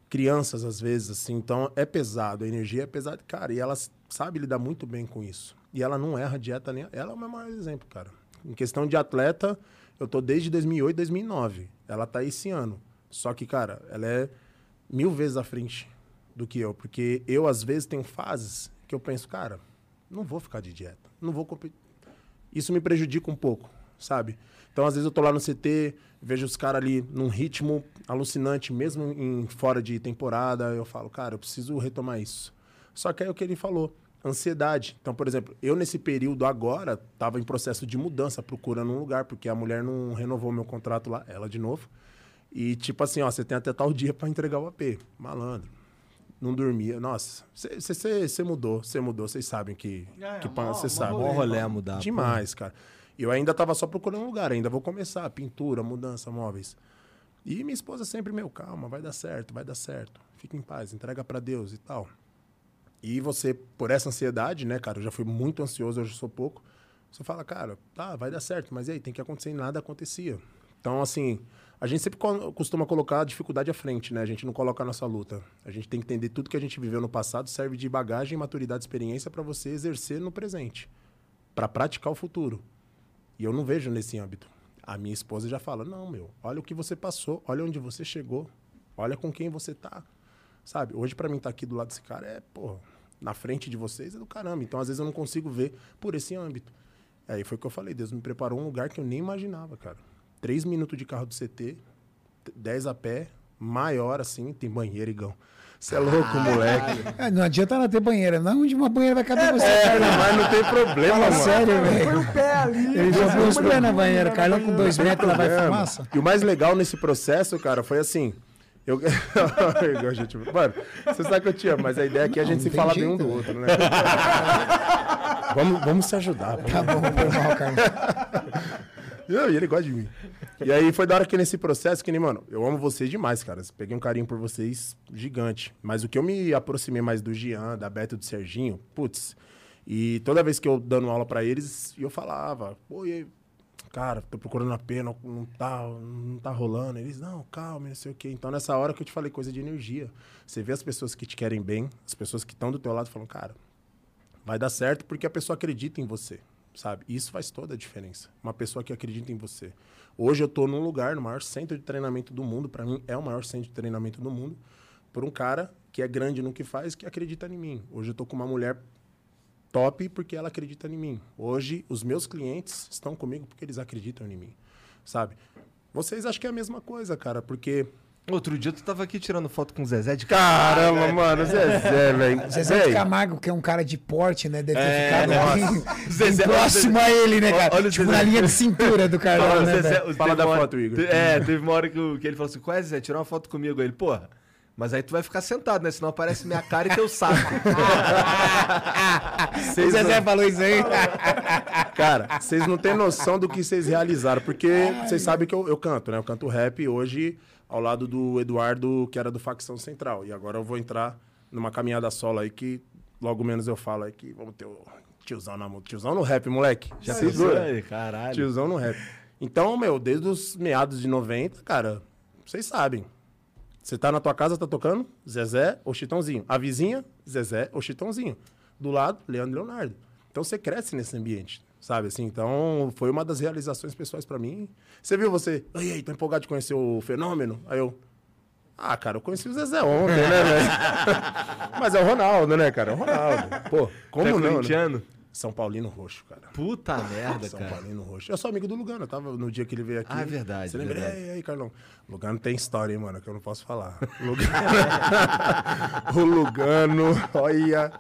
Speaker 3: crianças às vezes, assim. Então é pesado, a energia é pesada, cara. E ela sabe lidar muito bem com isso. E ela não erra dieta nem. Ela é o meu maior exemplo, cara. Em questão de atleta, eu tô desde 2008, 2009. Ela tá esse ano. Só que, cara, ela é mil vezes à frente do que eu. Porque eu, às vezes, tenho fases que eu penso, cara, não vou ficar de dieta. Não vou competir. Isso me prejudica um pouco, sabe? Então, às vezes, eu tô lá no CT, vejo os caras ali num ritmo alucinante, mesmo em fora de temporada. Eu falo, cara, eu preciso retomar isso. Só que é o que ele falou, ansiedade. Então, por exemplo, eu nesse período agora tava em processo de mudança, procurando um lugar, porque a mulher não renovou meu contrato lá, ela de novo. E tipo assim, ó, você tem até tal dia para entregar o AP. Malandro. Não dormia. Nossa, você mudou, você mudou, vocês sabem que.
Speaker 1: É,
Speaker 3: que
Speaker 1: mó-
Speaker 3: você
Speaker 1: mó
Speaker 3: sabe.
Speaker 2: Bom rolê a mudar.
Speaker 3: Demais, cara. E eu ainda tava só procurando um lugar, ainda vou começar. Pintura, mudança, móveis. E minha esposa sempre, meu, calma, vai dar certo, vai dar certo. Fica em paz, entrega para Deus e tal. E você, por essa ansiedade, né, cara, eu já fui muito ansioso, hoje eu sou pouco. Você fala, cara, tá, vai dar certo, mas e aí, tem que acontecer e nada acontecia. Então, assim, a gente sempre co- costuma colocar a dificuldade à frente, né? A gente não coloca a nossa luta. A gente tem que entender tudo que a gente viveu no passado serve de bagagem, maturidade, experiência para você exercer no presente, para praticar o futuro. E eu não vejo nesse âmbito. A minha esposa já fala: "Não, meu, olha o que você passou, olha onde você chegou, olha com quem você tá". Sabe? Hoje para mim estar aqui do lado desse cara é, porra, na frente de vocês é do caramba. Então às vezes eu não consigo ver por esse âmbito. Aí foi o que eu falei, Deus me preparou um lugar que eu nem imaginava, cara. Três minutos de carro do CT, t- dez a pé, maior assim, tem banheiro, igão. Você é louco, moleque.
Speaker 4: É, não adianta ela ter banheira. Não, onde uma banheira vai caber você,
Speaker 3: É,
Speaker 4: Carlão.
Speaker 3: mas não tem problema,
Speaker 4: Fala
Speaker 3: mano.
Speaker 4: sério,
Speaker 1: Põe
Speaker 4: velho.
Speaker 1: o pé ali.
Speaker 4: Ele já pôs os pés na banheira. Carlão com
Speaker 1: banheira.
Speaker 4: dois metros, ela vai
Speaker 3: É,
Speaker 4: fumaça.
Speaker 3: E o mais legal nesse processo, cara, foi assim. Eu... Gente- Mano, você sabe que eu te amo, mas a ideia aqui é a gente
Speaker 4: Não
Speaker 3: se falar bem um do
Speaker 4: né?
Speaker 3: outro, né? vamos, vamos se ajudar.
Speaker 4: Tá bom, foi mal, Carlão.
Speaker 3: E ele gosta de mim. E aí foi da hora que nesse processo, que nem, mano, eu amo vocês demais, cara. Peguei um carinho por vocês gigante. Mas o que eu me aproximei mais do Gian, da Beto do Serginho, putz. E toda vez que eu dando aula pra eles, eu falava, pô, e aí, cara, tô procurando a pena, não tá, não tá rolando. Eles, não, calma, não sei o quê. Então nessa hora que eu te falei coisa de energia. Você vê as pessoas que te querem bem, as pessoas que estão do teu lado falam, cara, vai dar certo porque a pessoa acredita em você, sabe? Isso faz toda a diferença. Uma pessoa que acredita em você. Hoje eu tô num lugar, no maior centro de treinamento do mundo, para mim é o maior centro de treinamento do mundo, por um cara que é grande no que faz, que acredita em mim. Hoje eu tô com uma mulher top porque ela acredita em mim. Hoje os meus clientes estão comigo porque eles acreditam em mim, sabe? Vocês acham que é a mesma coisa, cara, porque
Speaker 2: Outro dia tu tava aqui tirando foto com o Zezé de
Speaker 3: Caramba, mano, Zezé, velho.
Speaker 4: Zezé
Speaker 3: Véi,
Speaker 4: de Camargo, que é um cara de porte, né? Deve ter
Speaker 2: É,
Speaker 4: ficado bem,
Speaker 2: Zezé-
Speaker 4: bem próximo a ele, né, cara?
Speaker 2: Olha o
Speaker 4: tipo,
Speaker 2: Zezé.
Speaker 4: na linha de cintura do Carlão,
Speaker 2: Fala,
Speaker 4: né,
Speaker 2: Zezé?
Speaker 3: Fala da
Speaker 2: hora-
Speaker 3: foto, Igor.
Speaker 2: É, teve uma hora que, o- que ele falou assim: Qual é, Zezé? Tirou uma foto comigo. Aí ele, porra, Mas aí tu vai ficar sentado, né? Senão aparece minha cara e teu saco.
Speaker 4: O Zezé falou isso aí.
Speaker 3: Cara, vocês não têm noção do que vocês realizaram, porque vocês sabem que eu, eu canto, né? Eu canto rap hoje ao lado do Eduardo, que era do Facção Central. E agora eu vou entrar numa caminhada solo aí que logo menos eu falo aí que vamos ter o tiozão na mão. Tiozão no rap, moleque. Já segura.
Speaker 2: aí, caralho.
Speaker 3: Tiozão no rap. Então, meu, desde os meados de 90, cara, vocês sabem. Você tá na tua casa, tá tocando Zezé ou Chitãozinho. A vizinha, Zezé ou Chitãozinho. Do lado, Leandro e Leonardo. Então você cresce nesse ambiente, sabe assim? Então foi uma das realizações pessoais pra mim. Você viu você, ai, ai, tô empolgado de conhecer o fenômeno? Aí eu, ah, cara, eu conheci o Zezé ontem, né, velho? Mas é o Ronaldo, né, cara? É o Ronaldo. Pô, como
Speaker 2: é
Speaker 3: não? né? São Paulino Roxo, cara.
Speaker 2: Puta merda,
Speaker 3: São
Speaker 2: cara.
Speaker 3: Paulino Roxo. Eu sou amigo do Lugano, eu tava no dia que ele veio aqui.
Speaker 2: Ah, é verdade,
Speaker 3: Você lembra? E aí, Carlão? Lugano tem história, hein, mano, que eu não posso falar. Lugano... o Lugano, olha.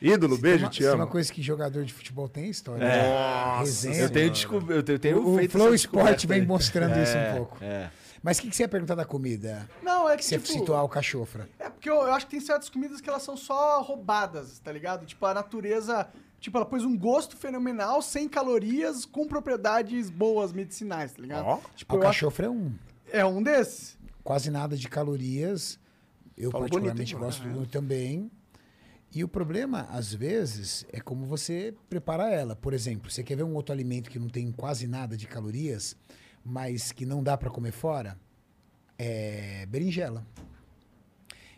Speaker 3: Ídolo, beijo,
Speaker 4: Uma-
Speaker 3: te
Speaker 4: se
Speaker 3: amo.
Speaker 4: uma coisa que jogador de futebol tem é história.
Speaker 2: É.
Speaker 4: Resenha,
Speaker 2: Eu tenho,
Speaker 4: né?
Speaker 2: descob... eu tenho, eu tenho
Speaker 4: O, o
Speaker 2: feito
Speaker 4: Flow Sport vem mostrando isso um pouco.
Speaker 2: É.
Speaker 4: Mas o que, que você ia perguntar da comida?
Speaker 1: Não, é que,
Speaker 4: Que você
Speaker 1: tipo...
Speaker 4: citou a alcachofra.
Speaker 1: É porque eu, eu acho que tem certas comidas que elas são só roubadas, tá ligado? Tipo, a natureza... Tipo, ela pôs um gosto fenomenal, sem calorias, com propriedades boas medicinais, tá ligado?
Speaker 3: Ó.
Speaker 1: tipo, eu acho...
Speaker 4: Alcachofra é um.
Speaker 1: É um desses.
Speaker 4: Quase nada de calorias. Eu
Speaker 3: Fala
Speaker 4: particularmente
Speaker 3: bonito,
Speaker 4: gosto muito também. E o problema, às vezes, é como você prepara ela. Por exemplo, você quer ver um outro alimento que não tem quase nada de calorias, mas que não dá pra comer fora? É berinjela.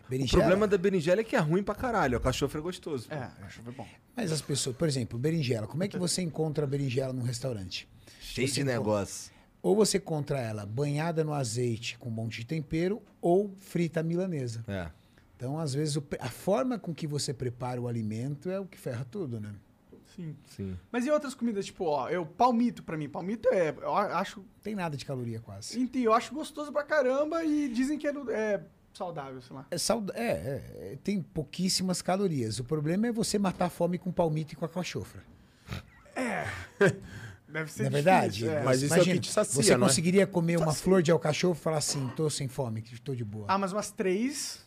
Speaker 2: O
Speaker 4: Berinjela.
Speaker 2: problema da berinjela é que é ruim pra caralho. O cachorro é gostoso.
Speaker 1: É, acho que é bom.
Speaker 4: Mas as pessoas, por exemplo, berinjela. Como é que você encontra a berinjela num restaurante?
Speaker 2: Cheio
Speaker 4: Você
Speaker 2: de
Speaker 4: encontra-
Speaker 2: negócio.
Speaker 4: Ou você encontra ela banhada no azeite com um monte de tempero, ou frita milanesa.
Speaker 2: É.
Speaker 4: Então, às vezes, a forma com que você prepara o alimento é o que ferra tudo, né?
Speaker 1: Sim.
Speaker 2: Sim.
Speaker 1: Mas e outras comidas, tipo, ó, eu, palmito pra mim. Palmito é, eu acho,
Speaker 4: tem nada de caloria quase.
Speaker 1: enfim, eu acho gostoso pra caramba e dizem que é, é saudável, sei lá.
Speaker 4: É, sauda- é, é, é, tem pouquíssimas calorias. O problema é você matar a fome com palmito e com a cachofra.
Speaker 1: Deve ser
Speaker 4: Não é verdade?
Speaker 1: difícil, é.
Speaker 3: Mas isso é o que te sacia,
Speaker 4: Você
Speaker 3: não é?
Speaker 4: conseguiria comer uma flor de alcachofra e falar assim, tô sem fome, que tô de boa.
Speaker 1: Ah, mas umas três,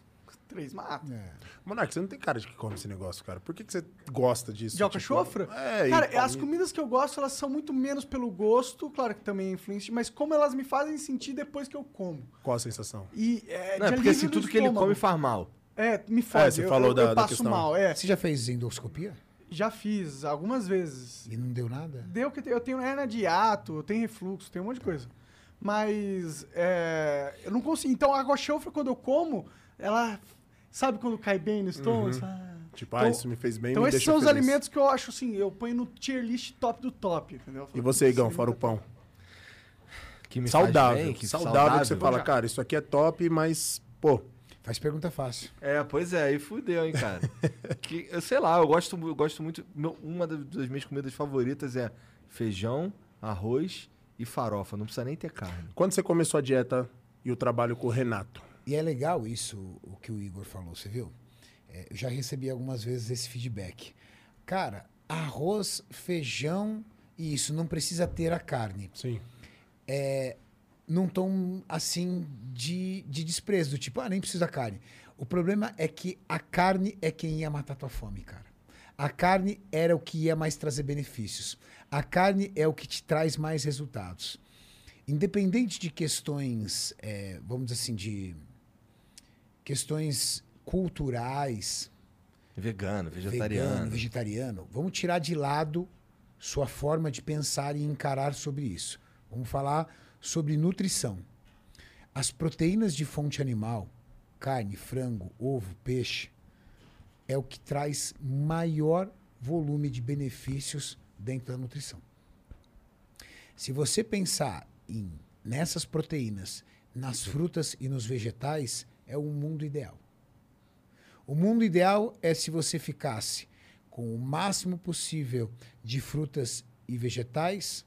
Speaker 1: três mata.
Speaker 4: É.
Speaker 3: Monark, você não tem cara de que come esse negócio, cara. Por que, que você gosta disso?
Speaker 1: De alcachofra?
Speaker 3: Tipo, é,
Speaker 1: Cara, as comidas que eu gosto, elas são muito menos pelo gosto, claro que também é influência, mas como elas me fazem sentir depois que eu como.
Speaker 3: Qual a sensação?
Speaker 1: E é,
Speaker 2: Não, é porque assim,
Speaker 1: alívio do
Speaker 2: tudo que ele come faz mal.
Speaker 1: É, me faz.
Speaker 3: você
Speaker 1: eu,
Speaker 3: falou
Speaker 1: eu,
Speaker 3: da-
Speaker 1: eu
Speaker 3: da
Speaker 1: passo
Speaker 3: questão.
Speaker 1: mal, é.
Speaker 4: Você já fez endoscopia?
Speaker 1: Já fiz algumas vezes.
Speaker 4: E não deu nada?
Speaker 1: Deu que eu tenho hernia de hiato, eu tenho refluxo, tenho um monte de coisa. Mas é, eu não consigo. Então a água chofra, quando eu como, ela. Sabe quando cai bem no estômago? Ah.
Speaker 3: Tipo, ah,
Speaker 1: Então-
Speaker 3: isso me fez bem,
Speaker 1: Então
Speaker 3: me
Speaker 1: esses são os
Speaker 3: feliz.
Speaker 1: alimentos que eu acho assim, eu ponho no tier list top do top, entendeu?
Speaker 3: E você, Igão, fora o pão?
Speaker 2: Que me faz
Speaker 3: Saudável.
Speaker 2: bem, que
Speaker 3: saudável, que você fala,
Speaker 1: Já.
Speaker 3: cara, isso aqui é top, mas, pô,
Speaker 4: Faz pergunta fácil.
Speaker 2: É, pois é, aí fudeu, hein, cara. que, eu sei lá, eu gosto, eu gosto muito. meu- uma das, das minhas comidas favoritas é feijão, arroz e farofa. Não precisa nem ter carne.
Speaker 3: quando você começou a dieta e o trabalho com o Renato?
Speaker 4: E é legal isso, o que o Igor falou, você viu? É, eu já recebi algumas vezes esse feedback. Cara, arroz, feijão e isso, não precisa ter a carne.
Speaker 3: Sim.
Speaker 4: Num tom assim de, de desprezo, do tipo, ah, nem precisa carne. O problema é que a carne é quem ia matar tua fome, cara. A carne era o que ia mais trazer benefícios. A carne é o que te traz mais resultados. Independente de questões, é, vamos dizer assim, de questões culturais,
Speaker 2: Vegano,
Speaker 4: vegano,
Speaker 2: vegetariano.
Speaker 4: vegetariano, vamos tirar de lado sua forma de pensar e encarar sobre isso. Vamos falar sobre nutrição. As proteínas de fonte animal, carne, frango, ovo, peixe, é o que traz maior volume de benefícios dentro da nutrição. Se você pensar em nessas proteínas, nas frutas e nos vegetais, é um mundo ideal. O mundo ideal é se você ficasse com o máximo possível de frutas e vegetais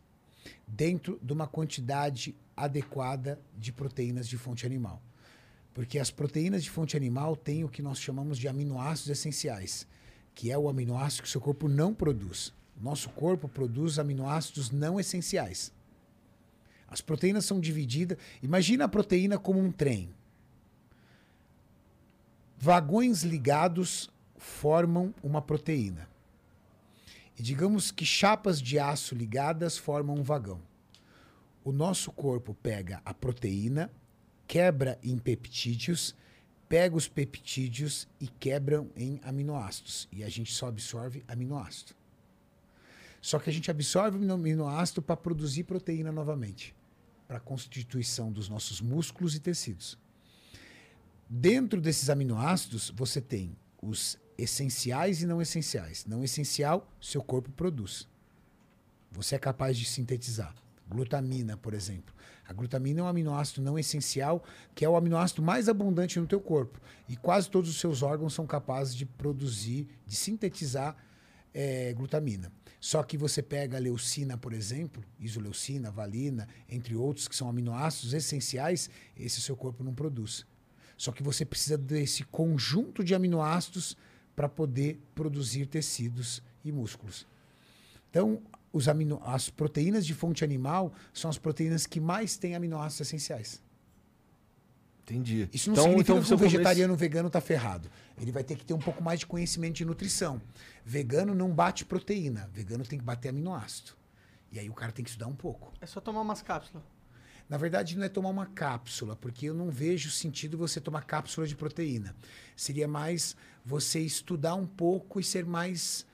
Speaker 4: dentro de uma quantidade adequada de proteínas de fonte animal. Porque as proteínas de fonte animal têm o que nós chamamos de aminoácidos essenciais, que é o aminoácido que o seu corpo não produz. Nosso corpo produz aminoácidos não essenciais. As proteínas são divididas. Imagina a proteína como um trem. Vagões ligados formam uma proteína. E digamos que chapas de aço ligadas formam um vagão. O nosso corpo pega a proteína, quebra em peptídeos, pega os peptídeos e quebram em aminoácidos. E a gente só absorve aminoácido. Só que a gente absorve o aminoácido para produzir proteína novamente, para a constituição dos nossos músculos e tecidos. Dentro desses aminoácidos, você tem os essenciais e não essenciais. Não essencial, seu corpo produz. Você é capaz de sintetizar. Glutamina, por exemplo. A glutamina é um aminoácido não essencial, que é o aminoácido mais abundante no teu corpo. E quase todos os seus órgãos são capazes de produzir, de sintetizar é, glutamina. Só que você pega a leucina, por exemplo, isoleucina, valina, entre outros, que são aminoácidos essenciais, esse seu corpo não produz. Só que você precisa desse conjunto de aminoácidos para poder produzir tecidos e músculos. Então, os amino, as proteínas de fonte animal são as proteínas que mais têm aminoácidos essenciais.
Speaker 2: Entendi.
Speaker 4: Isso não
Speaker 2: então,
Speaker 4: significa
Speaker 2: então,
Speaker 4: que o vegetariano vegano está ferrado. Ele vai ter que ter um pouco mais de conhecimento de nutrição. Vegano não bate proteína. Vegano tem que bater aminoácido. E aí o cara tem que estudar um pouco.
Speaker 1: É só tomar umas cápsulas.
Speaker 4: Na verdade, não é tomar uma cápsula, porque eu não vejo sentido você tomar cápsula de proteína. Seria mais você estudar um pouco e ser mais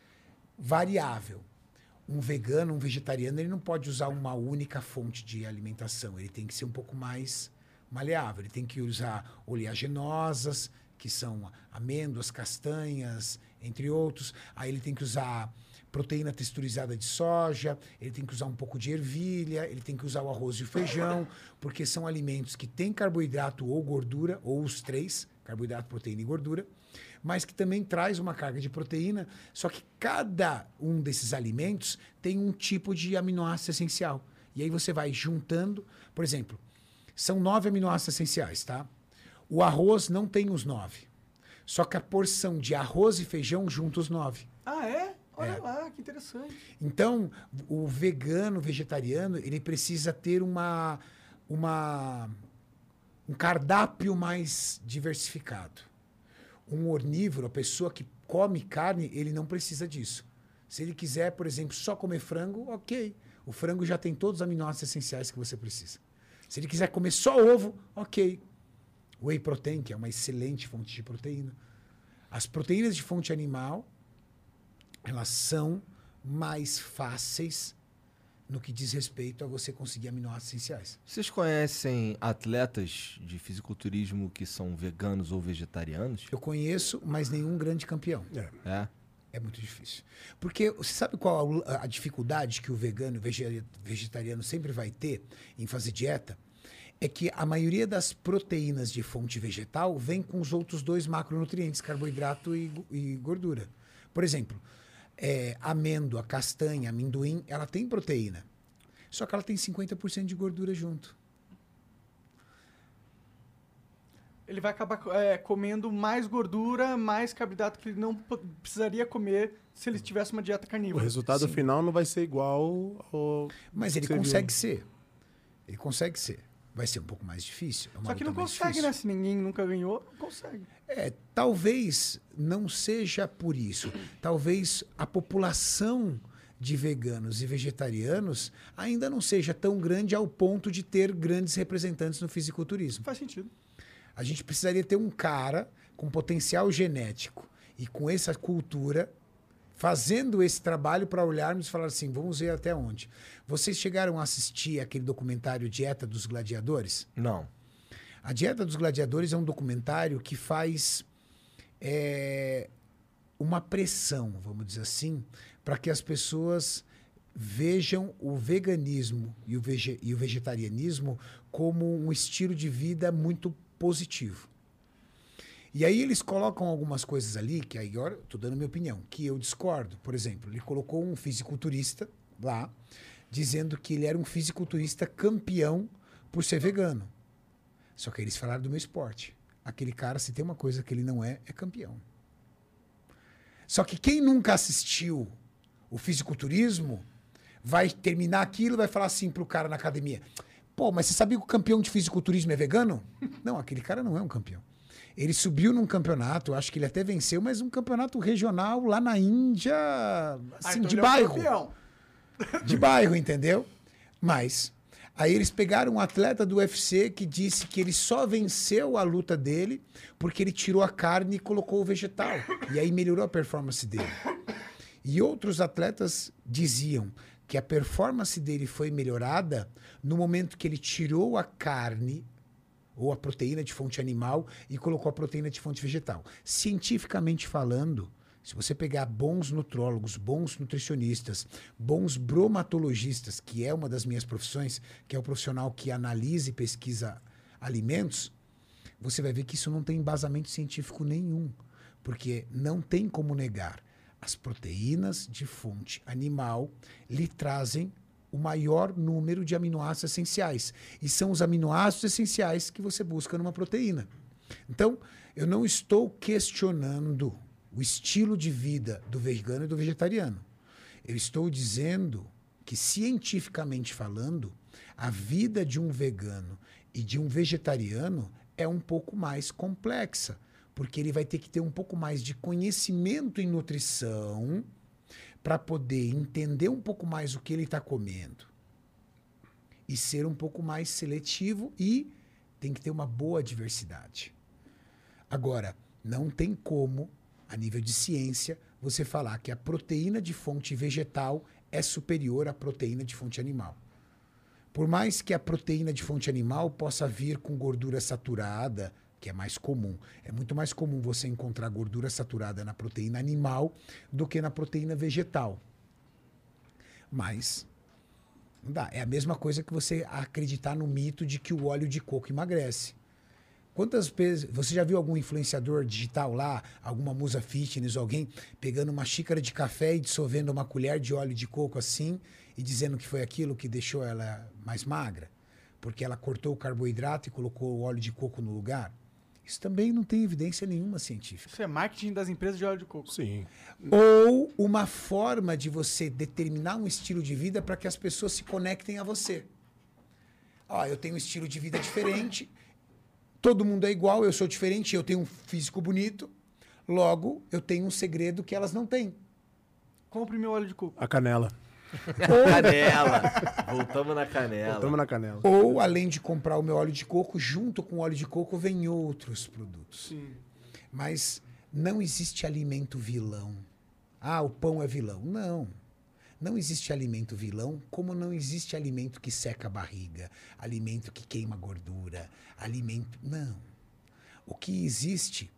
Speaker 4: variável. Um vegano, um vegetariano, ele não pode usar uma única fonte de alimentação. Ele tem que ser um pouco mais maleável. Ele tem que usar oleaginosas, que são amêndoas, castanhas, entre outros. Aí ele tem que usar proteína texturizada de soja, ele tem que usar um pouco de ervilha, ele tem que usar o arroz e o feijão, porque são alimentos que têm carboidrato ou gordura, ou os três, carboidrato, proteína e gordura, mas que também traz uma carga de proteína, só que cada um desses alimentos tem um tipo de aminoácido essencial. E aí você vai juntando, por exemplo, são nove aminoácidos essenciais, tá? O arroz não tem os nove. Só que a porção de arroz e feijão junta os nove.
Speaker 1: Ah, é? Olha
Speaker 4: É.
Speaker 1: lá, que interessante.
Speaker 4: Então, o vegano, vegetariano, ele precisa ter uma, uma, um cardápio mais diversificado. Um ornívoro, a pessoa que come carne, ele não precisa disso. Se ele quiser, por exemplo, só comer frango, ok. O frango já tem todos os aminoácidos essenciais que você precisa. Se ele quiser comer só ovo, ok. Whey protein, que é uma excelente fonte de proteína. As proteínas de fonte animal, elas são mais fáceis no que diz respeito a você conseguir aminoácidos essenciais.
Speaker 2: Vocês conhecem atletas de fisiculturismo que são veganos ou vegetarianos?
Speaker 4: Eu conheço, mas nenhum grande campeão.
Speaker 2: É.
Speaker 4: É muito difícil. Porque você sabe qual a, a dificuldade que o vegano e o vege- vegetariano sempre vai ter em fazer dieta? É que a maioria das proteínas de fonte vegetal vem com os outros dois macronutrientes, carboidrato e, e gordura. Por exemplo, é, amêndoa, castanha, amendoim, ela tem proteína. Só que ela tem 50% de gordura junto.
Speaker 1: Ele vai acabar é, comendo mais gordura, mais carboidrato que ele não precisaria comer se ele tivesse uma dieta
Speaker 3: O
Speaker 1: carnívora.
Speaker 3: resultado
Speaker 4: Sim.
Speaker 3: final não vai ser igual ao.
Speaker 4: Mas ele
Speaker 3: Você viu.
Speaker 4: consegue ser. Ele consegue ser. Vai ser um pouco mais difícil. É uma
Speaker 1: Só que não consegue,
Speaker 4: difícil.
Speaker 1: né? Se ninguém nunca ganhou, não consegue.
Speaker 4: É, talvez não seja por isso. Talvez a população de veganos e vegetarianos ainda não seja tão grande ao ponto de ter grandes representantes no fisiculturismo.
Speaker 1: Faz sentido.
Speaker 4: A gente precisaria ter um cara com potencial genético e com essa cultura fazendo esse trabalho para olharmos e falar assim, vamos ver até onde. Vocês chegaram a assistir aquele documentário Dieta dos Gladiadores?
Speaker 2: Não.
Speaker 4: A Dieta dos Gladiadores é um documentário que faz é, uma pressão, vamos dizer assim, para que as pessoas vejam o veganismo e o, vege- e o vegetarianismo como um estilo de vida muito positivo. E aí eles colocam algumas coisas ali, que aí agora estou dando minha opinião, que eu discordo. Por exemplo, ele colocou um fisiculturista lá, dizendo que ele era um fisiculturista campeão por ser vegano. Só que eles falaram do meu esporte. Aquele cara, se tem uma coisa que ele não é, é campeão. Só que quem nunca assistiu o fisiculturismo vai terminar aquilo e vai falar assim pro cara na academia: pô, mas você sabia que o campeão de fisiculturismo é vegano? Não, aquele cara não é um campeão. Ele subiu num campeonato, acho que ele até venceu, mas um campeonato regional lá na Índia, assim, de
Speaker 1: ele é
Speaker 4: bairro.
Speaker 1: campeão.
Speaker 4: De bairro, entendeu? Mas aí eles pegaram um atleta do UFC que disse que ele só venceu a luta dele porque ele tirou a carne e colocou o vegetal. E aí melhorou a performance dele. E outros atletas diziam que a performance dele foi melhorada no momento que ele tirou a carne ou a proteína de fonte animal e colocou a proteína de fonte vegetal. Cientificamente falando, se você pegar bons nutrólogos, bons nutricionistas, bons bromatologistas, que é uma das minhas profissões, que é o profissional que analisa e pesquisa alimentos, você vai ver que isso não tem embasamento científico nenhum, porque não tem como negar. As proteínas de fonte animal lhe trazem o maior número de aminoácidos essenciais. E são os aminoácidos essenciais que você busca numa proteína. Então, eu não estou questionando o estilo de vida do vegano e do vegetariano. Eu estou dizendo que, cientificamente falando, a vida de um vegano e de um vegetariano é um pouco mais complexa, porque ele vai ter que ter um pouco mais de conhecimento em nutrição para poder entender um pouco mais o que ele está comendo e ser um pouco mais seletivo e tem que ter uma boa diversidade. Agora, não tem como, a nível de ciência, você falar que a proteína de fonte vegetal é superior à proteína de fonte animal. Por mais que a proteína de fonte animal possa vir com gordura saturada, que é mais comum. É muito mais comum você encontrar gordura saturada na proteína animal do que na proteína vegetal. Mas não dá. É a mesma coisa que você acreditar no mito de que o óleo de coco emagrece. Quantas vezes você já viu algum influenciador digital lá, alguma musa fitness, alguém pegando uma xícara de café e dissolvendo uma colher de óleo de coco assim e dizendo que foi aquilo que deixou ela mais magra? Porque ela cortou o carboidrato e colocou o óleo de coco no lugar? Isso também não tem evidência nenhuma científica.
Speaker 1: Isso é marketing das empresas de óleo de coco.
Speaker 3: Sim.
Speaker 4: Ou uma forma de você determinar um estilo de vida para que as pessoas se conectem a você. Ó, eu tenho um estilo de vida diferente, todo mundo é igual, eu sou diferente, eu tenho um físico bonito, logo eu tenho um segredo que elas não têm.
Speaker 1: Compre meu óleo de coco.
Speaker 3: A canela.
Speaker 2: Canela. Voltamos na canela.
Speaker 3: Tamo na canela.
Speaker 4: Ou, além de comprar o meu óleo de coco, junto com o óleo de coco vem outros produtos.
Speaker 1: Sim.
Speaker 4: Mas não existe alimento vilão. Ah, o pão é vilão. Não. Não existe alimento vilão, como não existe alimento que seca a barriga, alimento que queima gordura, alimento. Não. O que existe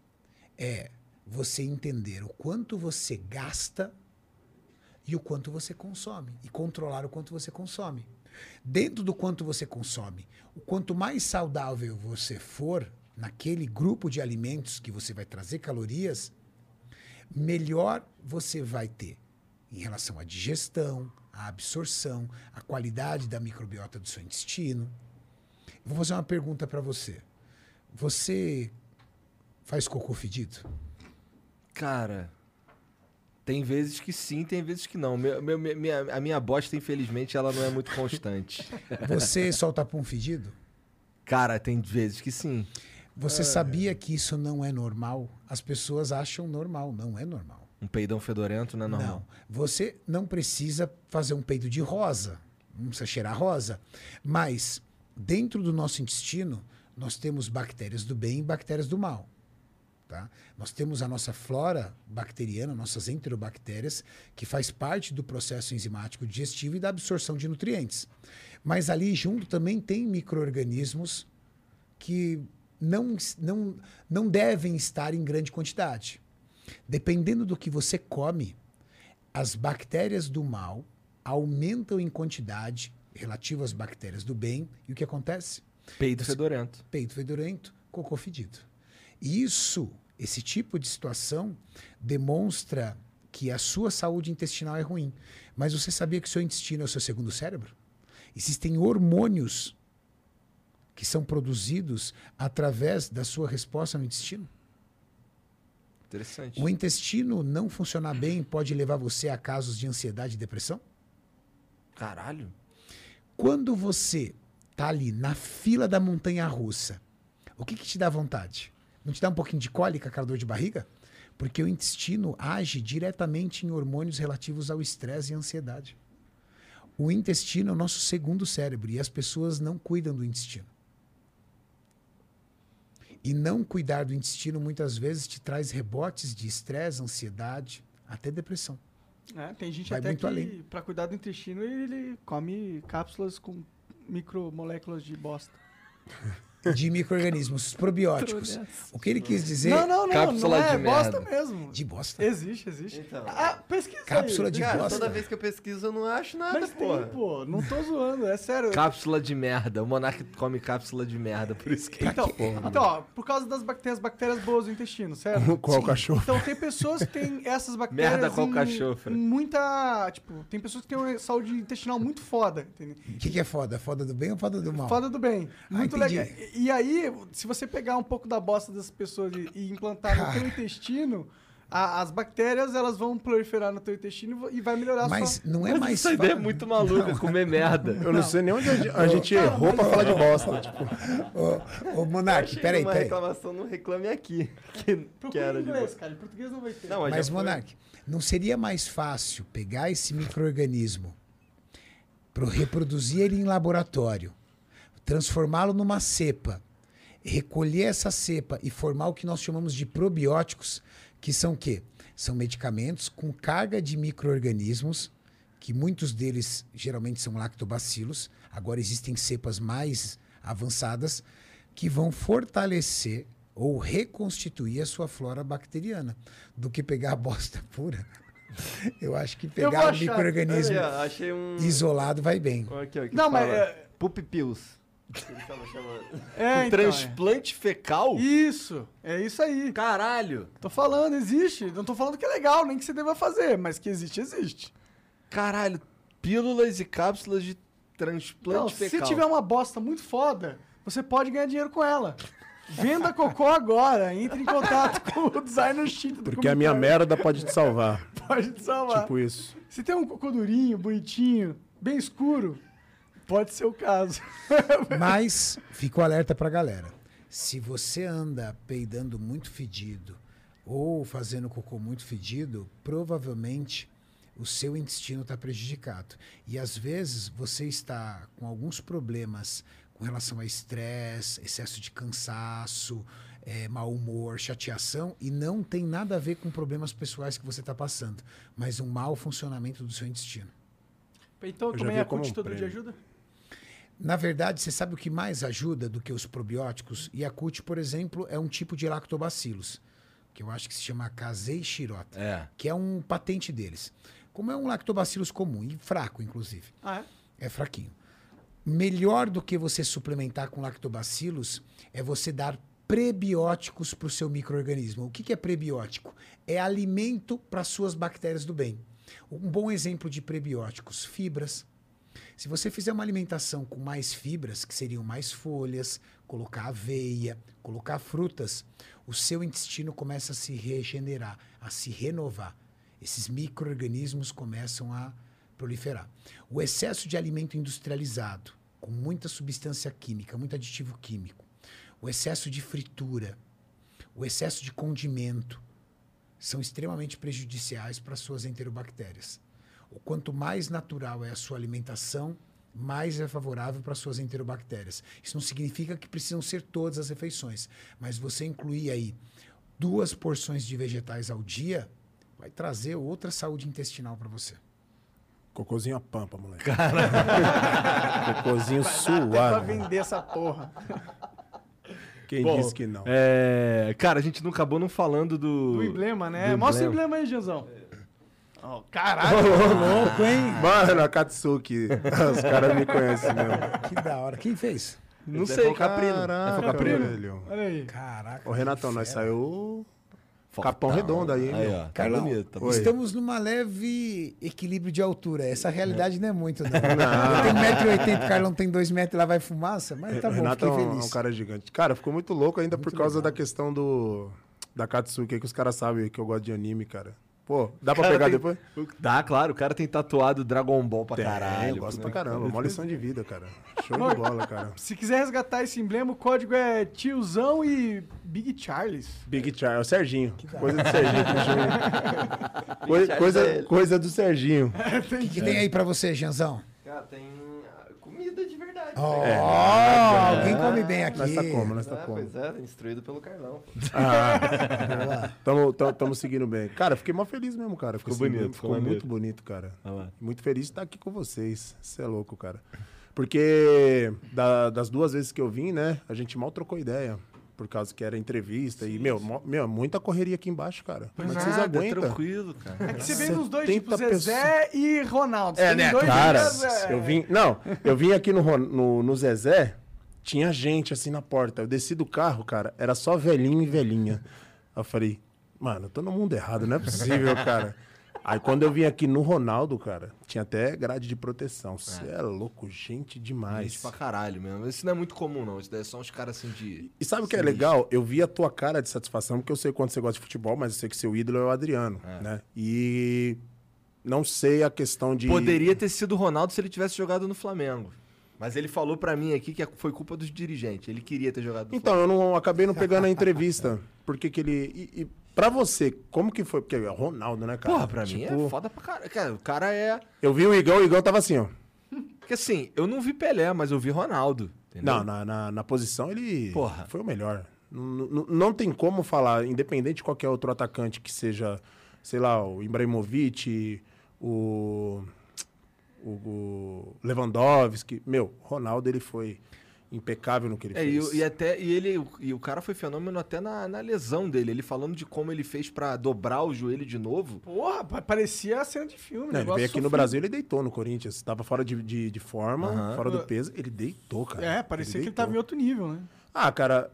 Speaker 4: é você entender o quanto você gasta e o quanto você consome e controlar o quanto você consome. Dentro do quanto você consome, o quanto mais saudável você for naquele grupo de alimentos que você vai trazer calorias, melhor você vai ter em relação à digestão, à absorção, à qualidade da microbiota do seu intestino. Vou fazer uma pergunta para você. Você faz cocô fedido?
Speaker 2: Cara, tem vezes que sim, tem vezes que não. Meu, meu- minha, a minha bosta, infelizmente, ela não é muito constante.
Speaker 4: Você solta pum fedido?
Speaker 2: Cara, tem vezes que sim.
Speaker 4: Você sabia que isso não é normal? As pessoas acham normal, não é normal.
Speaker 2: Um peidão fedorento não é normal.
Speaker 4: Não. Você não precisa fazer um peido de rosa, não precisa cheirar rosa. Mas dentro do nosso intestino, nós temos bactérias do bem e bactérias do mal. Tá? Nós temos a nossa flora bacteriana, nossas enterobactérias, que faz parte do processo enzimático digestivo e da absorção de nutrientes. Mas ali junto também tem micro-organismos que não, não, não devem estar em grande quantidade. Dependendo do que você come, as bactérias do mal aumentam em quantidade relativo às bactérias do bem. E o que acontece?
Speaker 2: Peido fedorento.
Speaker 4: Peito fedorento, cocô fedido. E Isso, esse tipo de situação, demonstra que a sua saúde intestinal é ruim. Mas você sabia que o seu intestino é o seu segundo cérebro? Existem hormônios que são produzidos através da sua resposta no intestino.
Speaker 2: Interessante.
Speaker 4: O intestino não funcionar bem pode levar você a casos de ansiedade e depressão?
Speaker 2: Caralho.
Speaker 4: Quando você tá ali na fila da montanha russa, o que, que te dá vontade? Não te dá um pouquinho de cólica, aquela dor de barriga? Porque o intestino age diretamente em hormônios relativos ao estresse e ansiedade. O intestino é o nosso segundo cérebro e as pessoas não cuidam do intestino. E não cuidar do intestino muitas vezes te traz rebotes de estresse, ansiedade, até depressão.
Speaker 1: É, tem gente
Speaker 4: Vai
Speaker 1: até que, pra cuidar do intestino, ele come cápsulas com micromoléculas de bosta.
Speaker 4: De micro-organismos probióticos. O que ele quis dizer.
Speaker 1: Não, não, não.
Speaker 2: Cápsula
Speaker 1: não é,
Speaker 2: de
Speaker 1: bosta
Speaker 2: merda.
Speaker 1: mesmo.
Speaker 4: De bosta.
Speaker 1: Existe, existe.
Speaker 7: Então.
Speaker 1: Ah, pesquisa
Speaker 4: Cápsula
Speaker 1: aí.
Speaker 4: de
Speaker 7: Cara,
Speaker 4: bosta.
Speaker 7: toda vez que eu pesquiso eu não acho nada,
Speaker 1: Mas
Speaker 7: porra.
Speaker 1: tem, pô. Não tô zoando, é sério.
Speaker 2: Cápsula de merda. O Monark come cápsula de merda, por isso que
Speaker 1: Então, então ó, por causa das bactérias, bactérias boas do intestino, certo?
Speaker 3: Qual
Speaker 4: Sim.
Speaker 3: cachorro?
Speaker 1: Então tem pessoas que têm essas bactérias
Speaker 2: Merda qual
Speaker 1: em,
Speaker 2: cachorro,
Speaker 1: muita, tipo, tem pessoas que têm uma saúde intestinal muito foda, entendeu?
Speaker 4: O que, que é foda? Foda do bem ou foda do mal?
Speaker 1: Foda do bem.
Speaker 4: Ah,
Speaker 1: Muito
Speaker 4: entendi.
Speaker 1: legal. E, e aí, se você pegar um pouco da bosta dessas pessoas e, e implantar no teu intestino, a- as bactérias elas vão proliferar no teu intestino e vai melhorar a
Speaker 4: Mas
Speaker 1: sua...
Speaker 4: não é mais
Speaker 2: Essa ideia é muito maluca, comer merda.
Speaker 3: Eu não, sei nem onde a gente, a gente errou pra falar de bosta. Tipo,
Speaker 4: Ô, ô Monark, peraí,
Speaker 7: uma
Speaker 4: peraí.
Speaker 7: reclamação no Reclame Aqui. Que, que
Speaker 1: Procura
Speaker 7: era
Speaker 1: em
Speaker 7: de
Speaker 1: inglês,
Speaker 7: boa.
Speaker 1: cara. Em português não vai ter.
Speaker 7: Não, mas
Speaker 4: Mas. Monark, não seria mais fácil pegar esse microorganismo, pro- reproduzir ele em laboratório, transformá-lo numa cepa, recolher essa cepa e formar o que nós chamamos de probióticos, que são o quê? São medicamentos com carga de microorganismos, que muitos deles geralmente são lactobacilos, agora existem cepas mais avançadas, que vão fortalecer ou reconstituir a sua flora bacteriana, do que pegar a bosta pura. Eu acho que pegar o microorganismo
Speaker 7: Aqui, um.
Speaker 4: isolado vai bem.
Speaker 7: Aqui, ó, que
Speaker 1: Não, mas
Speaker 7: fala,
Speaker 1: é-
Speaker 7: Poop Chamando.
Speaker 1: É, então,
Speaker 2: Transplante fecal?
Speaker 1: é. Isso, é isso aí.
Speaker 2: Caralho.
Speaker 1: Tô falando, existe. Não tô falando que é legal, nem que você deva fazer, mas que existe, existe.
Speaker 2: Caralho. Pílulas e cápsulas de transplante
Speaker 1: Não,
Speaker 2: fecal.
Speaker 1: se tiver uma bosta muito foda, você pode ganhar dinheiro com ela. Venda cocô agora. Entre em contato com o designer Cheat do
Speaker 3: porque a minha merda pode te salvar.
Speaker 1: Pode te salvar.
Speaker 3: Tipo isso.
Speaker 1: Se tem um cocô durinho, bonitinho, bem escuro, pode ser o caso.
Speaker 4: Mas fica o alerta pra galera. Se você anda peidando muito fedido ou fazendo cocô muito fedido, provavelmente o seu intestino está prejudicado. E às vezes você está com alguns problemas com relação a estresse, excesso de cansaço, eh, mau humor, chateação, e não tem nada a ver com problemas pessoais que você está passando, mas um mau funcionamento do seu intestino.
Speaker 1: Então
Speaker 3: já
Speaker 1: também a
Speaker 3: como um
Speaker 1: todo dia
Speaker 3: prêmio.
Speaker 1: ajuda?
Speaker 4: Na verdade, você sabe o que mais ajuda do que os probióticos? Yakult, por exemplo, é um tipo de lactobacilos, que eu acho que se chama Casei shirota,
Speaker 2: É.
Speaker 4: que é um patente deles. Como é um lactobacilos comum, e fraco, inclusive.
Speaker 1: Ah, é?
Speaker 4: É fraquinho. Melhor do que você suplementar com lactobacilos é você dar prebióticos para o seu microorganismo. O que, que é prebiótico? É alimento para suas bactérias do bem. Um bom exemplo de prebióticos, fibras. Se você fizer uma alimentação com mais fibras, que seriam mais folhas, colocar aveia, colocar frutas, o seu intestino começa a se regenerar, a se renovar. Esses micro-organismos começam a proliferar. O excesso de alimento industrializado, com muita substância química, muito aditivo químico, o excesso de fritura, o excesso de condimento, são extremamente prejudiciais para as suas enterobactérias. O quanto mais natural é a sua alimentação, mais é favorável para as suas enterobactérias. Isso não significa que precisam ser todas as refeições, mas você incluir aí duas porções de vegetais ao dia vai trazer outra saúde intestinal para você.
Speaker 3: Cocôzinho a pampa, moleque. Cocôzinho
Speaker 1: Pra
Speaker 3: suave.
Speaker 1: vender essa porra.
Speaker 3: Quem
Speaker 2: Bom,
Speaker 3: disse que não?
Speaker 2: É, cara, a gente não acabou não falando do.
Speaker 1: Do emblema, né?
Speaker 2: do
Speaker 1: Mostra o
Speaker 2: emblema.
Speaker 1: aí, Gianzão. Ó, caralho.
Speaker 4: louco, hein?
Speaker 3: Mano, a Katsuki. Os caras me conhecem mesmo.
Speaker 4: Que da hora. Quem fez?
Speaker 2: Não
Speaker 7: Esse é
Speaker 2: sei,
Speaker 7: Focaprino.
Speaker 2: Caraca,
Speaker 3: Caraca,
Speaker 2: é Focaprino.
Speaker 3: velho.
Speaker 1: Olha aí.
Speaker 4: Caraca.
Speaker 3: Ô, Renatão, nós saiu
Speaker 2: Fortão.
Speaker 3: Capão Redondo aí, hein,
Speaker 2: Aí, ó. Tá
Speaker 4: Carlão,
Speaker 2: tá
Speaker 4: estamos numa leve equilíbrio de altura. Essa realidade não é muito, não. Eu tenho 1,80m, o Carlão tem 2m, lá vai fumaça, mas tá bom,
Speaker 3: Renato é
Speaker 4: fiquei
Speaker 3: um,
Speaker 4: feliz.
Speaker 3: um cara gigante. Cara, ficou muito louco ainda
Speaker 4: Muito
Speaker 3: por causa
Speaker 4: legal.
Speaker 3: da questão do da Katsuki, que os caras sabem que eu gosto de anime, cara. Pô, dá pra pegar
Speaker 2: tem-
Speaker 3: depois?
Speaker 2: Dá, claro. O cara tem tatuado Dragon Ball pra
Speaker 3: Tem,
Speaker 2: caralho.
Speaker 3: eu gosto
Speaker 2: pô.
Speaker 3: pra caramba. Uma lição de vida, cara. Show de bola, cara.
Speaker 1: Se quiser resgatar esse emblema, o código é tiozão e Big Charles.
Speaker 3: Big Charlie, é o Serginho. Coisa do Serginho. coisa, coisa, coisa do Serginho.
Speaker 4: O que, que tem aí pra você, Janzão?
Speaker 7: Cara, tem comida de verdade.
Speaker 4: Ó,
Speaker 7: né?
Speaker 4: alguém come bem aqui.
Speaker 3: Nós tá como, nós
Speaker 7: Ah,
Speaker 3: tá como.
Speaker 7: pois é, instruído pelo Carlão.
Speaker 3: Ah, tamo, tamo, tamo seguindo bem. Cara, fiquei mó feliz mesmo, cara.
Speaker 2: Ficou
Speaker 3: Esse
Speaker 2: bonito, ficou
Speaker 3: Ficou
Speaker 2: maneiro.
Speaker 3: muito bonito, cara. Muito feliz de estar aqui com vocês. Você é louco, cara. Porque da- das duas vezes que eu vim, né, a gente mal trocou ideia. Por causa que era entrevista. e, meu, mó- meu, muita correria aqui embaixo, cara. Como é que vocês aguentam?
Speaker 2: tranquilo, cara.
Speaker 1: É que você veio nos dois, tipo
Speaker 3: 70
Speaker 1: Zezé e Ronaldo. Você
Speaker 3: É, né?
Speaker 1: dois
Speaker 3: Cara, eu vim. Não, eu vim aqui no, no, no Zezé, tinha gente assim na porta. Eu desci do carro, cara, era só velhinho e velhinha. Aí eu falei, mano, eu tô no mundo errado, não é possível, cara. Aí quando eu vim aqui no Ronaldo, cara, tinha até grade de proteção. Você é. louco, gente demais.
Speaker 2: Gente pra caralho mesmo. Isso não é muito comum, não. Isso daí é só uns caras assim de.
Speaker 3: E sabe o que é legal? Eu vi a tua cara de satisfação, porque eu sei quanto você gosta de futebol, mas eu sei que seu ídolo é o Adriano, né? E não sei a questão de...
Speaker 2: Poderia ter sido o Ronaldo se ele tivesse jogado no Flamengo. Mas ele falou pra mim aqui que foi culpa dos dirigentes. Ele queria ter jogado no
Speaker 3: Então, eu não acabei não pegando a entrevista. Porque que ele. E, e pra você, como que foi? Porque é Ronaldo, né, cara?
Speaker 2: Porra, pra mim
Speaker 3: Tipo,
Speaker 2: é foda pra caralho. Cara, o cara é.
Speaker 3: Eu vi o Igão, o Igão tava assim, ó.
Speaker 2: Porque assim, eu não vi Pelé, mas eu vi Ronaldo. Entendeu?
Speaker 3: Não, na, na, na posição ele
Speaker 2: Porra.
Speaker 3: foi o melhor. Não tem como falar, independente de qualquer outro atacante que seja, sei lá, o Ibrahimovic, o, o, o Lewandowski. Meu, Ronaldo ele foi impecável no que ele
Speaker 2: É, e,
Speaker 3: fez.
Speaker 2: o- e até e ele e o cara foi fenômeno até na, na lesão dele. Ele falando de como ele fez pra dobrar o joelho de novo.
Speaker 1: Porra, pa- parecia a cena de filme.
Speaker 3: Não, ele
Speaker 1: negócio
Speaker 3: veio aqui no
Speaker 1: sofrido.
Speaker 3: Brasil, ele deitou no Corinthians. Tava fora de, de, de forma,
Speaker 2: Aham.
Speaker 3: fora do peso. Ele deitou, cara.
Speaker 1: É, parecia que ele tava em outro nível, né?
Speaker 3: Ah, cara,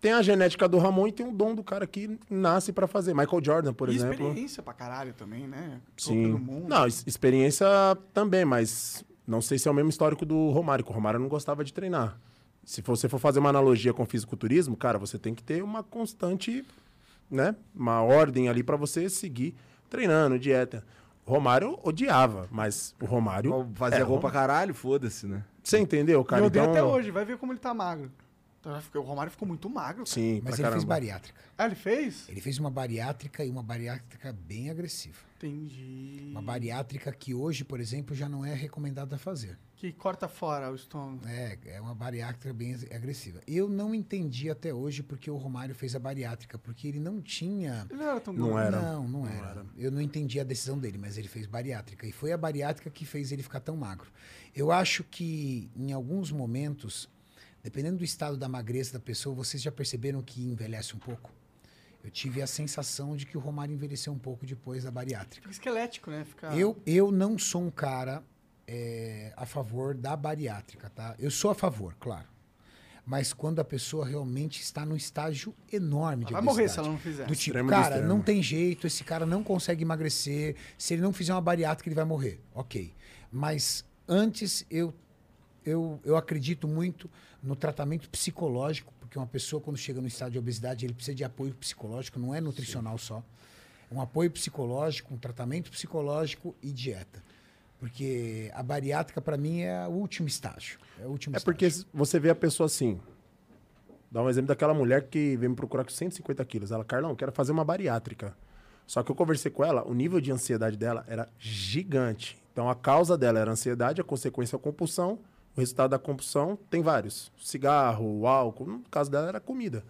Speaker 3: tem a genética do Ramon e tem o dom do cara que nasce pra fazer. Michael Jordan, por
Speaker 1: e
Speaker 3: exemplo.
Speaker 1: experiência pra caralho também, né?
Speaker 3: Sim. Não, ex- experiência também, mas não sei se é o mesmo histórico do Romário, que o Romário não gostava de treinar. Se você for fazer uma analogia com o fisiculturismo, cara, você tem que ter uma constante, né? Uma ordem ali pra você seguir treinando, dieta. O Romário odiava, mas o Romário.
Speaker 2: Fazia
Speaker 3: é,
Speaker 2: gol pra caralho, foda-se, né?
Speaker 3: Você entendeu, cara?
Speaker 1: eu odeio
Speaker 3: Então-
Speaker 1: até hoje, vai ver como ele tá magro. Tá, O Romário ficou muito magro. cara.
Speaker 3: Sim,
Speaker 4: Mas
Speaker 3: pra
Speaker 4: ele fez
Speaker 3: caramba.
Speaker 4: bariátrica.
Speaker 1: Ah, ele fez?
Speaker 4: Ele fez uma bariátrica e uma bariátrica bem agressiva.
Speaker 1: Entendi.
Speaker 4: Uma bariátrica que hoje, por exemplo, já não é recomendada a fazer.
Speaker 1: Que corta fora o estômago.
Speaker 4: É, é uma bariátrica bem agressiva. Eu não entendi até hoje porque o Romário fez a bariátrica, porque ele não tinha.
Speaker 1: Ele não era tão
Speaker 3: Não era.
Speaker 4: Não, não era. Eu não entendi a decisão dele, mas ele fez bariátrica. E foi a bariátrica que fez ele ficar tão magro. Eu acho que em alguns momentos, dependendo do estado da magreza da pessoa, vocês já perceberam que envelhece um pouco? Eu tive a sensação de que o Romário envelheceu um pouco depois da bariátrica.
Speaker 1: Fica esquelético, né? Fica...
Speaker 4: Eu, eu não sou um cara é, a favor da bariátrica, tá? Eu sou a favor, claro. Mas quando a pessoa realmente está num estágio enorme de
Speaker 1: Vai morrer se ela não fizer.
Speaker 4: Do tipo,
Speaker 3: Extremo do
Speaker 4: cara,
Speaker 3: extremo.
Speaker 4: não tem jeito, esse cara não consegue emagrecer. Se ele não fizer uma bariátrica, ele vai morrer. Ok. Mas antes, eu, eu, eu acredito muito no tratamento psicológico, porque uma pessoa, quando chega no estado de obesidade, ele precisa de apoio psicológico, não é nutricional só. É um apoio psicológico, um tratamento psicológico e dieta. Porque a bariátrica, para mim, é o último estágio. É, o último
Speaker 3: É porque
Speaker 4: estágio.
Speaker 3: você vê a pessoa assim. Dá um exemplo daquela mulher que veio me procurar com 150 quilos. Ela, Carlão, quero fazer uma bariátrica. Só que eu conversei com ela, o nível de ansiedade dela era gigante. Então a causa dela era a ansiedade, a consequência a compulsão. O resultado da compulsão tem vários: cigarro, álcool. No caso dela era comida.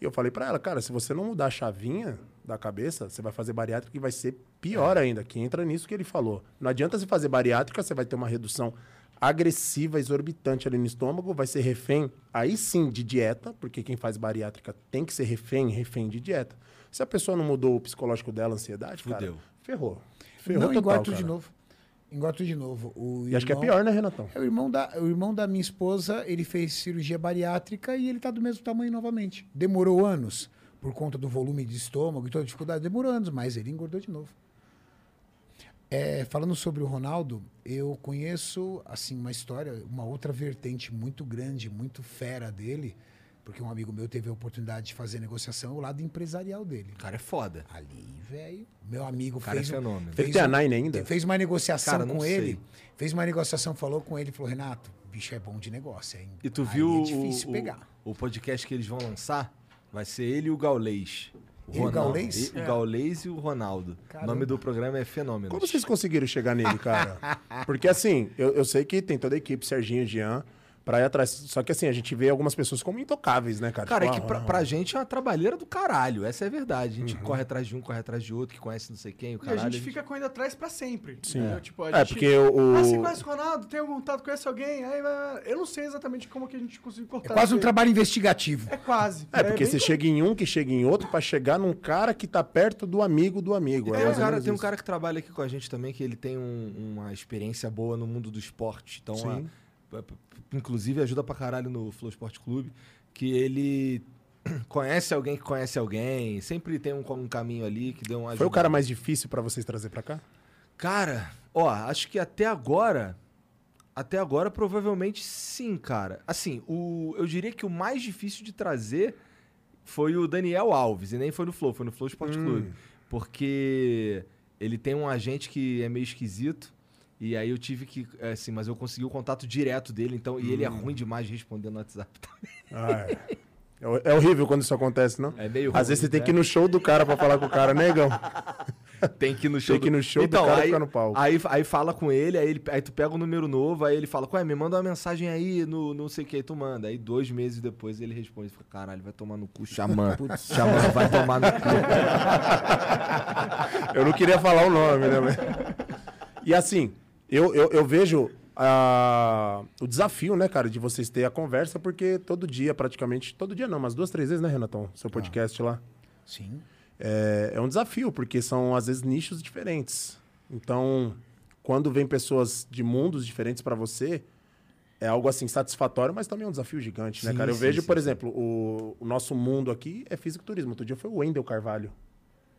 Speaker 3: E eu falei pra ela, cara, se você não mudar a chavinha da cabeça, você vai fazer bariátrica e vai ser pior ainda, que entra nisso que ele falou. Não adianta você fazer bariátrica, você vai ter uma redução agressiva, exorbitante ali no estômago, vai ser refém, aí sim, de dieta, porque quem faz bariátrica tem que ser refém, refém de dieta. Se a pessoa não mudou o psicológico dela, a ansiedade, cara,
Speaker 2: Fudeu.
Speaker 3: ferrou. Ferrou
Speaker 4: não
Speaker 3: total,
Speaker 4: engorda tudo
Speaker 3: cara.
Speaker 4: de novo. Engorda tudo de novo. O
Speaker 3: E acho que é
Speaker 4: irmão-
Speaker 3: pior, né, Renatão?
Speaker 4: É, o irmão, da, o irmão da minha esposa, ele fez cirurgia bariátrica e ele tá do mesmo tamanho novamente. Demorou anos por conta do volume de estômago e toda a dificuldade. Demorou anos, mas ele engordou de novo. É, falando sobre o Ronaldo, eu conheço assim uma história, uma outra vertente muito grande, muito fera dele, Porque um amigo meu teve a oportunidade de fazer negociação ao lado empresarial dele.
Speaker 2: O cara é foda.
Speaker 4: Ali, velho, meu amigo
Speaker 2: cara
Speaker 4: fez,
Speaker 2: é fenômeno.
Speaker 4: fez
Speaker 3: tem a Nine ainda?
Speaker 4: Fez uma negociação
Speaker 2: Cara,
Speaker 4: com
Speaker 2: sei.
Speaker 4: ele. Fez uma negociação, falou com ele, falou, Renato, bicho é bom de negócio, hein?
Speaker 2: E tu
Speaker 4: Aí
Speaker 2: viu
Speaker 4: é
Speaker 2: o-
Speaker 4: difícil
Speaker 2: o,
Speaker 4: pegar.
Speaker 2: o podcast que eles vão lançar? Vai ser ele e o Gaulês.
Speaker 4: O Gaulês?
Speaker 2: E- O Gaulês e o Ronaldo. O
Speaker 4: Caramba.
Speaker 2: nome do programa é Fenômeno.
Speaker 3: Como vocês conseguiram chegar nele, cara? Porque assim, eu, eu sei que tem toda a equipe, Serginho, Jean, pra ir atrás. Só que assim, a gente vê algumas pessoas como intocáveis, né, cara?
Speaker 2: Cara, é
Speaker 3: Tipo,
Speaker 2: que
Speaker 3: ah,
Speaker 2: pra, pra gente é uma trabalheira do caralho. Essa é a verdade. A gente corre atrás de um, corre atrás de outro, que conhece não sei quem, o
Speaker 1: E a
Speaker 2: caralho.
Speaker 1: gente fica correndo atrás pra sempre.
Speaker 3: Sim.
Speaker 1: entendeu? Tipo, a
Speaker 3: É,
Speaker 1: gente-
Speaker 3: porque o.
Speaker 1: Ah, você conhece o Ronaldo? Tem algum contato? Conhece alguém? Aí, eu não sei exatamente como que a gente conseguiu
Speaker 4: É
Speaker 1: cortar.
Speaker 4: quase um trabalho investigativo.
Speaker 1: É quase.
Speaker 3: É, porque
Speaker 1: bem
Speaker 3: você chega em um, que chega em outro, pra chegar num cara que tá perto do amigo do amigo.
Speaker 2: Tem,
Speaker 3: É,
Speaker 2: um
Speaker 3: ou
Speaker 2: cara, tem um cara que trabalha aqui com a gente também, que ele tem um- uma experiência boa no mundo do esporte. Então, a- inclusive, ajuda pra caralho no Flow Esporte Clube, que ele conhece alguém que conhece alguém, sempre tem um, um caminho ali que deu uma
Speaker 3: Foi o cara mais difícil pra vocês trazer pra cá?
Speaker 2: Cara, ó, acho que até agora. Até agora, provavelmente sim, cara. Assim, o, eu diria que o mais difícil de trazer foi o Daniel Alves, e nem foi no Flow, foi no Flow Esporte Clube. Porque ele tem um agente que é meio esquisito. E aí eu tive que. é, Assim, mas eu consegui o contato direto dele, então. E ele é ruim demais respondendo no WhatsApp.
Speaker 3: Ah, é. É É horrível quando isso acontece, não?
Speaker 2: É meio
Speaker 3: Às
Speaker 2: ruim,
Speaker 3: vezes você tem
Speaker 2: né?
Speaker 3: que ir no show do cara pra falar com o cara, negão.
Speaker 2: Tem que ir no show.
Speaker 3: Tem que ir no show do cara
Speaker 2: Então, aí,
Speaker 3: ficar no palco.
Speaker 2: Aí, aí fala com ele, aí, ele, aí tu pega o número novo, aí ele fala, ué, me manda uma mensagem aí no não sei o que, aí tu manda. Aí dois meses depois ele responde, fica, caralho, vai tomar no cu, xamã. xamã, vai tomar no cu.
Speaker 3: Eu não queria falar o nome, né? mas- E assim, eu, eu, eu vejo ah, o desafio, né, cara, de vocês terem a conversa, porque todo dia, praticamente, todo dia não, mas duas, três vezes, né, Renatão? Seu podcast lá.
Speaker 4: Sim.
Speaker 3: É, é um desafio, porque são, às vezes, nichos diferentes. Então, quando vem pessoas de mundos diferentes pra você, é algo, assim, satisfatório, mas também é um desafio gigante, né,
Speaker 2: Sim,
Speaker 3: cara? Eu
Speaker 2: sim,
Speaker 3: vejo,
Speaker 2: sim,
Speaker 3: por exemplo, o, o nosso mundo aqui é fisiculturismo. Outro dia foi o Wendel Carvalho,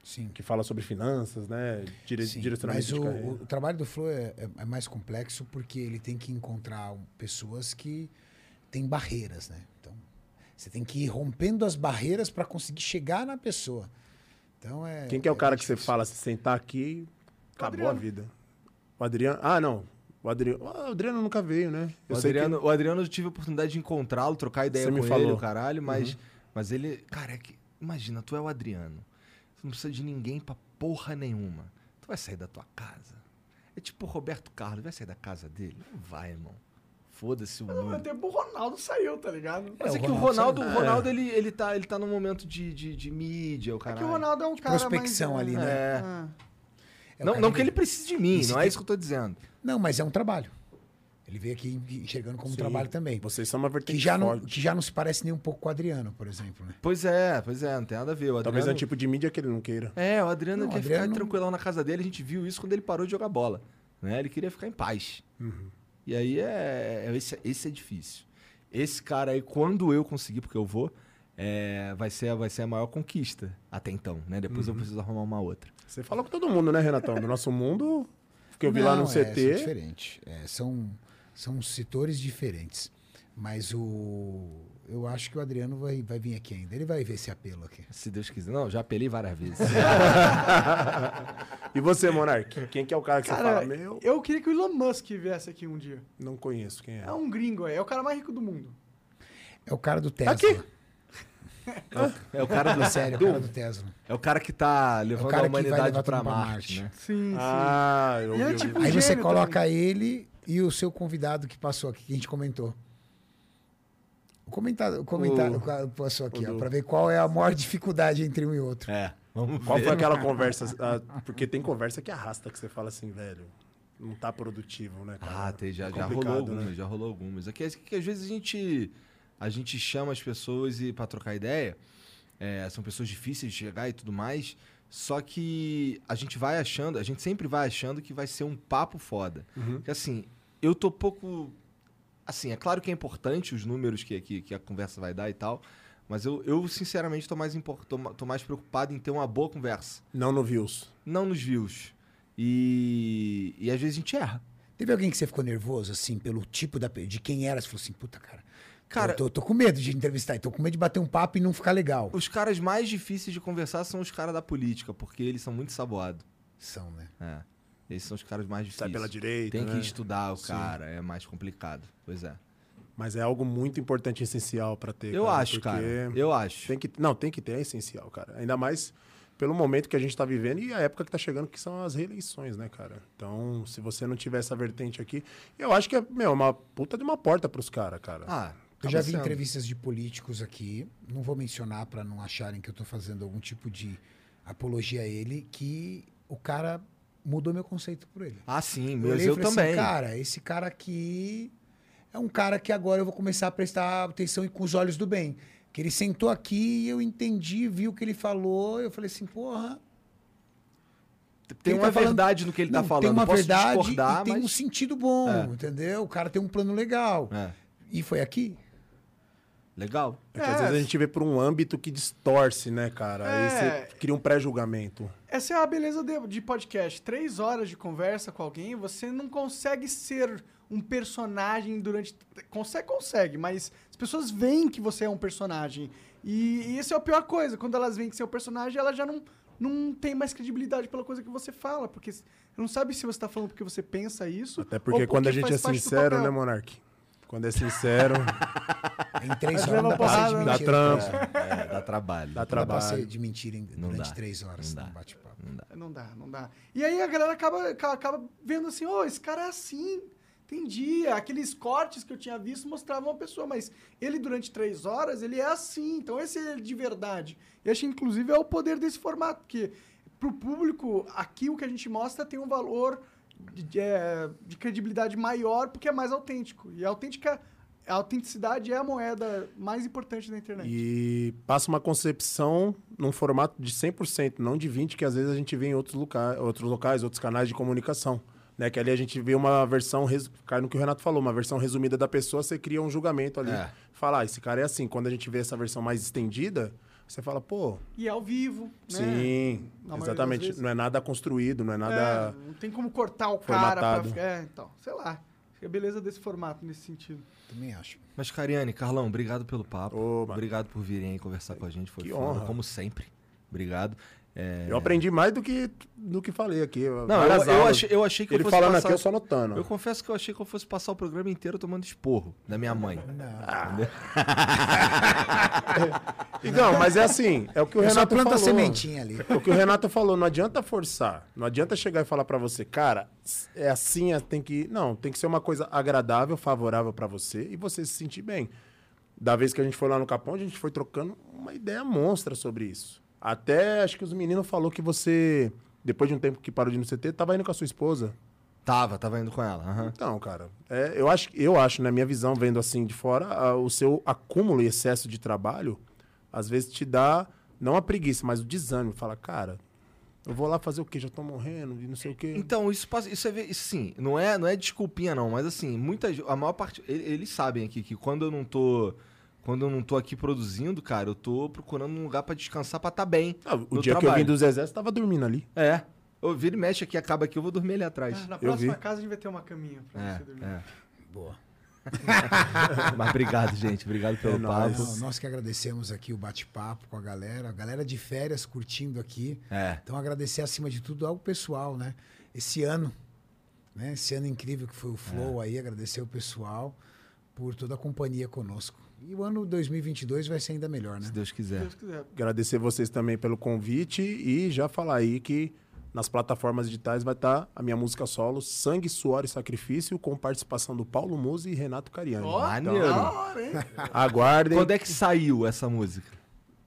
Speaker 4: Sim.
Speaker 3: que fala sobre finanças, né, dire,
Speaker 4: Sim,
Speaker 3: direcionamento
Speaker 4: mas
Speaker 3: de
Speaker 4: o,
Speaker 3: carreira.
Speaker 4: o trabalho do Flow é, é- é mais complexo porque ele tem que encontrar pessoas que têm barreiras, né? Então, você tem que ir rompendo as barreiras para conseguir chegar na pessoa. Então é.
Speaker 3: Quem que é o cara que você fala, se sentar aqui, acabou a
Speaker 1: Adriano.
Speaker 3: vida? O Adriano? Ah, não. O Adriano, o Adriano nunca veio, né?
Speaker 2: O
Speaker 3: sei que-
Speaker 2: Adriano, o Adriano eu tive a oportunidade de encontrá-lo, trocar ideia
Speaker 3: Você
Speaker 2: com
Speaker 3: me
Speaker 2: ele,
Speaker 3: falou. Uhum.
Speaker 2: o caralho, mas, mas ele. Cara, é que. Imagina, tu é o Adriano. Tu não precisa de ninguém pra porra nenhuma. Tu vai sair da tua casa. É tipo o Roberto Carlos, vai sair da casa dele? Não vai, irmão. Foda-se o
Speaker 1: Não,
Speaker 2: mundo.
Speaker 1: até o Ronaldo saiu, tá ligado?
Speaker 2: Mas é,
Speaker 4: o
Speaker 2: que o
Speaker 4: Ronaldo
Speaker 2: Ronaldo, o Ronaldo ele, ele, tá, ele tá num momento de, de, de mídia, o
Speaker 1: É
Speaker 2: cara.
Speaker 1: que o Ronaldo é um cara
Speaker 4: prospecção
Speaker 1: mais,
Speaker 4: ali,
Speaker 1: é,
Speaker 4: né?
Speaker 2: É.
Speaker 4: É o
Speaker 2: Não, não que ele precise de mim, não é isso que eu tô dizendo.
Speaker 4: Não, mas é um trabalho. Ele veio aqui enxergando como um
Speaker 3: Sim.
Speaker 4: trabalho também.
Speaker 3: Vocês são uma vertente
Speaker 4: Que já, não,
Speaker 3: forte.
Speaker 4: que já não se parece nem um pouco com o Adriano, por exemplo, né?
Speaker 2: Pois é, pois é, não tem nada a ver. O
Speaker 3: Talvez é
Speaker 2: Adriano-
Speaker 3: um tipo de mídia que ele não queira.
Speaker 2: É, o Adriano
Speaker 4: Não, o
Speaker 2: quer
Speaker 4: Adriano
Speaker 2: ficar
Speaker 4: não-
Speaker 2: tranquilão na casa dele. A gente viu isso quando ele parou de jogar bola. Né? Ele queria ficar em paz.
Speaker 3: Uhum.
Speaker 2: E aí é, é- esse, esse é difícil. Esse cara aí, quando eu conseguir, porque eu vou, é, vai, ser, vai ser a maior conquista até então. Né? Depois
Speaker 4: Uhum.
Speaker 2: eu preciso arrumar uma outra.
Speaker 3: Você fala com todo mundo, né, Renatão? Do nosso mundo, que eu vi lá no
Speaker 4: Não, é, são
Speaker 3: CT.
Speaker 4: diferente. É, são, são setores diferentes. Mas o. Eu acho que o Adriano vai, vai vir aqui ainda. Ele vai ver esse apelo aqui.
Speaker 2: Se Deus quiser. Não, já apelei várias vezes.
Speaker 3: e você, Monark? Quem que é o cara que você
Speaker 1: Cara,
Speaker 3: fala? Meu,
Speaker 1: eu queria que o Elon Musk viesse aqui um dia.
Speaker 3: não conheço quem é.
Speaker 1: É um gringo, é, é o cara mais rico do mundo.
Speaker 4: É o cara do Tesla.
Speaker 3: Aqui.
Speaker 2: é o cara do
Speaker 4: Sério, é o cara do Tesla.
Speaker 2: É o cara que tá levando
Speaker 4: cara
Speaker 2: a humanidade pra Marte,
Speaker 4: Marte.
Speaker 2: né?
Speaker 1: Sim,
Speaker 3: Ah, eu
Speaker 1: E é
Speaker 3: vi. eu
Speaker 1: tipo-.
Speaker 4: Aí você coloca ele e o seu convidado que passou aqui, que a gente comentou. O comentário, o comentário
Speaker 3: O-
Speaker 4: que passou aqui,
Speaker 3: o
Speaker 4: ó,
Speaker 3: do-
Speaker 4: pra ver qual é a maior dificuldade entre um e outro.
Speaker 2: É. Vamos
Speaker 3: Qual
Speaker 2: ver.
Speaker 3: foi aquela conversa? ah, porque tem conversa que arrasta, que você fala assim, velho, não tá produtivo, né, cara?
Speaker 2: Ah, tem, já,
Speaker 3: É
Speaker 2: já rolou algumas,
Speaker 3: né?
Speaker 2: já rolou algumas. Aqui é que às vezes a gente, a gente chama as pessoas e para trocar ideia. é, são pessoas difíceis de chegar e tudo mais. Só que a gente vai achando, a gente sempre vai achando que vai ser um papo foda.
Speaker 3: Uhum.
Speaker 2: Porque assim, eu tô pouco. Assim, é claro que é importante os números que, que, que a conversa vai dar e tal. Mas eu, eu sinceramente, tô mais, tô, tô mais preocupado em ter uma boa conversa.
Speaker 3: Não no views.
Speaker 2: Não nos views. E, e às vezes a gente erra.
Speaker 4: Teve alguém que você ficou nervoso, assim, pelo tipo da, de quem era? Você falou assim, puta, cara,
Speaker 2: Cara,
Speaker 4: eu tô, tô com medo de entrevistar, e tô com medo de bater um papo e não ficar legal.
Speaker 2: os caras mais difíceis de conversar são os caras da política, porque eles são muito saboados.
Speaker 4: São, né?
Speaker 2: É. Esses são os caras mais difíceis.
Speaker 3: Sai pela direita,
Speaker 2: Tem que
Speaker 3: né?
Speaker 2: estudar o
Speaker 3: Sim.
Speaker 2: cara, é mais complicado. Pois é.
Speaker 3: Mas é algo muito importante e essencial pra ter.
Speaker 2: Eu
Speaker 3: cara,
Speaker 2: acho, cara. Eu acho.
Speaker 3: Tem que, não, tem que ter, é essencial, cara. Ainda mais pelo momento que a gente tá vivendo e a época que tá chegando, que são as reeleições, né, cara? Então, se você não tiver essa vertente aqui, eu acho que é, meu, uma puta de uma porta pros caras, cara.
Speaker 2: Ah,
Speaker 4: Eu já
Speaker 2: acaba
Speaker 4: vi
Speaker 2: sendo.
Speaker 4: entrevistas de políticos aqui, não vou mencionar para não acharem que eu tô fazendo algum tipo de apologia a ele, que o cara mudou meu conceito por ele.
Speaker 2: Ah, sim,
Speaker 4: Eu
Speaker 2: mas
Speaker 4: olhei e
Speaker 2: eu
Speaker 4: falei
Speaker 2: também.
Speaker 4: Assim, cara, esse cara aqui é um cara que agora eu vou começar a prestar atenção e com os olhos do bem. Que ele sentou aqui e eu entendi, vi o que ele falou, eu falei assim, porra.
Speaker 2: tem uma
Speaker 4: tá falando-
Speaker 2: verdade no que ele tá
Speaker 4: Não,
Speaker 2: falando.
Speaker 4: Tem uma
Speaker 2: Posso
Speaker 4: verdade e tem
Speaker 2: mas...
Speaker 4: um sentido bom,
Speaker 2: É.
Speaker 4: entendeu? O cara tem um plano legal.
Speaker 2: É,
Speaker 4: E foi aqui.
Speaker 2: Legal.
Speaker 3: É que
Speaker 1: É.
Speaker 3: às vezes a gente vê por um âmbito que distorce, né, cara? Aí
Speaker 1: É.
Speaker 3: você cria um pré-julgamento.
Speaker 1: Essa é a beleza de, de podcast. Três horas de conversa com alguém, você não consegue ser um personagem durante. Consegue, consegue, mas as pessoas veem que você é um personagem. E, e isso é a pior coisa. Quando elas veem que você é um personagem, elas já não, não tem mais credibilidade pela coisa que você fala. Porque não sabe se você tá falando porque você pensa isso.
Speaker 3: Até porque
Speaker 1: ou
Speaker 3: quando a
Speaker 1: porque
Speaker 3: gente é sincero, né, Monark? Quando é sincero,
Speaker 4: Em três horas não dá pra ser de
Speaker 3: dá trampo.
Speaker 2: É, dá trabalho.
Speaker 3: Dá
Speaker 4: Não dá pra
Speaker 3: trabalho.
Speaker 4: ser de mentira em-
Speaker 2: Não
Speaker 4: durante
Speaker 2: dá.
Speaker 4: três horas
Speaker 2: Não
Speaker 4: num
Speaker 2: dá.
Speaker 4: bate-papo.
Speaker 2: Não dá.
Speaker 1: Não dá, não dá. E aí a galera acaba, acaba- vendo assim, ô, esse cara é assim. Entendi. Aqueles cortes que eu tinha visto mostravam uma pessoa, mas ele durante três horas, ele é assim. Então esse é ele de verdade. E acho que inclusive é o poder desse formato, porque pro público, aqui o que a gente mostra tem um valor de, de, é, de credibilidade maior, porque é mais autêntico. E a autêntica. A autenticidade é a moeda mais importante da internet.
Speaker 3: E passa uma concepção num formato de 100%, não de 20%, que às vezes a gente vê em outros, loca outros locais, outros canais de comunicação. Né? Que ali a gente vê uma versão, cai no que o Renato falou, uma versão resumida da pessoa, você cria um julgamento ali.
Speaker 2: É.
Speaker 3: Fala, ah, esse cara é assim. Quando a gente vê essa versão mais estendida, você fala, pô,
Speaker 1: E é ao vivo, né?
Speaker 3: sim, exatamente. Não é nada construído, não é nada...
Speaker 1: É, não tem como cortar o cara pra. É, então, sei lá. É a beleza desse formato nesse sentido.
Speaker 4: Também acho.
Speaker 2: Mas, Cariane, Carlão, obrigado pelo papo.
Speaker 3: Ô,
Speaker 2: obrigado por virem aí conversar com a gente. Foi
Speaker 3: Que
Speaker 2: foda,
Speaker 3: honra.
Speaker 2: como sempre. Obrigado. É,
Speaker 3: Eu aprendi mais do que, do que falei aqui.
Speaker 2: Não, eu, eu achei, eu achei que
Speaker 3: Ele
Speaker 2: eu fosse
Speaker 3: falando
Speaker 2: passar...
Speaker 3: aqui, eu só anotando.
Speaker 2: Eu confesso que eu achei que eu fosse passar o programa inteiro tomando esporro da minha mãe.
Speaker 3: Não, mas é assim, é o que o
Speaker 4: Eu só
Speaker 3: Renato
Speaker 4: planta a
Speaker 3: falou.
Speaker 4: sementinha ali.
Speaker 3: O que o Renato falou, não adianta forçar. Não adianta chegar e falar pra você, cara, é assim, é- tem que. Não, tem que ser uma coisa agradável, favorável pra você e você se sentir bem. Da vez que a gente foi lá no Capão, a gente foi trocando uma ideia monstra sobre isso. Até acho que os meninos falou que você, depois de um tempo que parou de ir no CT, tava indo com a sua esposa.
Speaker 2: Tava, tava indo com ela. aham.
Speaker 3: Então, cara, é, eu, acho, eu acho, na minha visão, vendo assim de fora, a- o seu acúmulo e excesso de trabalho, às vezes te dá, não a preguiça, mas o desânimo. Fala, cara, eu vou lá fazer o quê? Já tô morrendo e não sei o quê.
Speaker 2: Então, isso passa. Isso é. Sim, não é, não é desculpinha, não, mas assim, muitas. A maior parte. Eles sabem aqui que quando eu não tô. Quando eu não tô aqui produzindo, cara, eu tô procurando um lugar pra descansar pra tá bem.
Speaker 3: Ah, o dia que eu
Speaker 2: trabalho.
Speaker 3: vim do Zezé, você tava dormindo ali.
Speaker 2: É. Eu viro e mexe aqui, acaba aqui, eu vou dormir ali atrás.
Speaker 1: Ah, na próxima casa a gente vai ter uma caminha pra
Speaker 2: É,
Speaker 1: você dormir.
Speaker 2: é.
Speaker 4: Boa.
Speaker 2: Mas obrigado, gente. Obrigado pelo
Speaker 3: É
Speaker 2: papo.
Speaker 4: Não, nós que agradecemos aqui o bate-papo com a galera, a galera de férias curtindo aqui.
Speaker 2: É.
Speaker 4: Então agradecer acima de tudo ao pessoal, né? Esse ano, né? Esse ano incrível que foi o
Speaker 2: É.
Speaker 4: Flow aí, agradecer o pessoal por toda a companhia conosco. E o ano 2022 vai ser ainda melhor, né?
Speaker 2: Se Deus
Speaker 1: Se
Speaker 2: quiser.
Speaker 1: Deus quiser.
Speaker 3: Agradecer vocês também pelo convite e já falar aí que nas plataformas digitais vai estar a minha música solo, Sangue, Suor e Sacrifício, com participação do Paulo Musi e Renato Cariani.
Speaker 1: Da hora, hein?
Speaker 3: Aguardem.
Speaker 2: Quando é que saiu essa música?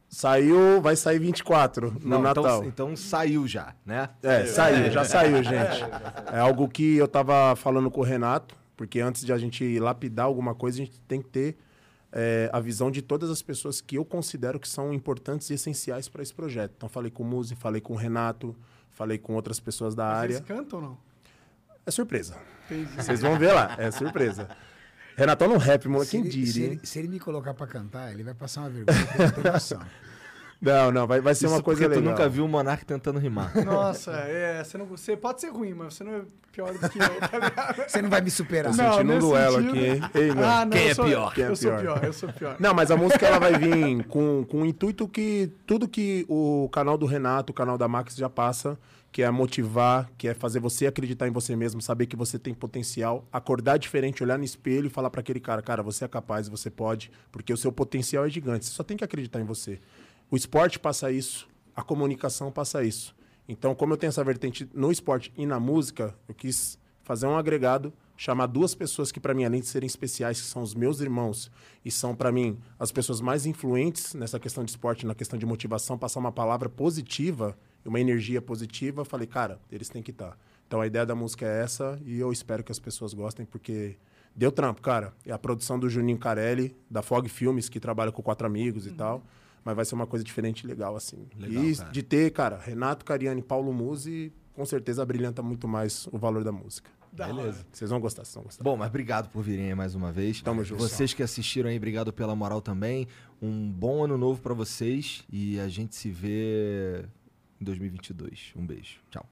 Speaker 3: Saiu, vai sair 24 no
Speaker 2: Não,
Speaker 3: Natal.
Speaker 2: Então, então saiu já, né?
Speaker 3: É, saiu, já saiu, gente. É algo que eu tava falando com o Renato, porque antes de a gente lapidar alguma coisa, a gente tem que ter é, a visão de todas as pessoas que eu considero que são importantes e essenciais para esse projeto. Então, falei com o Muzi, falei com o Renato, falei com outras pessoas da
Speaker 1: Mas
Speaker 3: área.
Speaker 1: Eles cantam ou não?
Speaker 3: É surpresa.
Speaker 1: Entendi.
Speaker 3: Vocês vão ver lá, é surpresa. Renatão no rap, moleque,
Speaker 4: Se
Speaker 3: quem
Speaker 4: ele, se,
Speaker 3: diria,
Speaker 4: ele, se ele me colocar pra cantar, ele vai passar uma vergonha não.
Speaker 3: Não, vai, vai ser
Speaker 2: Isso
Speaker 3: uma coisa
Speaker 2: porque
Speaker 3: legal.
Speaker 2: tu nunca viu o Monark tentando rimar.
Speaker 1: Nossa, é, você, não, você pode ser ruim, mas você não é pior do que eu, tá?
Speaker 4: Você não vai me superar.
Speaker 3: Tô sentindo um duelo
Speaker 1: sentido-
Speaker 3: aqui, hein? Ei.
Speaker 1: Ah, não,
Speaker 2: Quem
Speaker 1: eu
Speaker 2: é
Speaker 1: sou,
Speaker 2: pior?
Speaker 3: Quem é
Speaker 1: eu sou
Speaker 3: pior?
Speaker 1: pior, eu sou pior.
Speaker 3: Não, mas a música ela vai vir com, com o intuito que tudo que o canal do Renato, o canal da Max já passa, que é motivar, que é fazer você acreditar em você mesmo, saber que você tem potencial, acordar diferente, olhar no espelho e falar pra aquele cara, cara, você é capaz, você pode, porque o seu potencial é gigante, você só tem que acreditar em você. O esporte passa isso, a comunicação passa isso. Então, como eu tenho essa vertente no esporte e na música, eu quis fazer um agregado, chamar duas pessoas que para mim além de serem especiais, que são os meus irmãos e são para mim as pessoas mais influentes nessa questão de esporte, na questão de motivação, passar uma palavra positiva, uma energia positiva, falei, cara, eles têm que estar. Então a ideia da música é essa e eu espero que as pessoas gostem porque deu trampo, cara. É a produção do Juninho Carelli, da Fog Filmes, que trabalha com quatro amigos e tal. Mas vai ser uma coisa diferente e legal, assim.
Speaker 2: Legal,
Speaker 3: e
Speaker 2: cara.
Speaker 3: de ter, cara, Renato Cariani Paulo Musi, com certeza brilhanta muito mais o valor da música.
Speaker 2: Beleza.
Speaker 3: Vocês vão gostar, vocês vão gostar.
Speaker 2: Bom, mas obrigado por virem aí mais uma vez.
Speaker 3: Tamo junto.
Speaker 2: Vocês que assistiram aí, obrigado pela moral também. Um bom ano novo pra vocês e a gente se vê em 2022. Um beijo. Tchau.